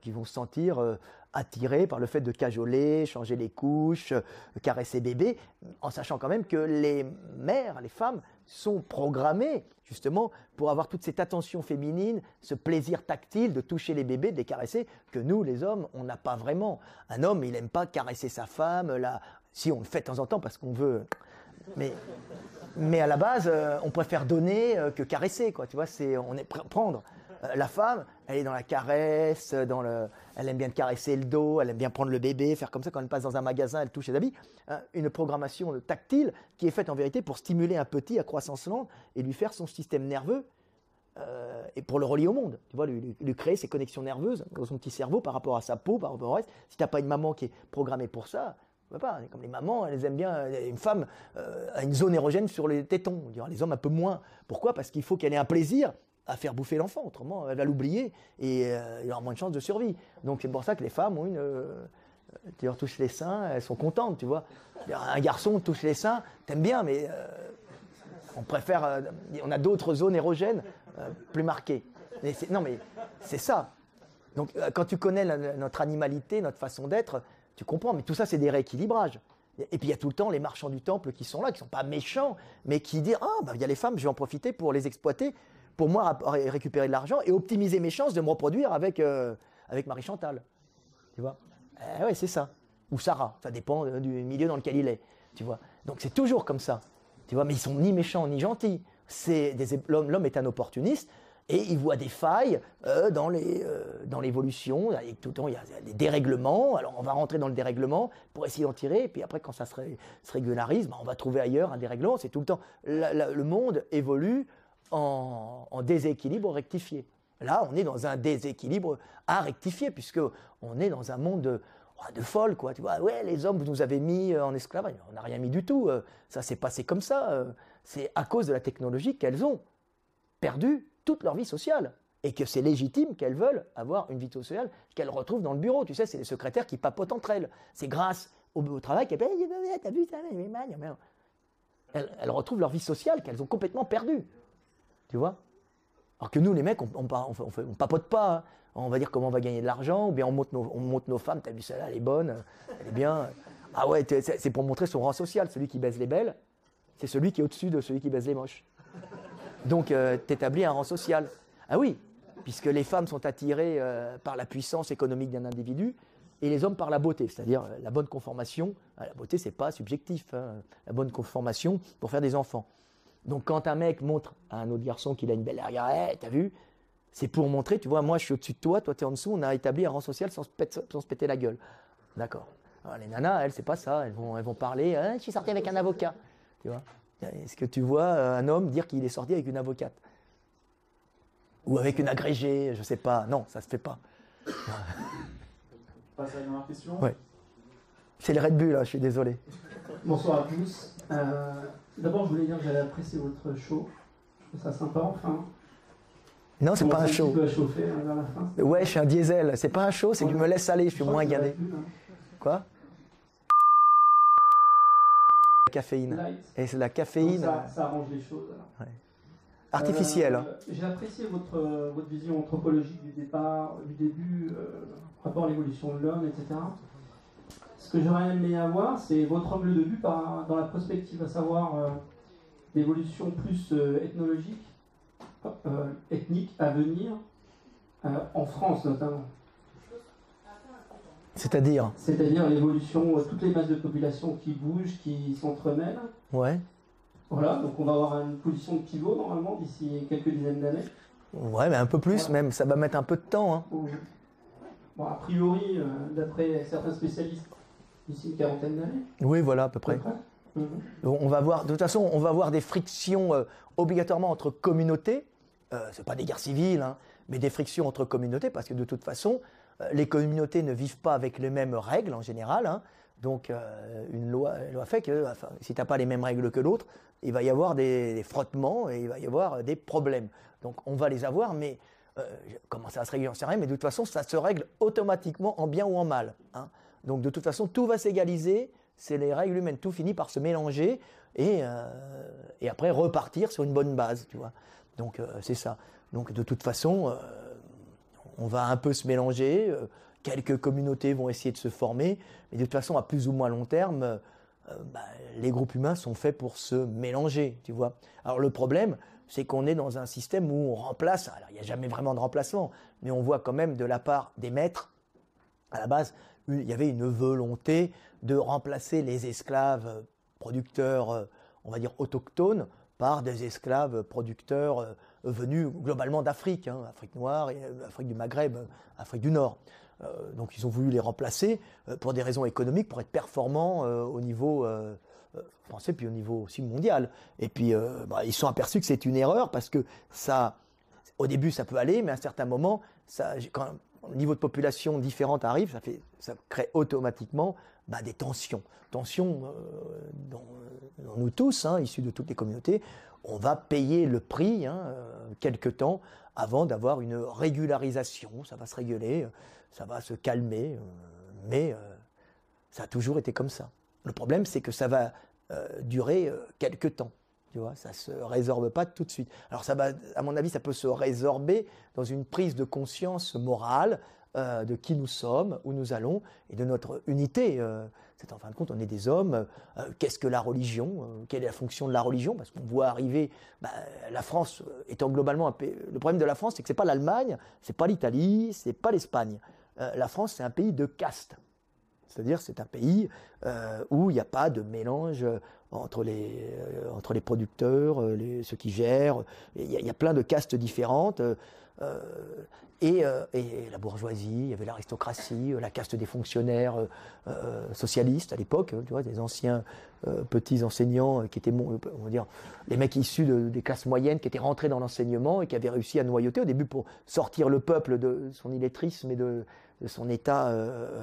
qui vont se sentir attirés par le fait de cajoler, changer les couches, caresser bébé, en sachant quand même que les mères, les femmes, sont programmées justement pour avoir toute cette attention féminine, ce plaisir tactile de toucher les bébés, de les caresser, que nous, les hommes, on n'a pas vraiment. Un homme, il n'aime pas caresser sa femme, là, si on le fait de temps en temps parce qu'on veut. Mais, mais à la base, euh, on préfère donner euh, que caresser, quoi. Tu vois, c'est on est prendre. Euh, la femme, elle est dans la caresse, dans le, elle aime bien caresser le dos, elle aime bien prendre le bébé, faire comme ça quand elle passe dans un magasin, elle touche les habits. Hein, une programmation tactile qui est faite en vérité pour stimuler un petit à croissance lente et lui faire son système nerveux euh, et pour le relier au monde. Tu vois, lui, créer ses connexions nerveuses dans son petit cerveau par rapport à sa peau, par rapport au reste. Si tu n'as pas une maman qui est programmée pour ça, pas. Comme les mamans, elles aiment bien. Une femme euh, a une zone érogène sur les tétons. les hommes un peu moins. Pourquoi? Parce qu'il faut qu'elle ait un plaisir à faire bouffer l'enfant, autrement elle va l'oublier et euh, il aura moins de chances de survie. Donc c'est pour ça que les femmes ont une... Euh, tu leur touches les seins, elles sont contentes, tu vois. Un garçon touche les seins, t'aimes bien, mais euh, on préfère... on a d'autres zones érogènes plus marquées. non mais c'est ça. Donc quand tu connais notre animalité, notre façon d'être, tu comprends, mais tout ça c'est des rééquilibrages. Et puis il y a tout le temps les marchands du temple qui sont là, qui sont pas méchants, mais qui disent ah bah il y a les femmes, je vais en profiter pour les exploiter pour moi récupérer de l'argent et optimiser mes chances de me reproduire avec, euh, avec Marie Chantal. Tu vois? Eh Ouais, c'est ça. Ou Sarah, ça dépend euh, du milieu dans lequel il est. Tu vois? Donc c'est toujours comme ça. Tu vois? Mais ils sont ni méchants ni gentils. L'homme est un opportuniste et il voit des failles euh, dans l'évolution. tout le temps, il y a des dérèglements. Alors on va rentrer dans le dérèglement pour essayer d'en tirer. Et puis après, quand ça se, régularise, ben, on va trouver ailleurs un dérèglement. C'est tout le temps. le monde évolue en, déséquilibre rectifié. Là, on est dans un déséquilibre à rectifier, puisque on est dans un monde de, oh, de folle, quoi. Tu vois, ouais, les hommes, vous nous avez mis euh, en esclavage. On n'a rien mis du tout. Euh, ça s'est passé comme ça. Euh. C'est à cause de la technologie qu'elles ont perdu toute leur vie sociale. Et que c'est légitime qu'elles veulent avoir une vie sociale qu'elles retrouvent dans le bureau. Tu sais, c'est les secrétaires qui papotent entre elles. C'est grâce au, travail qu'elles t'as vu ça, elles, elles retrouvent leur vie sociale qu'elles ont complètement perdue. Tu vois? Alors que nous, les mecs, on, on, papote pas. Hein. On va dire comment on va gagner de l'argent, ou bien on monte nos, femmes. T'as vu celle-là, elle est bonne, elle est bien. Ah ouais, c'est pour montrer son rang social. Celui qui baise les belles, c'est celui qui est au-dessus de celui qui baise les moches. Donc, euh, tu établis un rang social. Ah oui, puisque les femmes sont attirées euh, par la puissance économique d'un individu et les hommes par la beauté, c'est-à-dire euh, la bonne conformation. Ah, la beauté, c'est pas subjectif. Hein. La bonne conformation pour faire des enfants. Donc quand un mec montre à un autre garçon qu'il a une belle arrière, hey, t'as vu? C'est pour montrer, tu vois, moi je suis au-dessus de toi, toi tu es en dessous, on a établi un rang social sans se, péter la gueule. D'accord. les nanas, elles, c'est pas ça, elles vont, elles vont parler, hein, je suis sorti avec un avocat. Tu vois? Est-ce que tu vois euh, un homme dire qu'il est sorti avec une avocate? Ou avec une agrégée, je sais pas. Non, ça se fait pas. passe à la dernière question Ouais. C'est le Red Bull, là, je suis désolé. Bonsoir à tous. Euh, D'abord, je voulais dire que j'avais apprécié votre show. Je trouve ça sympa, enfin. Non, c'est pas un show. Tu peux chauffer hein, vers la fin? Ouais, je suis un diesel. C'est pas un show, c'est que je me laisse aller, je suis moins gardé. Hein. Quoi? La caféine. Et c'est la caféine. ça, arrange les choses. Alors. artificielle. Euh, J'ai apprécié votre, euh, votre vision anthropologique du départ, du début, euh, rapport à l'évolution de l'homme, etc. Ce que j'aurais aimé avoir, c'est votre angle de vue par, dans la prospective, à savoir euh, l'évolution plus euh, ethnologique, euh, ethnique à venir, en France notamment. C'est-à-dire C'est-à-dire l'évolution, toutes les masses de population qui bougent, qui s'entremêlent. Ouais. Voilà, donc on va avoir une position de pivot normalement d'ici quelques dizaines d'années. Ouais, mais un peu plus même. Ça va mettre un peu de temps. hein. Bon, bon, a priori, euh, d'après certains spécialistes, d'ici une quarantaine d'années. Oui, voilà, à peu à près. peu près. Mhm. On va voir, de toute façon, on va avoir des frictions euh, obligatoirement entre communautés. Euh, c'est pas des guerres civiles, hein, mais des frictions entre communautés, parce que de toute façon, euh, les communautés ne vivent pas avec les mêmes règles en général. hein. Donc, euh, une loi, fait que enfin, si tu n'as pas les mêmes règles que l'autre, il va y avoir des, des frottements et il va y avoir des problèmes. Donc, on va les avoir, mais comment ça va se régler, j'en sais rien, mais de toute façon, ça se règle automatiquement en bien ou en mal. hein. Donc, de toute façon, tout va s'égaliser. C'est les règles humaines. Tout finit par se mélanger et, euh, après repartir sur une bonne base, tu vois. Donc, euh, c'est ça. Donc, de toute façon, euh, on va un peu se mélanger. quelques communautés vont essayer de se former, mais de toute façon, à plus ou moins long terme, bah, les groupes humains sont faits pour se mélanger, tu vois. Alors le problème, c'est qu'on est dans un système où on remplace. Alors il n'y a jamais vraiment de remplacement, mais on voit quand même de la part des maîtres, à la base, il y avait une volonté de remplacer les esclaves producteurs, euh, on va dire autochtones, par des esclaves producteurs euh, venus globalement d'Afrique, hein, Afrique noire, euh, Afrique du Maghreb, Afrique du Nord. Donc ils ont voulu les remplacer pour des raisons économiques, pour être performants au niveau français, puis au niveau aussi mondial. Et puis bah, ils sont aperçus que c'est une erreur parce que ça, au début ça peut aller, mais à un certain moment, ça, quand niveau de population différente arrive, ça, fait, ça crée automatiquement bah, des tensions. Tensions euh, dont, dont nous tous, hein, issus de toutes les communautés, on va payer le prix hein, euh, quelque temps avant d'avoir une régularisation. Ça va se réguler, ça va se calmer, euh, mais euh, ça a toujours été comme ça. Le problème, c'est que ça va durer quelque temps. Tu vois, ça se résorbe pas tout de suite. Alors ça va, à mon avis, ça peut se résorber dans une prise de conscience morale euh, de qui nous sommes, où nous allons et de notre unité. euh, c'est en fin de compte, on est des hommes. euh, Qu'est-ce que la religion Quelle est la fonction de la religion? Parce qu'on voit arriver bah, la France étant globalement un pays. Le problème de la France, c'est que c'est pas l'Allemagne, c'est pas l'Italie, c'est pas l'Espagne. La France, c'est un pays de caste. C'est-à-dire, c'est un pays où il n'y a pas de mélange entre les, euh, entre les producteurs, euh, ceux qui gèrent. Il y, a, plein de castes différentes. euh, et, euh, et la bourgeoisie, il y avait l'aristocratie, euh, la caste des fonctionnaires euh, socialistes à l'époque, hein, tu vois, des anciens petits enseignants qui étaient, on va dire, les mecs issus de- des classes moyennes qui étaient rentrés dans l'enseignement et qui avaient réussi à noyauter au début pour sortir le peuple de son illettrisme et de, son état,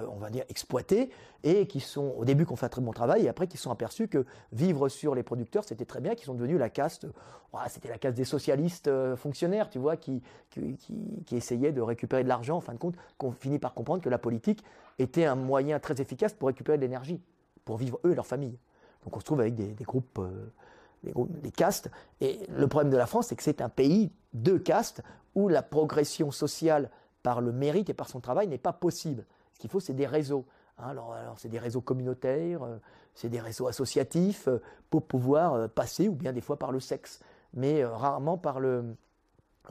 on va dire, exploité, et qui sont, au début, ont fait un très bon travail, et après, qui sont aperçus que vivre sur les producteurs, c'était très bien, qui sont devenus la caste, c'était la caste des socialistes fonctionnaires, tu vois, qui essayaient de récupérer de l'argent, en fin de compte, qu'on finit par comprendre que la politique était un moyen très efficace pour récupérer de l'énergie, pour vivre eux et leur famille. Donc on se trouve avec des, groupes, euh, des castes, et le problème de la France, c'est que c'est un pays de castes où la progression sociale par le mérite et par son travail n'est pas possible. Ce qu'il faut, c'est des réseaux. Hein, alors, c'est des réseaux communautaires, euh, c'est des réseaux associatifs euh, pour pouvoir euh, passer, ou bien des fois par le sexe, mais rarement par le,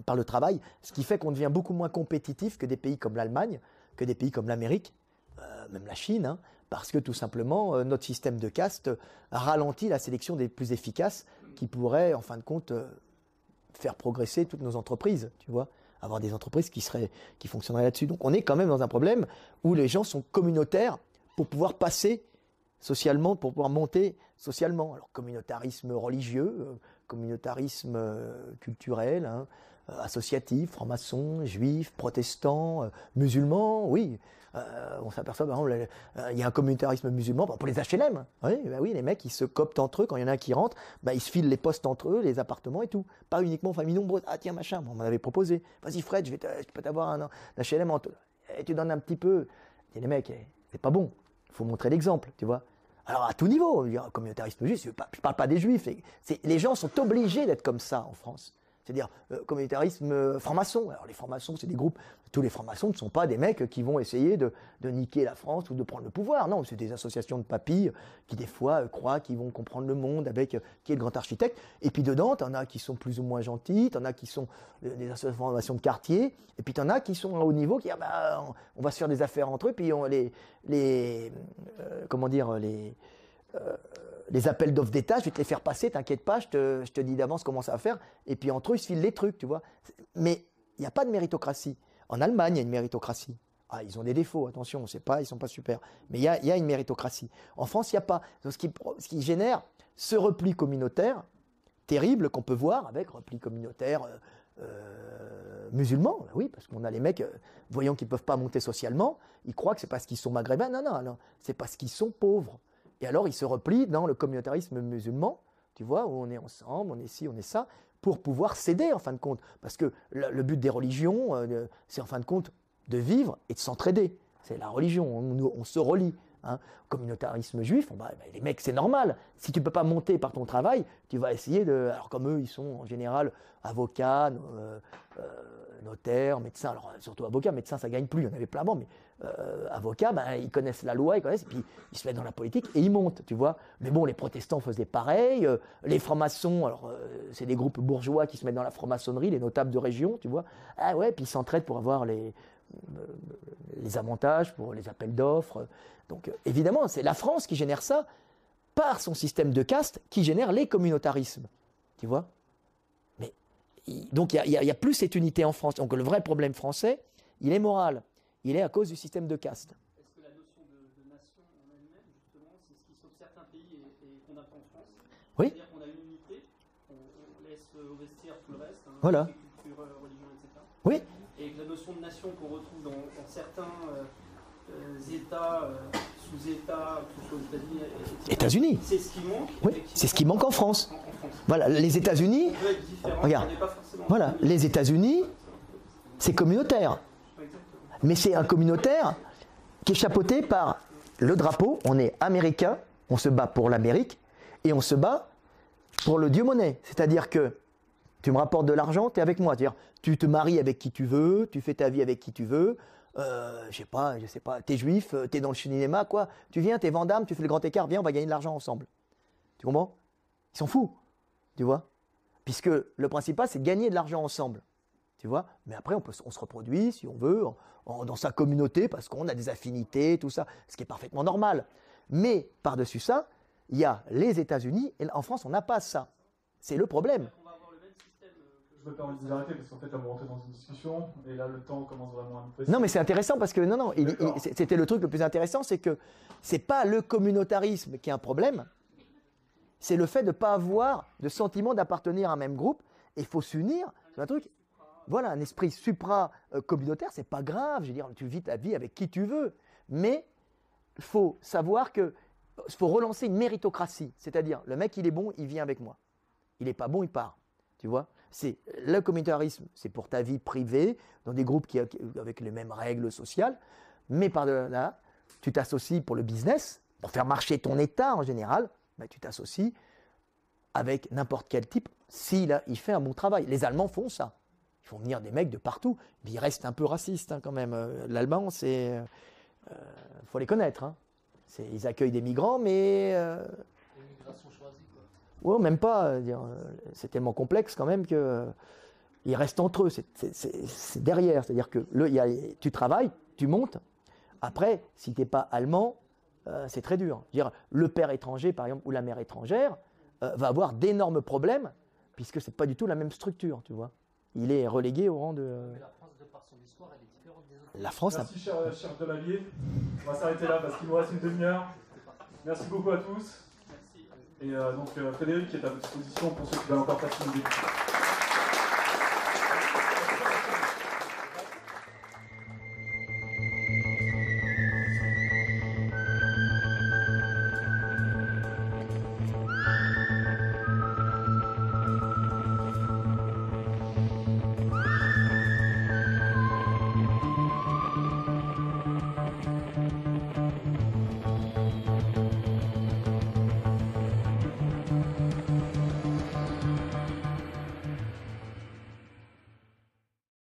par le travail, ce qui fait qu'on devient beaucoup moins compétitif que des pays comme l'Allemagne, que des pays comme l'Amérique, euh, même la Chine, hein, parce que tout simplement euh, notre système de caste ralentit la sélection des plus efficaces qui pourraient, en fin de compte, euh, faire progresser toutes nos entreprises, tu vois, avoir des entreprises qui seraient, qui fonctionneraient là-dessus. Donc on est quand même dans un problème où les gens sont communautaires pour pouvoir passer socialement, pour pouvoir monter socialement. Alors communautarisme religieux, communautarisme culturel, hein, euh, associatif, franc-maçon, juif, protestant, euh, musulman, oui. Euh, on s'aperçoit, par exemple, il y a un communautarisme musulman pour les HLM. Oui, bah oui, les mecs, ils se coptent entre eux. Quand il y en a un qui rentre, bah, ils se filent les postes entre eux, les appartements et tout. Pas uniquement famille nombreuse. Ah tiens, machin, on m'en avait proposé. Vas-y Fred, je, vais je peux t'avoir un, un HLM. En et tu donnes un petit peu. Et les mecs, eh, c'est pas bon. Il faut montrer l'exemple, tu vois. Alors à tout niveau, communautarisme juif, je, je parle pas des juifs, les gens sont obligés d'être comme ça en France. C'est-à-dire euh, communautarisme euh, franc-maçon. Alors les francs-maçons, c'est des groupes, tous les francs-maçons ne sont pas des mecs qui vont essayer de, de niquer la France ou de prendre le pouvoir. Non, c'est des associations de papilles qui des fois euh, croient qu'ils vont comprendre le monde avec qui est le grand architecte. Et puis dedans, t'en as qui sont plus ou moins gentils, t'en as qui sont des associations de quartier, et puis t'en as qui sont à haut niveau, qui ah bah, on, va se faire des affaires entre eux, puis on les, les comment dire, les les appels d'offres d'État, je vais te les faire passer, t'inquiète pas, je te, je te dis d'avance comment ça va faire. Et puis entre eux, ils se filent les trucs, tu vois. Mais il n'y a pas de méritocratie. En Allemagne, il y a une méritocratie. Ah, ils ont des défauts, attention, c'est pas, ils sont pas super. Mais il y a, une méritocratie. En France, il n'y a pas. Donc, ce, qui, génère ce repli communautaire terrible qu'on peut voir avec repli communautaire euh, euh, musulman. Ben oui, parce qu'on a les mecs, euh, voyant qu'ils peuvent pas monter socialement, ils croient que c'est parce qu'ils sont maghrébins. Non, non, non, c'est parce qu'ils sont pauvres. Et alors, ils se replient dans le communautarisme musulman, tu vois, où on est ensemble, on est ci, on est ça, pour pouvoir céder en fin de compte. Parce que le, but des religions, euh, c'est en fin de compte de vivre et de s'entraider. C'est la religion, on, se relie. Hein. Communautarisme juif, va- bah, les mecs, c'est normal. Si tu peux pas monter par ton travail, tu vas essayer de. Alors, comme eux, ils sont en général avocats, euh, euh, notaires, médecins. Alors, surtout avocats, médecins, ça gagne plus, il y en avait plein avant, euh, avocats, ben, ils connaissent la loi, ils connaissent, puis ils se mettent dans la politique et ils montent, tu vois. Mais bon, les protestants faisaient pareil, euh, les francs-maçons, alors euh, c'est des groupes bourgeois qui se mettent dans la franc-maçonnerie, les notables de région, tu vois. Ah ouais, puis ils s'entraident pour avoir les, euh, les avantages, pour les appels d'offres. Donc euh, évidemment, c'est la France qui génère ça par son système de caste qui génère les communautarismes, tu vois. Mais donc il y y, y a plus cette unité en France. Donc le vrai problème français, il est moral. Il est à cause du système de caste. Est-ce que la notion de, de nation en elle-même, justement, c'est ce qui sauve certains pays et, et qu'on n'a pas en France Oui. C'est-à-dire qu'on a une unité, on, on laisse au vestiaire tout le reste, hein, Voilà. euh, religion, etc. Oui. Et que la notion de nation qu'on retrouve dans, dans certains euh, euh, États, euh, sous-États, que ce soit aux États-Unis, c'est ce qui manque. Oui, c'est ce qui manque en France. En, en France. Voilà, les États-Unis, Regarde. voilà, les États-Unis, c'est communautaire. Mais c'est un communautaire qui est chapeauté par le drapeau. On est américain, on se bat pour l'Amérique et on se bat pour le dieu monnaie. C'est-à-dire que tu me rapportes de l'argent, tu es avec moi. Tu te maries avec qui tu veux, tu fais ta vie avec qui tu veux. Euh, je sais pas, je sais pas, t'es juif, euh, t'es dans le cinéma, quoi. Tu viens, t'es Vandame, tu fais le grand écart, viens, on va gagner de l'argent ensemble. Tu comprends? Ils s'en foutent, tu vois? Puisque le principal, c'est de gagner de l'argent ensemble. Tu vois Mais après, on, peut, on se reproduit, si on veut, en- en- dans sa communauté, parce qu'on a des affinités, tout ça, ce qui est parfaitement normal. Mais par-dessus ça, il y a les États-Unis, et en France, on n'a pas ça. C'est le problème. On va avoir le même système. euh, que- Je me permets de vous arrêter parce qu'en fait, là, vous rentrez dans une discussion et là, le temps commence vraiment à nous. Non, mais c'est intéressant parce que non, non, c'était le truc le plus intéressant, c'est que c'est pas le communautarisme qui est un problème, c'est le fait de ne pas avoir de sentiment d'appartenir à un même groupe. Et il faut s'unir. C'est un truc. Voilà, un esprit supra-communautaire, c'est pas grave. Je veux dire, tu vis ta vie avec qui tu veux. Mais il faut savoir que faut relancer une méritocratie. C'est-à-dire, le mec, il est bon, il vient avec moi. Il n'est pas bon, il part. Tu vois? C'est le communautarisme, c'est pour ta vie privée, dans des groupes qui, avec les mêmes règles sociales. Mais par-delà, tu t'associes pour le business, pour faire marcher ton État en général, ben, tu t'associes avec n'importe quel type s'il il fait un bon travail. Les Allemands font ça. Font venir des mecs de partout. Mais ils restent un peu racistes hein, quand même. Euh, L'allemand, c'est. Il faut les connaître. hein. C'est- Ils accueillent des migrants, mais. euh, L'immigration choisie, quoi. Ouais, même pas. euh, euh, C'est tellement complexe quand même que euh, ils restent entre eux. C'est- c'est- C'est c'est derrière. C'est-à-dire que le, y a, tu travailles, tu montes. Après, si t'es pas allemand, euh, c'est très dur. Dire, le père étranger, par exemple, ou la mère étrangère, euh, va avoir d'énormes problèmes puisque c'est pas du tout la même structure, tu vois. Il est relégué au rang de. Mais la France, de par son histoire, elle est différente des autres. La France, a- Merci, cher, cher Delavier. On va s'arrêter là parce qu'il nous reste une demi-heure. Merci beaucoup à tous. Merci. Et euh, donc, euh, Frédéric est à votre disposition pour ceux qui veulent encore passer une.